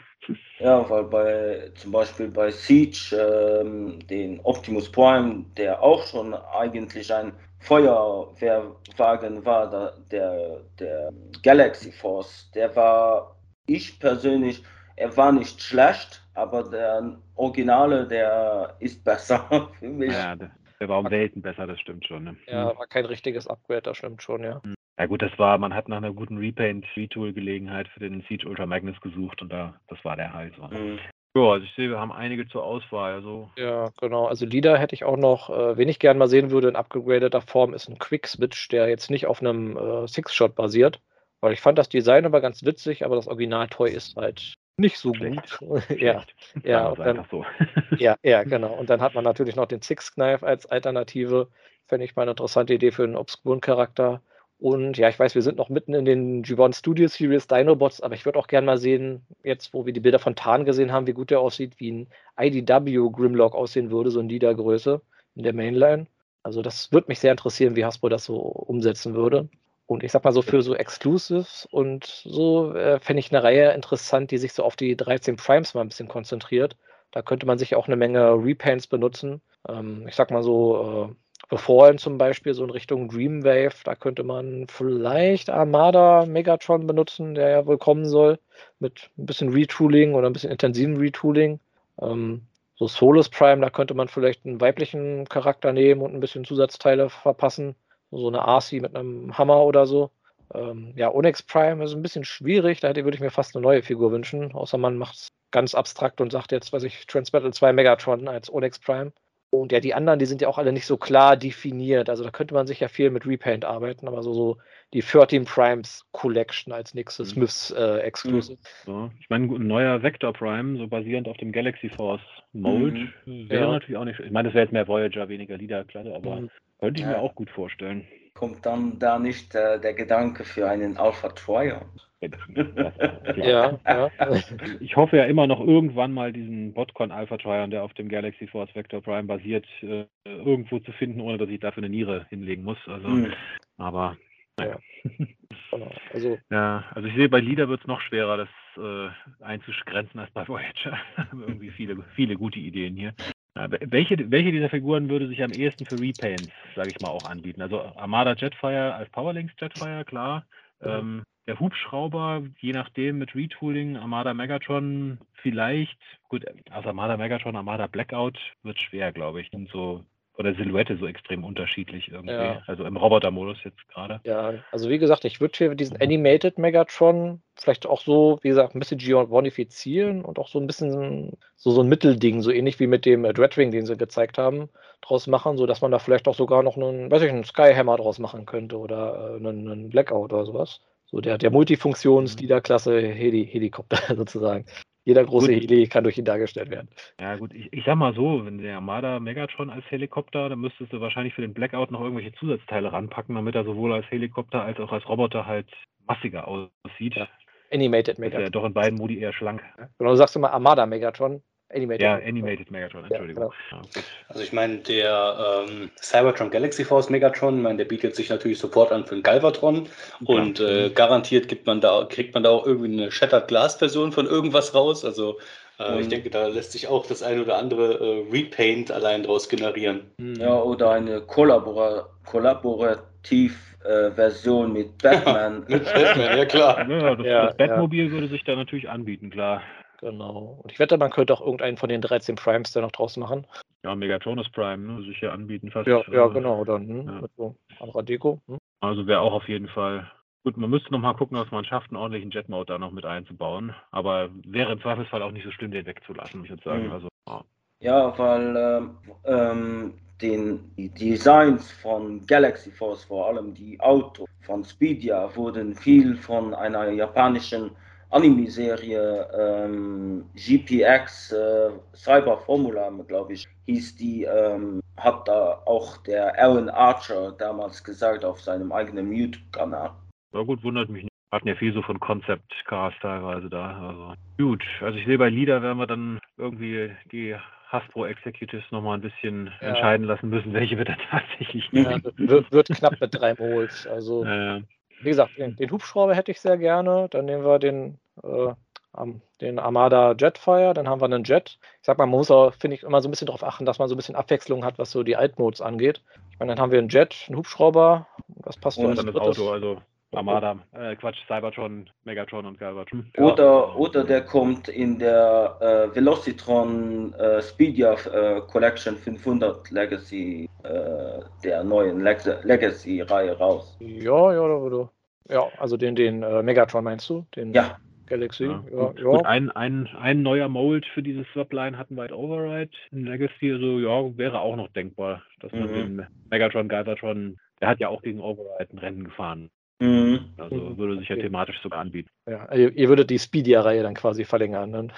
Ja, weil bei zum Beispiel bei Siege ähm, den Optimus Prime, der auch schon eigentlich ein Feuerwehrwagen war, der, der, der Galaxy Force, der war ich persönlich, er war nicht schlecht, aber der Originale, der ist besser für mich. Ja, der, der war um Welten besser, das stimmt schon. Ne? Ja, war kein richtiges Upgrade, das stimmt schon, ja. Hm. Ja gut, das war, man hat nach einer guten Repaint-Retool-Gelegenheit für den Siege Ultra Magnus gesucht und da, das war der halt so. Mhm. Ja, also ich sehe, wir haben einige zur Auswahl. Also. Ja, genau. Also Leader hätte ich auch noch, äh, wen ich gerne mal sehen würde in upgradeter Form, ist ein Quick-Switch, der jetzt nicht auf einem äh, Six-Shot basiert. Weil ich fand das Design aber ganz witzig, aber das Original-Toy ist halt nicht so Schlecht. gut. ja, ja, und dann, so. ja, ja, genau. Und dann hat man natürlich noch den Six-Knife als Alternative. Fände ich mal eine interessante Idee für einen obskuren Charakter. Und ja, ich weiß, wir sind noch mitten in den G1 Studio Series Dinobots, aber ich würde auch gerne mal sehen, jetzt wo wir die Bilder von Tarn gesehen haben, wie gut der aussieht, wie ein IDW Grimlock aussehen würde, so in Liedergröße in der Mainline. Also das würde mich sehr interessieren, wie Hasbro das so umsetzen würde. Und ich sag mal so, für so Exclusives und so äh, fände ich eine Reihe interessant, die sich so auf die 13 Primes mal ein bisschen konzentriert. Da könnte man sich auch eine Menge Repaints benutzen. Ähm, ich sag mal so, äh, Befallen zum Beispiel, so in Richtung Dreamwave, da könnte man vielleicht Armada Megatron benutzen, der ja wohl kommen soll, mit ein bisschen Retooling oder ein bisschen intensiven Retooling. Ähm, so Solus Prime, da könnte man vielleicht einen weiblichen Charakter nehmen und ein bisschen Zusatzteile verpassen. So eine RC mit einem Hammer oder so. Ähm, ja, Onyx Prime ist ein bisschen schwierig, da würde ich mir fast eine neue Figur wünschen, außer man macht es ganz abstrakt und sagt jetzt, weiß ich, Transmetal 2 Megatron als Onyx Prime. Und ja, die anderen, die sind ja auch alle nicht so klar definiert. Also da könnte man sich ja viel mit Repaint arbeiten, aber so, so die 13 Primes Collection als nächstes mhm. Smiths äh, Exclusive. So. Ich meine, ein neuer Vector Prime, so basierend auf dem Galaxy Force Mold, mhm. wäre ja. natürlich auch nicht. Ich meine, das wäre jetzt mehr Voyager, weniger Leader-Klasse, aber mhm. könnte ich ja. mir auch gut vorstellen. Kommt dann da nicht äh, der Gedanke für einen Alpha Triumph? Ja, ja. Ich hoffe ja immer noch irgendwann mal diesen Botcon Alpha Trion, der auf dem Galaxy Force Vector Prime basiert, äh, irgendwo zu finden, ohne dass ich dafür eine Niere hinlegen muss. Also, mhm. aber naja. Genau, also, ja, also ich sehe, bei Leader wird es noch schwerer, das äh, einzugrenzen als bei Voyager. Irgendwie viele, viele gute Ideen hier. Welche, welche dieser Figuren würde sich am ehesten für Repaints, sage ich mal, auch anbieten? Also Armada Jetfire als Powerlinks Jetfire, klar. Ähm, der Hubschrauber, je nachdem mit Retooling, Armada Megatron vielleicht, gut, also Armada Megatron, Armada Blackout wird schwer, glaube ich. Und so von der Silhouette so extrem unterschiedlich irgendwie. Ja. Also im Roboter-Modus jetzt gerade. Ja, also wie gesagt, ich würde hier diesen Animated Megatron vielleicht auch so, wie gesagt, ein bisschen geonifizieren und auch so ein bisschen so, so ein Mittelding, so ähnlich wie mit dem äh, Dreadwing, den sie gezeigt haben, draus machen, sodass man da vielleicht auch sogar noch einen, weiß ich, einen Skyhammer draus machen könnte oder äh, einen, einen Blackout oder sowas. So der, der Multifunktions-Leader-Klasse Heli Helikopter sozusagen. Jeder große gut. Heli kann durch ihn dargestellt werden. Ja, gut, ich, ich sag mal so, wenn der Armada Megatron als Helikopter, dann müsstest du wahrscheinlich für den Blackout noch irgendwelche Zusatzteile ranpacken, damit er sowohl als Helikopter als auch als Roboter halt massiger aussieht. Ja. Animated Megatron. Ist ja doch in beiden Modi eher schlank. Genau, du sagst immer Armada Megatron. Animated. Ja, Animated Megatron, Entschuldigung. Ja, genau. ja, also ich meine, der ähm, Cybertron Galaxy Force Megatron, ich meine, der bietet sich natürlich sofort an für einen Galvatron ja. und äh, garantiert gibt man da, kriegt man da auch irgendwie eine Shattered Glass Version von irgendwas raus. Also äh, ich denke, da lässt sich auch das eine oder andere äh, Repaint allein draus generieren. Hm. Ja, oder eine Kollabora kollaborativ äh, Version mit Batman. mit Batman, ja klar. Ja, das, das Batmobil würde sich da natürlich anbieten, klar. Genau. Und ich wette, man könnte auch irgendeinen von den 13 Primes da noch draus machen. Ja, Megatronus Prime, ne? Sicher anbieten fast. Ja, ja genau, dann hm, ja. mit so anderer Deko. Hm. Also wäre auch auf jeden Fall. Gut, man müsste noch mal gucken, was man schafft, einen ordentlichen Jet-Mode da noch mit einzubauen. Aber wäre im Zweifelsfall auch nicht so schlimm, den wegzulassen, ich würde sagen. Mhm. Also, ja. ja, weil ähm, ähm, den, die Designs von Galaxy Force, vor allem die Autos von Speedia, wurden viel von einer japanischen Anime-Serie ähm, GPX äh, Cyber Formula, glaube ich, hieß die, ähm, hat da auch der Alan Archer damals gesagt auf seinem eigenen YouTube-Kanal. Na gut, wundert mich nicht. Wir hatten ja viel so von Concept Cars teilweise da. Also gut, also ich sehe bei Leader werden wir dann irgendwie die Hasbro Executives nochmal ein bisschen ja. entscheiden lassen müssen, welche wir da tatsächlich nehmen. Ja, wird, wird, knapp mit drei Moles. Also äh, wie gesagt, den, den, Hubschrauber hätte ich sehr gerne. Dann nehmen wir den, äh, den Armada Jetfire, dann haben wir einen Jet. Ich sag mal, man muss auch, finde ich, immer so ein bisschen darauf achten, dass man so ein bisschen Abwechslung hat, was so die Altmodes angeht. Ich meine, dann haben wir einen Jet, einen Hubschrauber, das passt Und dann das Auto, also Armada, äh, Quatsch, Cybertron, Megatron und Galvatron. Oder, ja. oder der kommt in der äh, Velocitron äh, Speedia äh, Collection 500 Legacy, äh, der neuen Leg Legacy-Reihe raus. Ja, ja, oder, Ja, also den, den äh, Megatron meinst du? Den ja. Galaxy. Ja, ja, gut, ja. Gut, ein, ein, ein neuer Mold für dieses Subline hatten wir halt Override in Legacy, also ja, wäre auch noch denkbar, dass man mhm. den Megatron, Galvatron, der hat ja auch gegen Override ein Rennen gefahren. Mhm. Also würde sich ja thematisch sogar anbieten. Ja, ihr, ihr würdet die Speedia-Reihe dann quasi verlängern. Ne?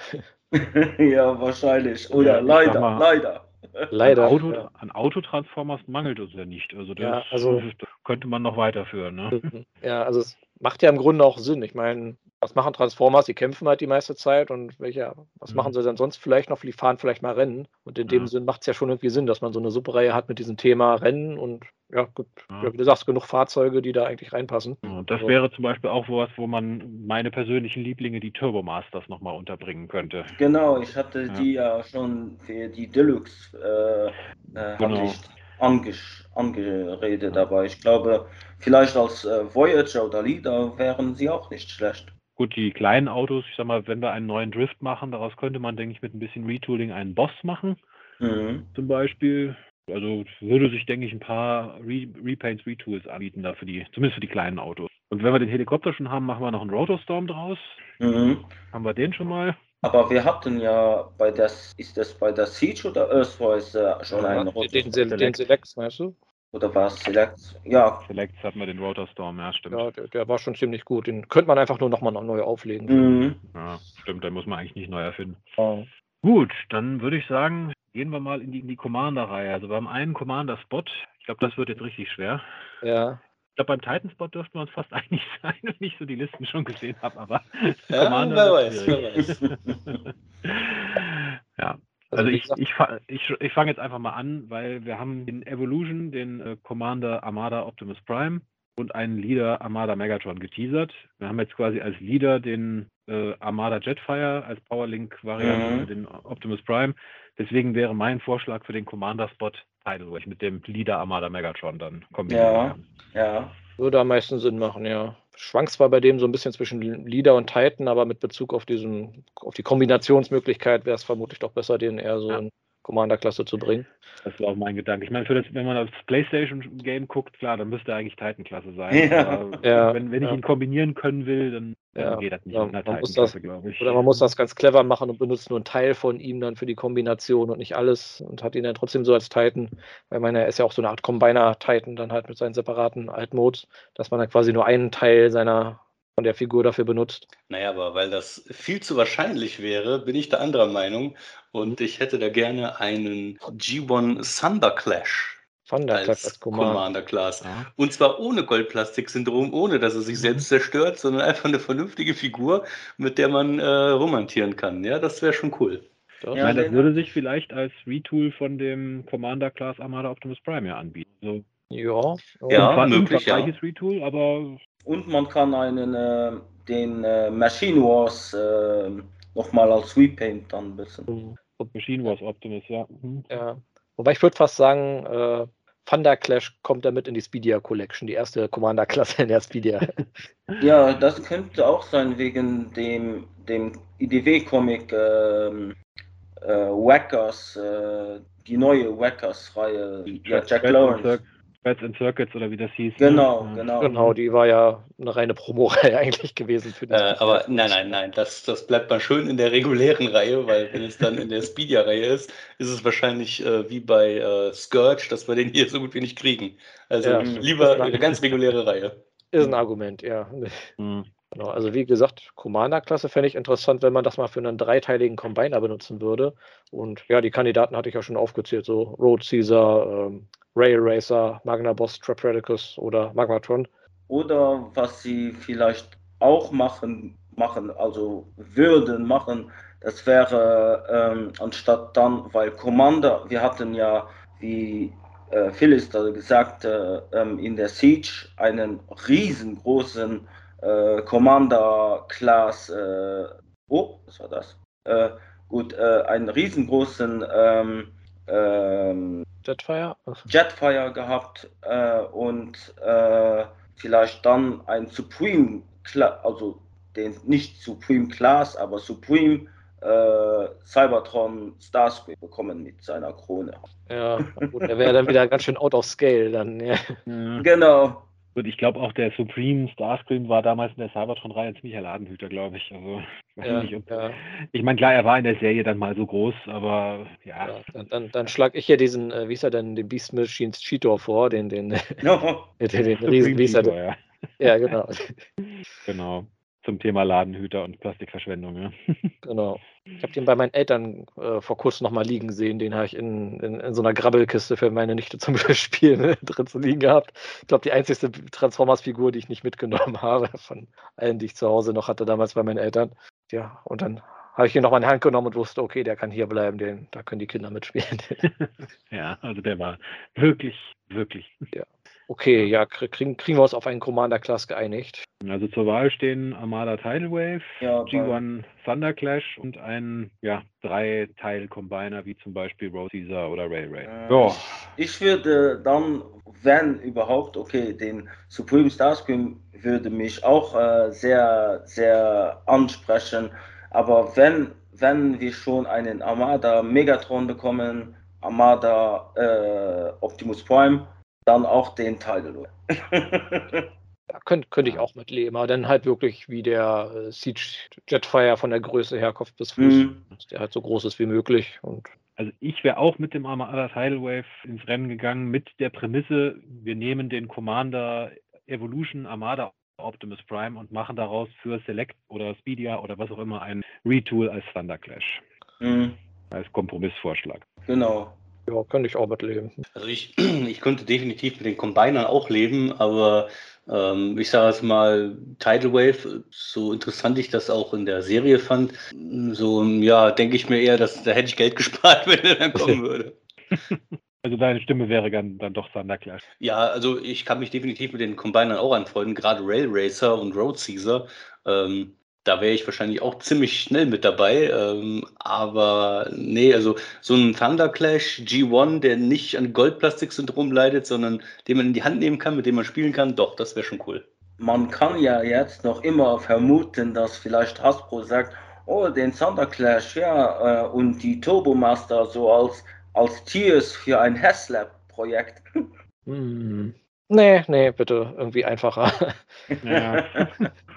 ja, wahrscheinlich. Oder ja, leider, mal, leider. Leider. An, Auto, ja. an Autotransformers mangelt es ja nicht. Also das, ja, also, das könnte man noch weiterführen. Ne? Ja, also es macht ja im Grunde auch Sinn. Ich meine, was machen Transformers? Die kämpfen halt die meiste Zeit und welche, was mhm. machen sie denn sonst vielleicht noch? Die fahren vielleicht mal Rennen. Und in ja. dem Sinn macht es ja schon irgendwie Sinn, dass man so eine Superreihe hat mit diesem Thema Rennen und ja, gut, ja. wie du sagst, genug Fahrzeuge, die da eigentlich reinpassen. Ja, das also. wäre zum Beispiel auch was, wo man meine persönlichen Lieblinge, die Turbomasters, nochmal unterbringen könnte. Genau, ich hatte die ja schon für die Deluxe äh, äh, genau. Angesch angeredet dabei. Ich glaube, vielleicht als äh, Voyager oder Leader wären sie auch nicht schlecht. Gut, die kleinen Autos, ich sag mal, wenn wir einen neuen Drift machen, daraus könnte man, denke ich, mit ein bisschen Retooling einen Boss machen. Mhm. Zum Beispiel. Also würde sich, denke ich, ein paar Re Repaints, Retools anbieten da für die, zumindest für die kleinen Autos. Und wenn wir den Helikopter schon haben, machen wir noch einen Rotorstorm draus. Mhm. Haben wir den schon mal? Aber wir hatten ja bei das, ist das bei der Siege oder Earthwise äh, schon ja, einen Rotorstorm? Den, den Select, weißt du? Oder war es Select? Ja. Select hatten wir den Rotorstorm, ja, stimmt. Ja, der, der, war schon ziemlich gut. Den könnte man einfach nur nochmal neu auflegen. Mhm. Ja, stimmt, den muss man eigentlich nicht neu erfinden. Oh. Gut, dann würde ich sagen, gehen wir mal in die, in die Commander-Reihe. Also beim einen Commander-Spot, ich glaube, das wird jetzt richtig schwer. Ja. Ich glaube, beim Titan-Spot dürften wir uns fast einig sein, wenn ich so die Listen schon gesehen habe, aber ja, Commander. Wer weiß, wer weiß. ja, also, also ich, ich, ich, ich fange jetzt einfach mal an, weil wir haben den Evolution, den äh, Commander Armada Optimus Prime und einen Leader Armada Megatron geteasert. Wir haben jetzt quasi als Leader den äh, Armada Jetfire, als Powerlink-Variante mhm. den Optimus Prime. Deswegen wäre mein Vorschlag für den Commander-Spot Tidal, wo ich mit dem Leader Armada Megatron dann kombiniere. Ja, ja. Würde am meisten Sinn machen, ja. Schwankt zwar bei dem so ein bisschen zwischen Leader und Titan, aber mit Bezug auf diesen, auf die Kombinationsmöglichkeit wäre es vermutlich doch besser, den eher so ja. in Commander-Klasse zu bringen. Das war auch mein Gedanke. Ich meine, das, wenn man aufs PlayStation-Game guckt, klar, dann müsste er eigentlich Titan-Klasse sein. Ja. ja. Wenn, wenn ich ihn kombinieren können will, dann ja, geht das nicht ja, in der Titan-Klasse, glaube ich. Oder man muss das ganz clever machen und benutzt nur einen Teil von ihm dann für die Kombination und nicht alles und hat ihn dann trotzdem so als Titan, weil meine, er ist ja auch so eine Art Combiner-Titan dann halt mit seinen separaten Altmodes, dass man dann quasi nur einen Teil seiner von der Figur dafür benutzt. Naja, aber weil das viel zu wahrscheinlich wäre, bin ich da anderer Meinung. Und ich hätte da gerne einen G1 Thunder Clash. Thunder Clash als, als Commander Class. Ja. Und zwar ohne Goldplastik-Syndrom, ohne dass er sich mhm. selbst zerstört, sondern einfach eine vernünftige Figur, mit der man äh, romantieren kann. Ja, das wäre schon cool. Das, ja, das würde sich vielleicht als Retool von dem Commander Class Armada Optimus Prime ja anbieten. Also, ja, ja möglich. Ja. Retool, aber und man kann einen, äh, den äh, Machine Wars äh, nochmal als Repaint dann benutzen. Machine Wars Optimus, ja. Mhm. ja. Wobei ich würde fast sagen, äh, Thunder Clash kommt damit in die Speedia Collection, die erste Commander-Klasse in der Speedia. ja, das könnte auch sein wegen dem, dem IDW-Comic ähm, äh, Wackers, äh, die neue Wackers-Reihe. Ja, Jack Lawrence. Threads and Circuits oder wie das hieß. Ne? Genau, ne? genau. Genau, die war ja eine reine Promo-Reihe eigentlich gewesen. Für äh, aber nein, nein, nein, das, das bleibt mal schön in der regulären Reihe, weil wenn es dann in der Speedia-Reihe ist, ist es wahrscheinlich äh, wie bei äh, Scourge, dass wir den hier so gut wie nicht kriegen. Also ja, lieber eine ganz reguläre Reihe. Ist ein Argument, ja. Mhm. Genau, also wie gesagt, Commander-Klasse fände ich interessant, wenn man das mal für einen dreiteiligen Combiner benutzen würde. Und ja, die Kandidaten hatte ich ja schon aufgezählt, so Road Caesar, ähm, Rail Racer, Magna Boss, Trapredicus oder Magmatron. Oder was sie vielleicht auch machen, machen also würden machen, das wäre ähm, anstatt dann, weil Commander, wir hatten ja, wie äh, Phyllis da gesagt, äh, ähm, in der Siege einen riesengroßen äh, Commander-Class, äh, oh, was war das? Äh, gut, äh, einen riesengroßen ähm, ähm, Jetfire? Jetfire gehabt äh, und äh, vielleicht dann ein Supreme, also den nicht Supreme Class, aber Supreme äh, Cybertron Starscream bekommen mit seiner Krone. Ja, gut, der wäre dann wieder ganz schön out of scale dann. Ja. Genau. Und ich glaube auch der Supreme Starscream war damals in der Cybertron-Reihe ein ziemlicher Ladenhüter, glaube ich. Also, ich, ja, nicht, ja. ich meine, klar, er war in der Serie dann mal so groß, aber ja. ja dann, dann, dann schlage ich ja diesen, äh, wie ist er denn, den Beast Machines Cheetor vor, den, den, no. den, den, den riesen, denn? Ja. ja, genau. genau. Zum Thema Ladenhüter und Plastikverschwendung, ja. Genau. Ich habe den bei meinen Eltern äh, vor kurzem nochmal liegen sehen. Den habe ich in, in, in, so einer Grabbelkiste für meine Nichte zum Spielen ne, drin zu liegen gehabt. Ich glaube, die einzigste Transformers-Figur, die ich nicht mitgenommen habe, von allen, die ich zu Hause noch hatte, damals bei meinen Eltern. Ja, und dann habe ich ihn nochmal in die Hand genommen und wusste, okay, der kann hier bleiben, den, da können die Kinder mitspielen. ja, also der war wirklich, wirklich. Ja. Okay, ja, kriegen, kriegen wir uns auf einen Commander-Class geeinigt. Also zur Wahl stehen Armada Tidal Wave, ja, G1 Thunder Clash und ein ja, Drei-Teil-Combiner wie zum Beispiel Rose Caesar oder Railway. Äh, ja. Ich würde dann, wenn überhaupt, okay, den Supreme Starscream würde mich auch äh, sehr, sehr ansprechen. Aber wenn, wenn wir schon einen Armada Megatron bekommen, Armada äh, Optimus Prime, dann auch den Teil. ja, könnte, könnte ich auch mitleben, aber dann halt wirklich wie der äh, Siege Jetfire von der Größe her, Kopf bis Fuß, mhm. der halt so groß ist wie möglich. Und also ich wäre auch mit dem Armada Tidal Wave ins Rennen gegangen mit der Prämisse, wir nehmen den Commander Evolution Armada Optimus Prime und machen daraus für Select oder Speedia oder was auch immer ein Retool als Thunder Clash. Mhm. Als Kompromissvorschlag. Genau. Ja, könnte ich auch mitleben. Also ich, ich könnte definitiv mit den Combinern auch leben, aber ähm, ich sage es mal, Tidal Wave, so interessant ich das auch in der Serie fand, so ja, denke ich mir eher, dass da hätte ich Geld gespart, wenn er dann kommen würde. Also deine Stimme wäre dann, dann doch Thunder Clash. Ja, also ich kann mich definitiv mit den Combinern auch anfreunden, gerade Rail Racer und Road Caesar. Ähm, da wäre ich wahrscheinlich auch ziemlich schnell mit dabei. Ähm, aber nee, also so ein Thunder Clash G1, der nicht an Goldplastik-Syndrom leidet, sondern den man in die Hand nehmen kann, mit dem man spielen kann, doch, das wäre schon cool. Man kann ja jetzt noch immer vermuten, dass vielleicht Hasbro sagt, oh, den Thunder Clash, ja, äh, und die Turbo Master so als, als Tiers für ein Haslab-Projekt. Hm. Nee, nee, bitte, irgendwie einfacher. Ja.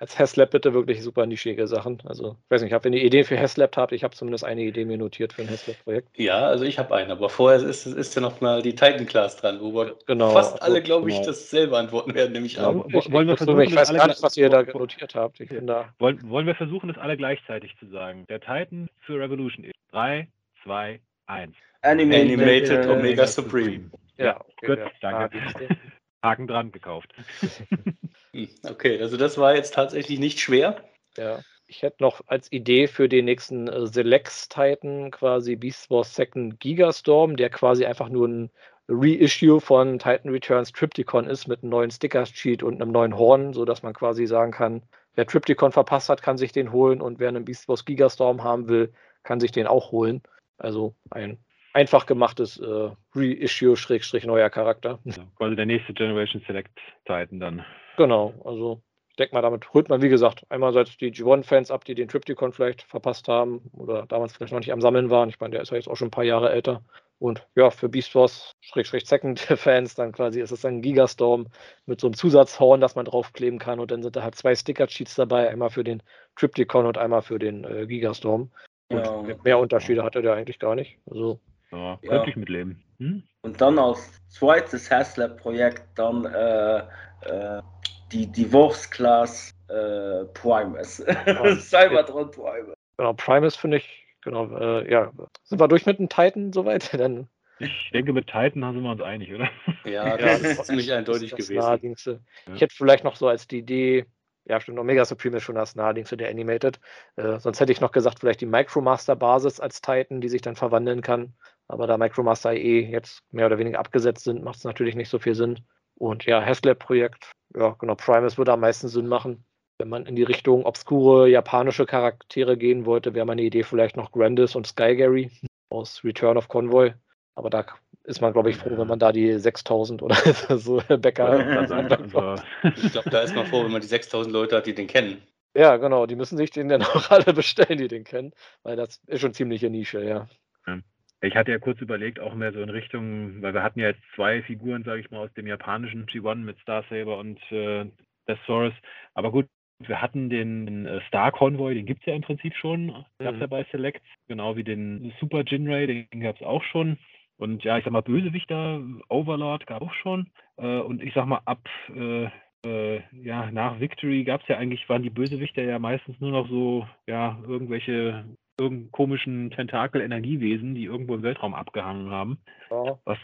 als Haslab bitte wirklich super nischige Sachen. Also, ich weiß nicht, wenn ihr Ideen für Haslab habt, ich habe zumindest eine Idee mir notiert für ein Haslab-Projekt. Ja, also ich habe einen, aber vorher ist, ist ja noch mal die Titan-Class dran, wo wir genau, fast alle, glaube genau. ich, dasselbe antworten werden, nämlich ja, an. Ich, wollen wir versuchen, ich weiß gar nicht, was ihr da notiert habt. Ich da wollen, wollen wir versuchen, das alle gleichzeitig zu sagen? Der Titan für Revolution ist 3, 2, 1. Animated, Animated Omega, Omega Supreme. Supreme. Ja, okay, gut, ja. danke. Haken dran gekauft. Hm, okay, also das war jetzt tatsächlich nicht schwer. Ja. Ich hätte noch als Idee für den nächsten äh, Selects Titan quasi Beast Wars Second Gigastorm, der quasi einfach nur ein Reissue von Titan Returns Triptychon ist mit einem neuen Sticker-Sheet und einem neuen Horn, sodass man quasi sagen kann, wer Triptychon verpasst hat, kann sich den holen und wer einen Beast Wars Gigastorm haben will, kann sich den auch holen. Also ein einfach gemachtes äh, Reissue-neuer Charakter. Ja, quasi der nächste Generation Select Titan dann. Genau, also ich denke mal, damit holt man, wie gesagt, einerseits die G1-Fans ab, die den Triptychon vielleicht verpasst haben oder damals vielleicht noch nicht am Sammeln waren. Ich meine, der ist ja jetzt auch schon ein paar Jahre älter. Und ja, für Beast Wars, Schrägstrich Second-Fans, dann quasi ist es ein Gigastorm mit so einem Zusatzhorn, das man draufkleben kann. Und dann sind da halt zwei Sticker-Cheats dabei, einmal für den Triptychon und einmal für den äh, Gigastorm. Und ja. mehr Unterschiede hatte der eigentlich gar nicht. Also ja, könnte ja. ich mitleben. Hm? Und dann als zweites Haslab-Projekt dann äh, äh, die Divorce-Class äh, Primus. Ja. Cybertron Primus. Genau, Primus finde ich, genau, äh, ja. Sind wir durch mit dem Titan soweit? Dann ich denke, mit Titan sind wir uns einig, oder? Ja, das ist ziemlich eindeutig das gewesen. Ich hätte vielleicht noch so als die Idee, ja, stimmt, Omega Supreme ist schon das naheliegendste der Animated. Äh, sonst hätte ich noch gesagt, vielleicht die Micromaster-Basis als Titan, die sich dann verwandeln kann. Aber da Micromaster eh jetzt mehr oder weniger abgesetzt sind, macht es natürlich nicht so viel Sinn. Und ja, Haslab-Projekt, ja, genau, Primus würde am meisten Sinn machen. Wenn man in die Richtung obskure japanische Charaktere gehen wollte, wäre meine Idee vielleicht noch Grandis und Sky Gary aus Return of Convoy. Aber da ist man, glaube ich, froh, wenn man da die 6000 oder so Bäcker. Ich glaube, da ist man froh, wenn man die 6000 Leute hat, die den kennen. Ja, genau, die müssen sich den dann auch alle bestellen, die den kennen, weil das ist schon ziemliche Nische, ja. Ich hatte ja kurz überlegt, auch mehr so in Richtung, weil wir hatten ja jetzt zwei Figuren, sage ich mal, aus dem japanischen G1 mit Star Saber und äh, Thesaurus. Aber gut, wir hatten den, äh, Star Convoy, den gibt es ja im Prinzip schon. Gab es mhm. ja bei Select, genau wie den Super Jinray, den gab es auch schon. Und ja, ich sag mal, Bösewichter, Overlord gab es auch schon. Äh, und ich sag mal, ab äh, äh, ja, nach Victory gab es ja eigentlich, waren die Bösewichter ja meistens nur noch so, ja, irgendwelche irgendeinen komischen Tentakel-Energiewesen, die irgendwo im Weltraum abgehangen haben, Ja. was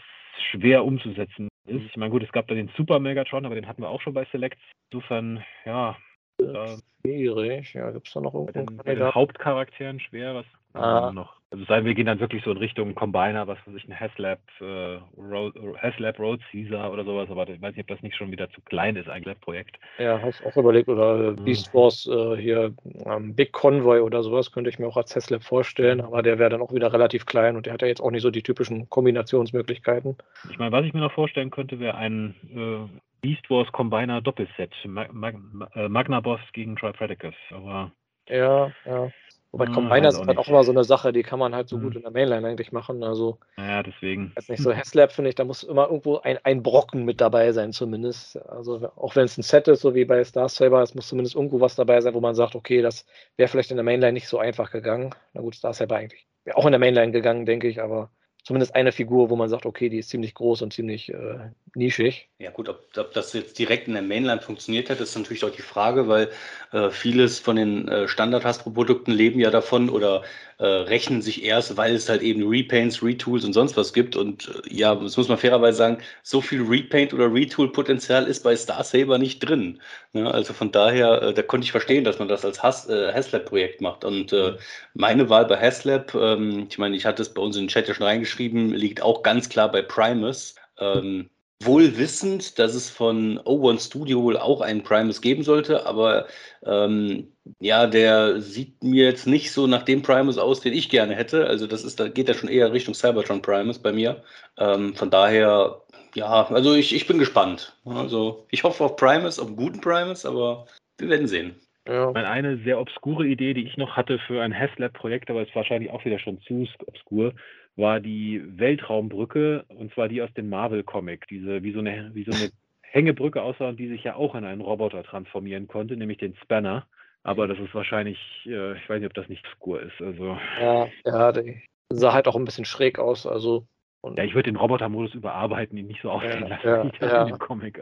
schwer umzusetzen ist. Ich meine, gut, es gab da den Super Megatron, aber den hatten wir auch schon bei Select. Insofern, ja, da Schwierig. Ja, gibt es da noch irgendeinen den, den? Hauptcharakteren schwer, was Ah. noch? Also sei, wir gehen dann wirklich so in Richtung Combiner, was weiß ich, ein Haslab, äh, Road, Haslab Road Caesar oder sowas, aber ich weiß nicht, ob das nicht schon wieder zu klein ist, eigentlich, das Projekt. Ja, hast auch überlegt, oder Mhm. Beast Wars äh, hier, ähm, Big Convoy oder sowas, könnte ich mir auch als Tesla vorstellen, aber der wäre dann auch wieder relativ klein und der hat ja jetzt auch nicht so die typischen Kombinationsmöglichkeiten. Ich meine, was ich mir noch vorstellen könnte, wäre ein äh, Beast Wars Combiner Doppelset. Mag Mag äh, Magna Boss gegen Trifredicus. Aber Ja, ja. Wobei Hm, Combiner sind auch halt auch immer so eine Sache, die kann man halt so Hm. gut in der Mainline eigentlich machen. Also, naja, deswegen. jetzt nicht so Haslab, finde ich, da muss immer irgendwo ein, ein Brocken mit dabei sein, zumindest. Also, auch wenn es ein Set ist, so wie bei Star Saber, es muss zumindest irgendwo was dabei sein, wo man sagt, okay, das wäre vielleicht in der Mainline nicht so einfach gegangen. Na gut, Star Saber eigentlich wäre auch in der Mainline gegangen, denke ich, aber zumindest eine Figur, wo man sagt, okay, die ist ziemlich groß und ziemlich äh, nischig. Ja gut, ob, ob das jetzt direkt in der Mainline funktioniert hat, ist natürlich auch die Frage, weil äh, vieles von den äh, Standard-Hasbro-Produkten leben ja davon oder äh, rechnen sich erst, weil es halt eben Repaints, Retools und sonst was gibt. Und äh, ja, das muss man fairerweise sagen, so viel Repaint oder Retool-Potenzial ist bei Star Saber nicht drin. Ne? Also von daher, äh, da konnte ich verstehen, dass man das als Has äh, Haslab-Projekt macht. Und äh, meine Wahl bei Haslab, ähm, ich meine, ich hatte es bei uns in den Chat ja schon reingeschrieben, liegt auch ganz klar bei Primus. Ähm, wohl wissend, dass es von O1 Studio wohl auch einen Primus geben sollte, aber ähm, ja, der sieht mir jetzt nicht so nach dem Primus aus, den ich gerne hätte. Also das ist, da geht ja schon eher Richtung Cybertron Primus bei mir. Ähm, von daher, ja, also ich, ich bin gespannt. Also ich hoffe auf Primus, auf einen guten Primus, aber wir werden sehen. Ja. Eine sehr obskure Idee, die ich noch hatte für ein Haslab-Projekt, aber ist wahrscheinlich auch wieder schon zu obskur, war die Weltraumbrücke, und zwar die aus dem Marvel-Comic. Diese, wie so eine, wie so eine Hängebrücke aussah und die sich ja auch in einen Roboter transformieren konnte, nämlich den Spanner. Aber das ist wahrscheinlich, äh, ich weiß nicht, ob das nicht obskur ist. Also, Ja, ja, die sah halt auch ein bisschen schräg aus. Also, ja, ich würde den Roboter-Modus überarbeiten, ihn nicht so aussehen Ja, lassen ja, wie ja. in dem Comic.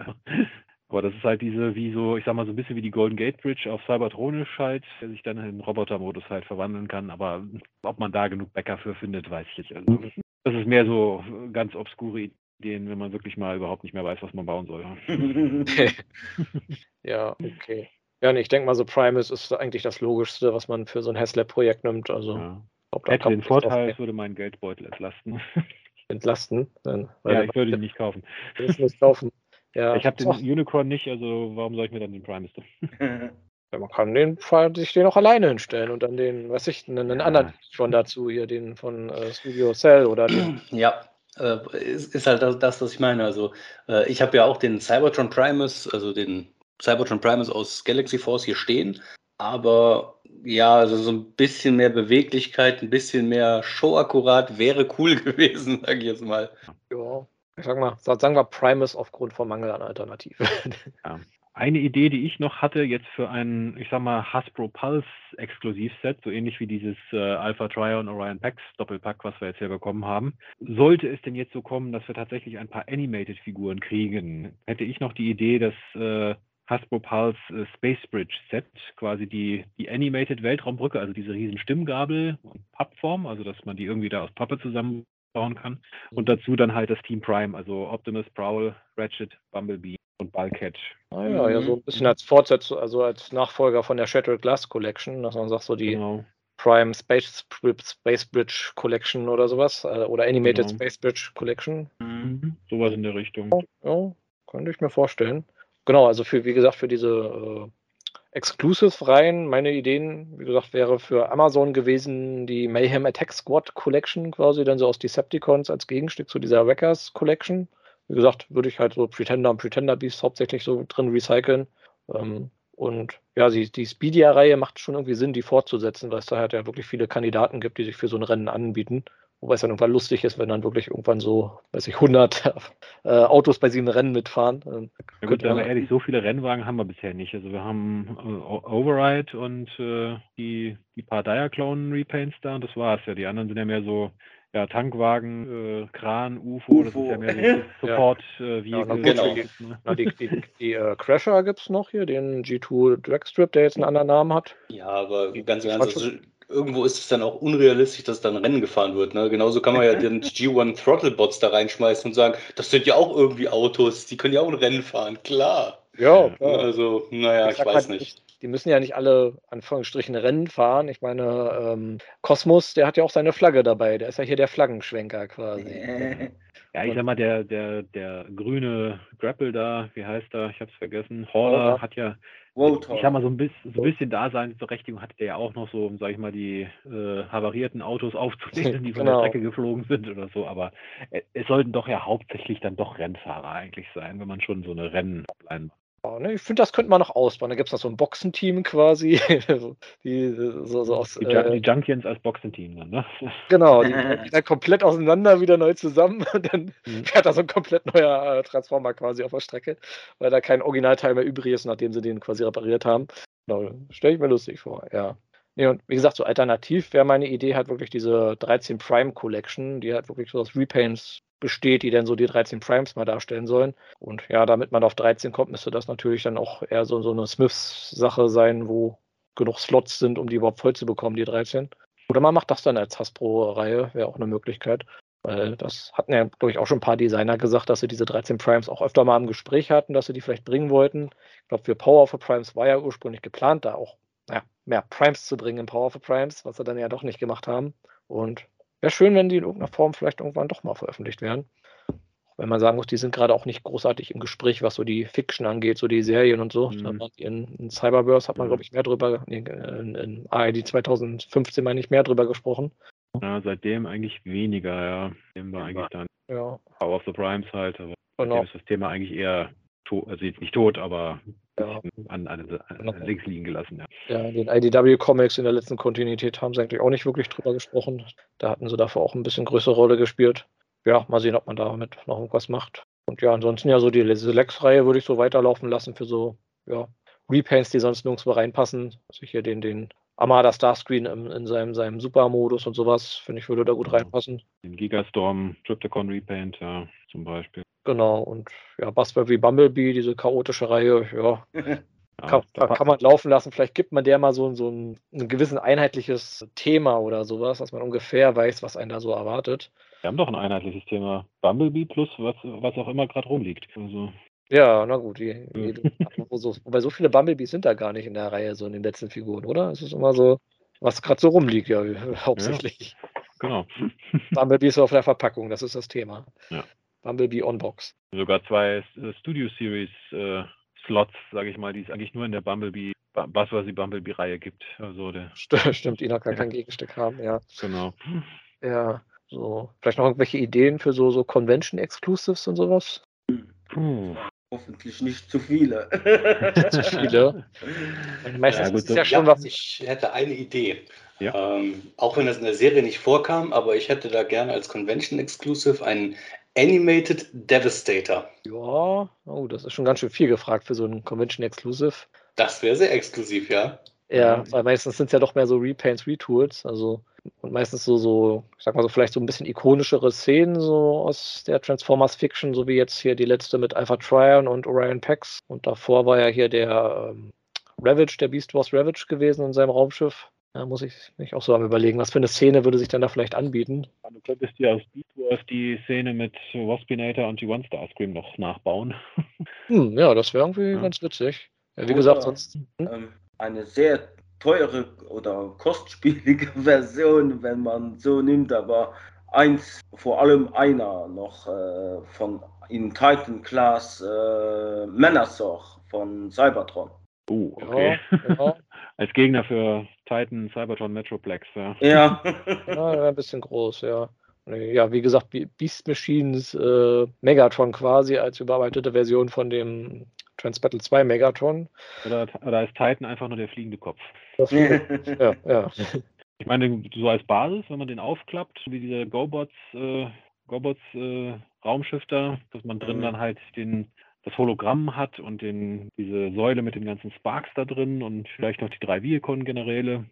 Aber das ist halt diese, wie so, ich sag mal, so ein bisschen wie die Golden Gate Bridge auf Cybertronisch halt, der sich dann in den Roboter-Modus halt verwandeln kann. Aber ob man da genug Bäcker für findet, weiß ich nicht. Also, das ist mehr so ganz obskure Ideen, wenn man wirklich mal überhaupt nicht mehr weiß, was man bauen soll. ja, okay. Ja, nee, ich denke mal, so Primus ist eigentlich das Logischste, was man für so ein Haslab-Projekt nimmt. Also, Ja. da Hätte den Vorteil, es würde meinen Geldbeutel entlasten. entlasten. Dann, ja, ich würde ihn nicht kaufen. der ist nicht kaufen. Ja, Ich habe den ach, Unicorn nicht, also warum soll ich mir dann den Primus? ja, man kann den sich den auch alleine hinstellen und dann den, was ich, einen, einen Ja. anderen schon dazu, hier den von äh, Studio Cell oder den. Ja, äh, ist, ist halt das, das, was ich meine. Also, äh, ich habe ja auch den Cybertron Primus, also den Cybertron Primus aus Galaxy Force hier stehen. Aber ja, also so ein bisschen mehr Beweglichkeit, ein bisschen mehr Show-akkurat wäre cool gewesen, sage ich jetzt mal. Ja, ich sag mal, sa- sagen wir Primus aufgrund von Mangel an Alternativen. Eine Idee, die ich noch hatte, jetzt für ein, ich sag mal, Hasbro Pulse Exklusivset, so ähnlich wie dieses äh, Alpha Trion Orion Pax Doppelpack, was wir jetzt hier bekommen haben. Sollte es denn jetzt so kommen, dass wir tatsächlich ein paar Animated-Figuren kriegen, hätte ich noch die Idee, dass äh, Hasbro Pulse äh, Space Bridge Set, quasi die, die Animated Weltraumbrücke, also diese riesen Stimmgabel und Pappform, also dass man die irgendwie da aus Pappe zusammenbauen kann. Und dazu dann halt das Team Prime, also Optimus, Prowl, Ratchet, Bumblebee und Bulkhead. Ah ja, ja, so ein Mhm. bisschen als Fortsetzung, also als Nachfolger von der Shattered Glass Collection, dass man sagt, so die Genau. Prime Space, Space Bridge Collection oder sowas, äh, oder Animated Genau. Space Bridge Collection. Mhm. Sowas in der Richtung. Ja, könnte ich mir vorstellen. Genau, also für, wie gesagt, für diese Exclusive-Reihen, meine Ideen, wie gesagt, wäre für Amazon gewesen die Mayhem Attack Squad Collection, quasi dann so aus Decepticons als Gegenstück zu dieser Wreckers Collection. Wie gesagt, würde ich halt so Pretender und Pretender Beasts hauptsächlich so drin recyceln. Ähm, und ja, die, die Speedia-Reihe macht schon irgendwie Sinn, die fortzusetzen, weil es da halt ja wirklich viele Kandidaten gibt, die sich für so ein Rennen anbieten. Wobei es dann irgendwann lustig ist, wenn dann wirklich irgendwann so, weiß ich, 100 äh, Autos bei sieben Rennen mitfahren. Ja gut, sagen wir man- ehrlich, so viele Rennwagen haben wir bisher nicht. Also wir haben äh, Override und äh, die, die paar Diaclone-Repaints da und das war's ja. Die anderen sind ja mehr so ja, Tankwagen, äh, Kran, UFO, das ist ja UFO. mehr so. Support äh, Ja, Vehicle. genau. Ne? Na, die die, die äh, Crasher gibt es noch hier, den G2 Dragstrip, der jetzt einen anderen Namen hat. Ja, aber Die- ganz irgendwo ist es dann auch unrealistisch, dass dann Rennen gefahren wird. Ne? Genauso kann man ja den G1 Throttlebots da reinschmeißen und sagen, das sind ja auch irgendwie Autos, die können ja auch ein Rennen fahren, klar. Ja, klar. Also, naja, ich, ich weiß mal, nicht. Die müssen ja nicht alle, Anführungsstrichen, Rennen fahren. Ich meine, ähm, Kosmos, der hat ja auch seine Flagge dabei. Der ist ja hier der Flaggenschwenker quasi. Ja, ich sag mal, der, der, der grüne Grapple da, wie heißt er? Ich hab's vergessen. Horler hat ja, ich sag mal, so ein bisschen, so ein bisschen Daseinsberechtigung hatte der ja auch noch so, um, sag ich mal, die äh, havarierten Autos aufzunehmen, die von genau. der Strecke geflogen sind oder so. Aber es sollten doch ja hauptsächlich dann doch Rennfahrer eigentlich sein, wenn man schon so eine Rennen macht. Ja, ne, ich finde, das könnte man noch ausbauen. Da gibt es noch so ein Boxenteam quasi. die, so, so aus, die, äh, die Junkians als Boxenteam dann, ne? Genau, die, die dann komplett auseinander, wieder neu zusammen. Und dann mhm. fährt da so ein komplett neuer äh, Transformer quasi auf der Strecke, weil da kein Originalteil mehr übrig ist, nachdem sie den quasi repariert haben. Genau, stelle ich mir lustig vor, ja. Nee, und wie gesagt, so alternativ wäre meine Idee halt wirklich diese 13 Prime Collection, die halt wirklich so aus Repaints besteht, die dann so die 13 Primes mal darstellen sollen. Und ja, damit man auf 13 kommt, müsste das natürlich dann auch eher so, so eine Smiths-Sache sein, wo genug Slots sind, um die überhaupt voll zu bekommen, die 13. Oder man macht das dann als Hasbro-Reihe, wäre auch eine Möglichkeit. Weil das hatten ja, glaube ich, auch schon ein paar Designer gesagt, dass sie diese 13 Primes auch öfter mal im Gespräch hatten, dass sie die vielleicht bringen wollten. Ich glaube, für Power of Primes war ja ursprünglich geplant, da auch ja, mehr Primes zu bringen in Power of Primes, was sie dann ja doch nicht gemacht haben. Und Wäre schön, wenn die in irgendeiner Form vielleicht irgendwann doch mal veröffentlicht werden. Wenn man sagen muss, die sind gerade auch nicht großartig im Gespräch, was so die Fiction angeht, so die Serien und so. Mhm. In, in, Cyberverse hat man, glaube ich, mehr drüber, in, in AID 2015 meine ich mehr drüber gesprochen. Ja, seitdem eigentlich weniger, ja. Dem war eigentlich dann ja. Power of the Primes halt, aber genau. ist das Thema eigentlich eher tot, also jetzt nicht tot, aber ja. an, an, an, genau. links liegen gelassen. Ja. ja, den IDW-Comics in der letzten Kontinuität haben sie eigentlich auch nicht wirklich drüber gesprochen. Da hatten sie davor auch ein bisschen größere Rolle gespielt. Ja, mal sehen, ob man damit noch irgendwas macht. Und ja, ansonsten ja so die Lex-Reihe würde ich so weiterlaufen lassen für so, ja, Repaints, die sonst nirgendwo reinpassen. Also hier den, den Armada Starscreen in, in seinem, seinem Super-Modus und sowas, finde ich, würde da gut reinpassen. Den Gigastorm Triptychon Repaint, ja, zum Beispiel. Genau, und ja, Buzzberry Bumblebee, diese chaotische Reihe, ja. kann, kann, man laufen lassen. Vielleicht gibt man der mal so, so ein, ein gewissen einheitliches Thema oder sowas, dass man ungefähr weiß, was einen da so erwartet. Wir haben doch ein einheitliches Thema. Bumblebee plus was, was auch immer gerade rumliegt. Also. Ja, na gut. Die, die, so, wobei so viele Bumblebees sind da gar nicht in der Reihe, so in den letzten Figuren, oder? Es ist immer so, was gerade so rumliegt, ja, hauptsächlich. Ja, genau. Bumblebees auf der Verpackung, das ist das Thema. Ja. Bumblebee On-Box. Sogar zwei äh, Studio Series äh, Slots, sage ich mal, die es eigentlich nur in der Bumblebee, was was die Bumblebee-Reihe gibt. Also der, Stimmt, die noch gar kein Gegenstück haben, ja. Genau. Ja, so. Vielleicht noch irgendwelche Ideen für so, so Convention-Exclusives und sowas? Puh. Hoffentlich nicht zu viele. zu viele. Meistens ja, gut, ist ja schon was. Ich hätte eine Idee. Ja. Ähm, auch wenn das in der Serie nicht vorkam, aber ich hätte da gerne als Convention Exclusive einen Animated Devastator. Ja, oh, das ist schon ganz schön viel gefragt für so einen Convention Exclusive. Das wäre sehr exklusiv, ja. Ja, weil meistens sind es ja doch mehr so Repaints, Retools, also und meistens so, so, ich sag mal so, vielleicht so ein bisschen ikonischere Szenen so aus der Transformers Fiction, so wie jetzt hier die letzte mit Alpha Trion und Orion Pax. Und davor war ja hier der ähm, Ravage, der Beast Wars Ravage gewesen in seinem Raumschiff. Da muss ich mich auch so am überlegen, was für eine Szene würde sich dann da vielleicht anbieten. Du könntest ja aus Beast Wars die Szene mit Waspinator und G1 Starscream noch nachbauen. Hm, ja, das wäre irgendwie ja. ganz witzig. Ja, wie oder, gesagt, sonst. Hm? Ähm, eine sehr teure oder kostspielige Version, wenn man so nimmt, aber eins, vor allem einer noch äh, von in Titan Class äh, Manasor von Cybertron. Oh, okay. Ja, ja. Als Gegner für Titan Cybertron Metroplex, ja. Ja. ja ein bisschen groß, ja. Ja, wie gesagt, Beast Machines äh, Megatron quasi als überarbeitete Version von dem Transbattle 2 Megatron. Oder, oder ist Titan einfach nur der fliegende Kopf? ja, ja. Ich meine, so als Basis, wenn man den aufklappt, wie dieser GoBots, äh, GoBots äh, Raumschiff da, dass man drin mhm. dann halt den, das Hologramm hat und den, diese Säule mit den ganzen Sparks da drin und vielleicht noch die drei Viacon-Generäle.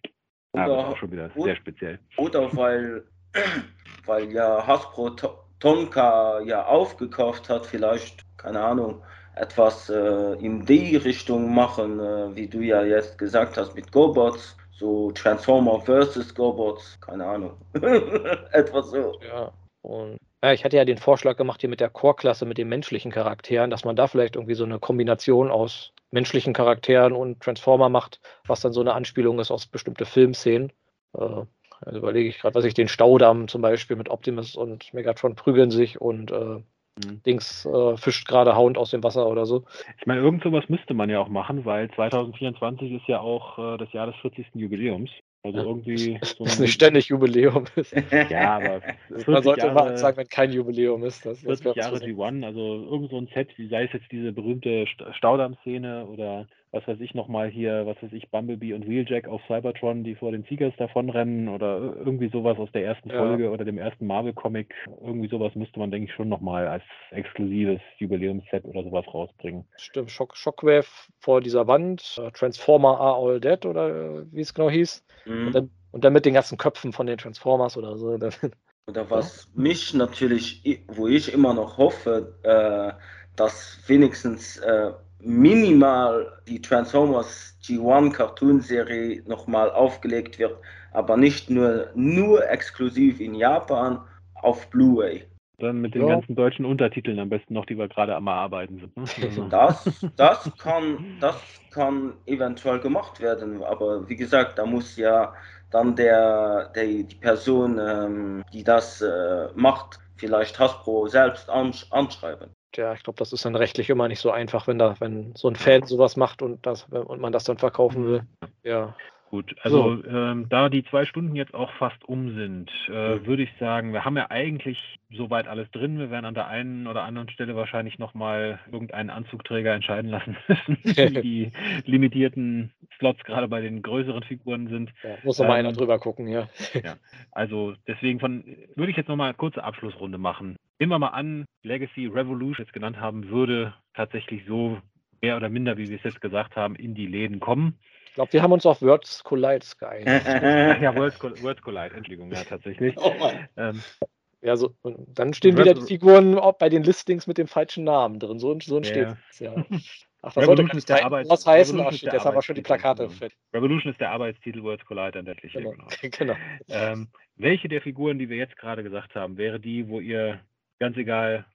Ja, das ist auch schon wieder sehr speziell. Oder weil, weil ja Hasbro Tonka ja aufgekauft hat, vielleicht, keine Ahnung, etwas äh, in die Richtung machen, äh, wie du ja jetzt gesagt hast, mit GoBots, So Transformer versus Gobots, keine Ahnung. Etwas so. Ja, und ja, ich hatte ja den Vorschlag gemacht hier mit der Core-Klasse, mit den menschlichen Charakteren, dass man da vielleicht irgendwie so eine Kombination aus menschlichen Charakteren und Transformer macht, was dann so eine Anspielung ist aus bestimmte Filmszenen. Äh, also überlege ich gerade, was ich den Staudamm zum Beispiel mit Optimus und Megatron prügeln sich und äh, mhm. Dings äh, fischt gerade Hound aus dem Wasser oder so. Ich meine, irgend sowas müsste man ja auch machen, weil 2024 ist ja auch äh, das Jahr des 40. Jubiläums. Also ja. irgendwie. So das ist nicht ständig Jubiläum ist. ja, aber. Man sollte Jahre, immer sagen, wenn kein Jubiläum ist. Das, 40 Jahre G1, also irgend so ein Set, wie sei es jetzt diese berühmte Staudamm-Szene oder was weiß ich nochmal hier, was weiß ich, Bumblebee und Wheeljack auf Cybertron, die vor den Seekers davonrennen oder irgendwie sowas aus der ersten ja. Folge oder dem ersten Marvel-Comic. Irgendwie sowas müsste man, denke ich, schon nochmal als exklusives Jubiläumsset oder sowas rausbringen. Stimmt, Shock Shockwave vor dieser Wand, äh, Transformer Are All Dead oder äh, wie es genau hieß. Mhm. Und, dann, und, dann, mit den ganzen Köpfen von den Transformers oder so. Oder was ja. mich natürlich, wo ich immer noch hoffe, äh, dass wenigstens äh, minimal die Transformers G1 Cartoon-Serie nochmal aufgelegt wird, aber nicht nur, nur exklusiv in Japan auf Blu-ray. Dann mit den ja. ganzen deutschen Untertiteln am besten noch, die wir gerade am Arbeiten sind. Ne? Also. Das, das, kann, das kann eventuell gemacht werden, aber wie gesagt, da muss ja dann der, der die Person, ähm, die das äh, macht, vielleicht Hasbro selbst ansch anschreiben ja, ich glaube, das ist dann rechtlich immer nicht so einfach, wenn da, wenn so ein Fan sowas macht und das und man das dann verkaufen will. Ja. Gut, also so. ähm, da die zwei Stunden jetzt auch fast um sind, äh, mhm. würde ich sagen, wir haben ja eigentlich soweit alles drin. Wir werden an der einen oder anderen Stelle wahrscheinlich nochmal irgendeinen Anzugträger entscheiden lassen müssen, wie die limitierten Slots gerade bei den größeren Figuren sind. Ja, muss noch ähm, mal einer drüber gucken, ja. ja. Also deswegen von, würde ich jetzt nochmal eine kurze Abschlussrunde machen. Nehmen wir mal an, Legacy Revolution jetzt genannt haben, würde tatsächlich so mehr oder minder, wie wir es jetzt gesagt haben, in die Läden kommen. Ich glaube, wir haben uns auf Words Collide geeinigt. ja, Words, Words Collide, Entschuldigung, ja, tatsächlich. Oh ähm, ja, so, dann stehen wieder die Figuren bei den Listings mit dem falschen Namen drin. So, so entsteht es. Ja. Ach, das sollte nicht der Arbeits was heißen, Ach, steht, jetzt haben wir schon die Plakate fit. Revolution ist der Arbeitstitel, Words Collide an genau. genau. genau. Ähm, welche der Figuren, die wir jetzt gerade gesagt haben, wäre die, wo ihr ganz egal,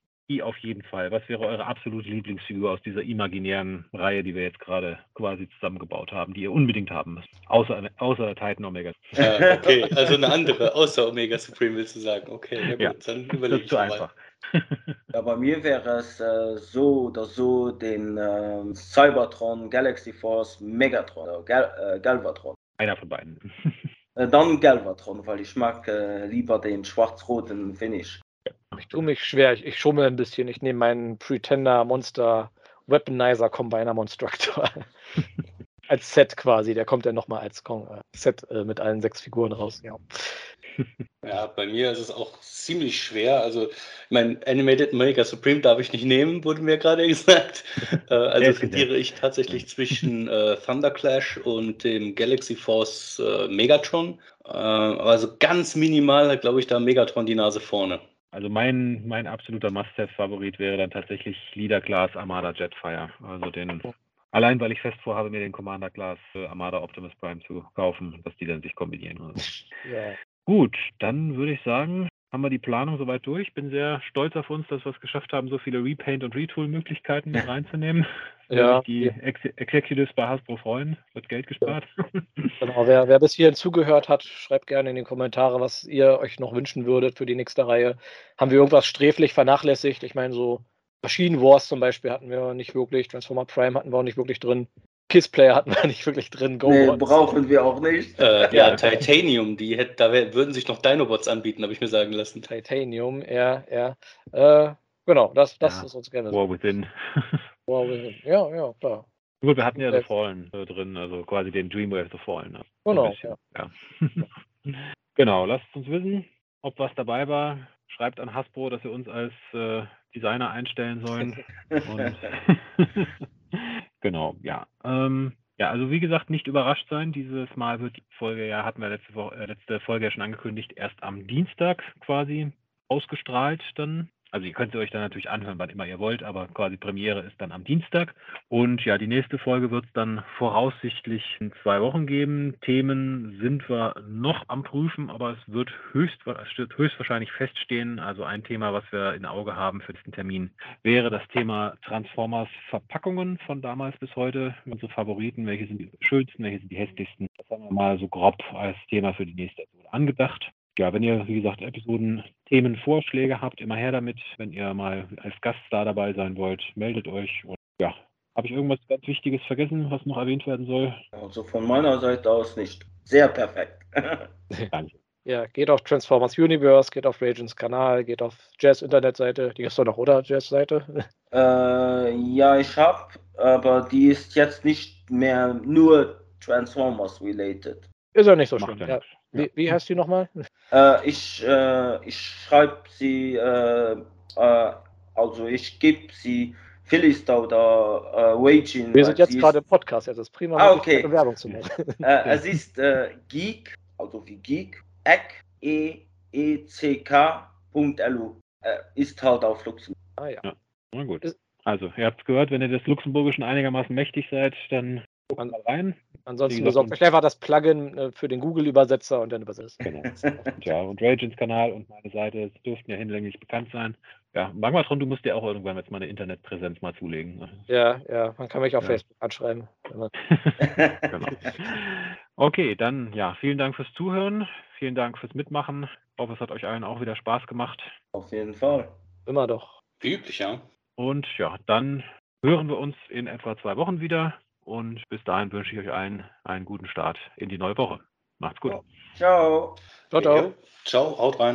auf jeden Fall. Was wäre eure absolute Lieblingsfigur aus dieser imaginären Reihe, die wir jetzt gerade quasi zusammengebaut haben, die ihr unbedingt haben müsst? Außer, außer Titan Omega. Ja, okay, also eine andere, außer Omega Supreme willst du sagen. Okay, ja, gut, ja, dann überlege ich zu einfach. ja, bei mir wäre es äh, so oder so den äh, Cybertron, Galaxy Force, Megatron, äh, Gal äh, Galvatron. Einer von beiden. Äh, dann Galvatron, weil ich mag äh, lieber den schwarz-roten Finish. Ich tue mich schwer, ich, ich schummel ein bisschen. Ich nehme meinen Pretender Monster Weaponizer Combiner Monstructor. als Set quasi. Der kommt ja nochmal als äh, Set äh, mit allen sechs Figuren raus. Ja. ja, bei mir ist es auch ziemlich schwer. Also, mein Animated Mega Supreme darf ich nicht nehmen, wurde mir gerade gesagt. äh, also tendiere ich tatsächlich zwischen äh, Thunder Clash und dem Galaxy Force äh, Megatron. Äh, aber so ganz minimal hat, glaube ich, da Megatron die Nase vorne. Also mein, mein absoluter Must-Have-Favorit wäre dann tatsächlich Leader Class Armada Jetfire. Also den, allein weil ich fest vorhabe, mir den Commander Class äh, Armada Optimus Prime zu kaufen, dass die dann sich kombinieren. Also. Ja. Gut, dann würde ich sagen, haben wir die Planung soweit durch. Bin sehr stolz auf uns, dass wir es geschafft haben, so viele Repaint- und Retool-Möglichkeiten mit reinzunehmen. Ja. Die Ex Executives bei Hasbro freuen, wird Geld gespart. Genau, wer, wer bis hierhin zugehört hat, schreibt gerne in die Kommentare, was ihr euch noch wünschen würdet für die nächste Reihe. Haben wir irgendwas sträflich vernachlässigt? Ich meine, so Machine Wars zum Beispiel hatten wir nicht wirklich, Transformer Prime hatten wir auch nicht wirklich drin. Kissplayer hatten wir nicht wirklich drin. Go nee, brauchen wir auch nicht. Äh, ja, Titanium, die hätte, da würden sich noch Dinobots anbieten, habe ich mir sagen lassen. Titanium, ja, ja. Äh, genau, das, das ja, ist uns gerne. War Within. War Within, ja, ja, klar. Gut, wir hatten ja The Fallen äh, drin, also quasi den Dreamwave The Fallen. Ne? Genau, ja. ja. genau, lasst uns wissen, ob was dabei war. Schreibt an Hasbro, dass wir uns als äh, Designer einstellen sollen. Und Genau, ja. Ähm, ja, also wie gesagt, nicht überrascht sein. Dieses Mal wird die Folge, ja, hatten wir letzte, Woche, äh, letzte Folge ja schon angekündigt, erst am Dienstag quasi ausgestrahlt dann. Also ihr könnt sie euch dann natürlich anhören, wann immer ihr wollt, aber quasi Premiere ist dann am Dienstag. Und ja, die nächste Folge wird es dann voraussichtlich in zwei Wochen geben. Themen sind wir noch am Prüfen, aber es wird höchst, höchstwahrscheinlich feststehen. Also ein Thema, was wir in Auge haben für diesen Termin, wäre das Thema Transformers Verpackungen von damals bis heute. Unsere Favoriten, welche sind die schönsten, welche sind die hässlichsten. Das haben wir mal so grob als Thema für die nächste Episode angedacht ja, wenn ihr, wie gesagt, Episoden, Themen, Vorschläge habt, immer her damit. Wenn ihr mal als Gast da dabei sein wollt, meldet euch. Und ja, habe ich irgendwas ganz Wichtiges vergessen, was noch erwähnt werden soll? Also von meiner Seite aus nicht. Sehr perfekt. Danke. Ja, geht auf Transformers Universe, geht auf Ragens Kanal, geht auf Jazz Internetseite. Die ist doch noch, oder? Jazz-Seite? Äh, ja, ich habe, aber die ist jetzt nicht mehr nur Transformers related. Ist ja nicht so schlimm. Ja. Wie, wie heißt die nochmal? Äh, ich äh, ich schreibe sie, äh, äh, also ich gebe sie Philister oder äh, Waging. Wir sind jetzt gerade im Podcast, das ist prima, ah, okay. Werbung zu machen. Äh, es ist äh, Geek, also wie Geek, Eck, E, E, C, K, Punkt, LU. Äh, ist halt auf Luxemburg. Ah ja. ja. Na gut. Also, ihr habt es gehört, wenn ihr des Luxemburgischen einigermaßen mächtig seid, dann guckt mal rein. Ansonsten besorgt euch einfach das Plugin äh, für den Google-Übersetzer und dann übersetzt. Genau. ja, und Ragens Kanal und meine Seite dürften ja hinlänglich bekannt sein. Ja, Magmatron, du musst dir auch irgendwann jetzt mal eine Internetpräsenz mal zulegen. Ne? Ja, ja, man kann mich auf ja. Facebook anschreiben. genau. Okay, dann ja, vielen Dank fürs Zuhören, vielen Dank fürs Mitmachen. Ich hoffe, es hat euch allen auch wieder Spaß gemacht. Auf jeden Fall. Immer doch. Wie üblich, ja. Und ja, dann hören wir uns in etwa zwei Wochen wieder. Und bis dahin wünsche ich euch allen einen guten Start in die neue Woche. Macht's gut. Ciao. Ciao, ciao. Ciao, haut rein.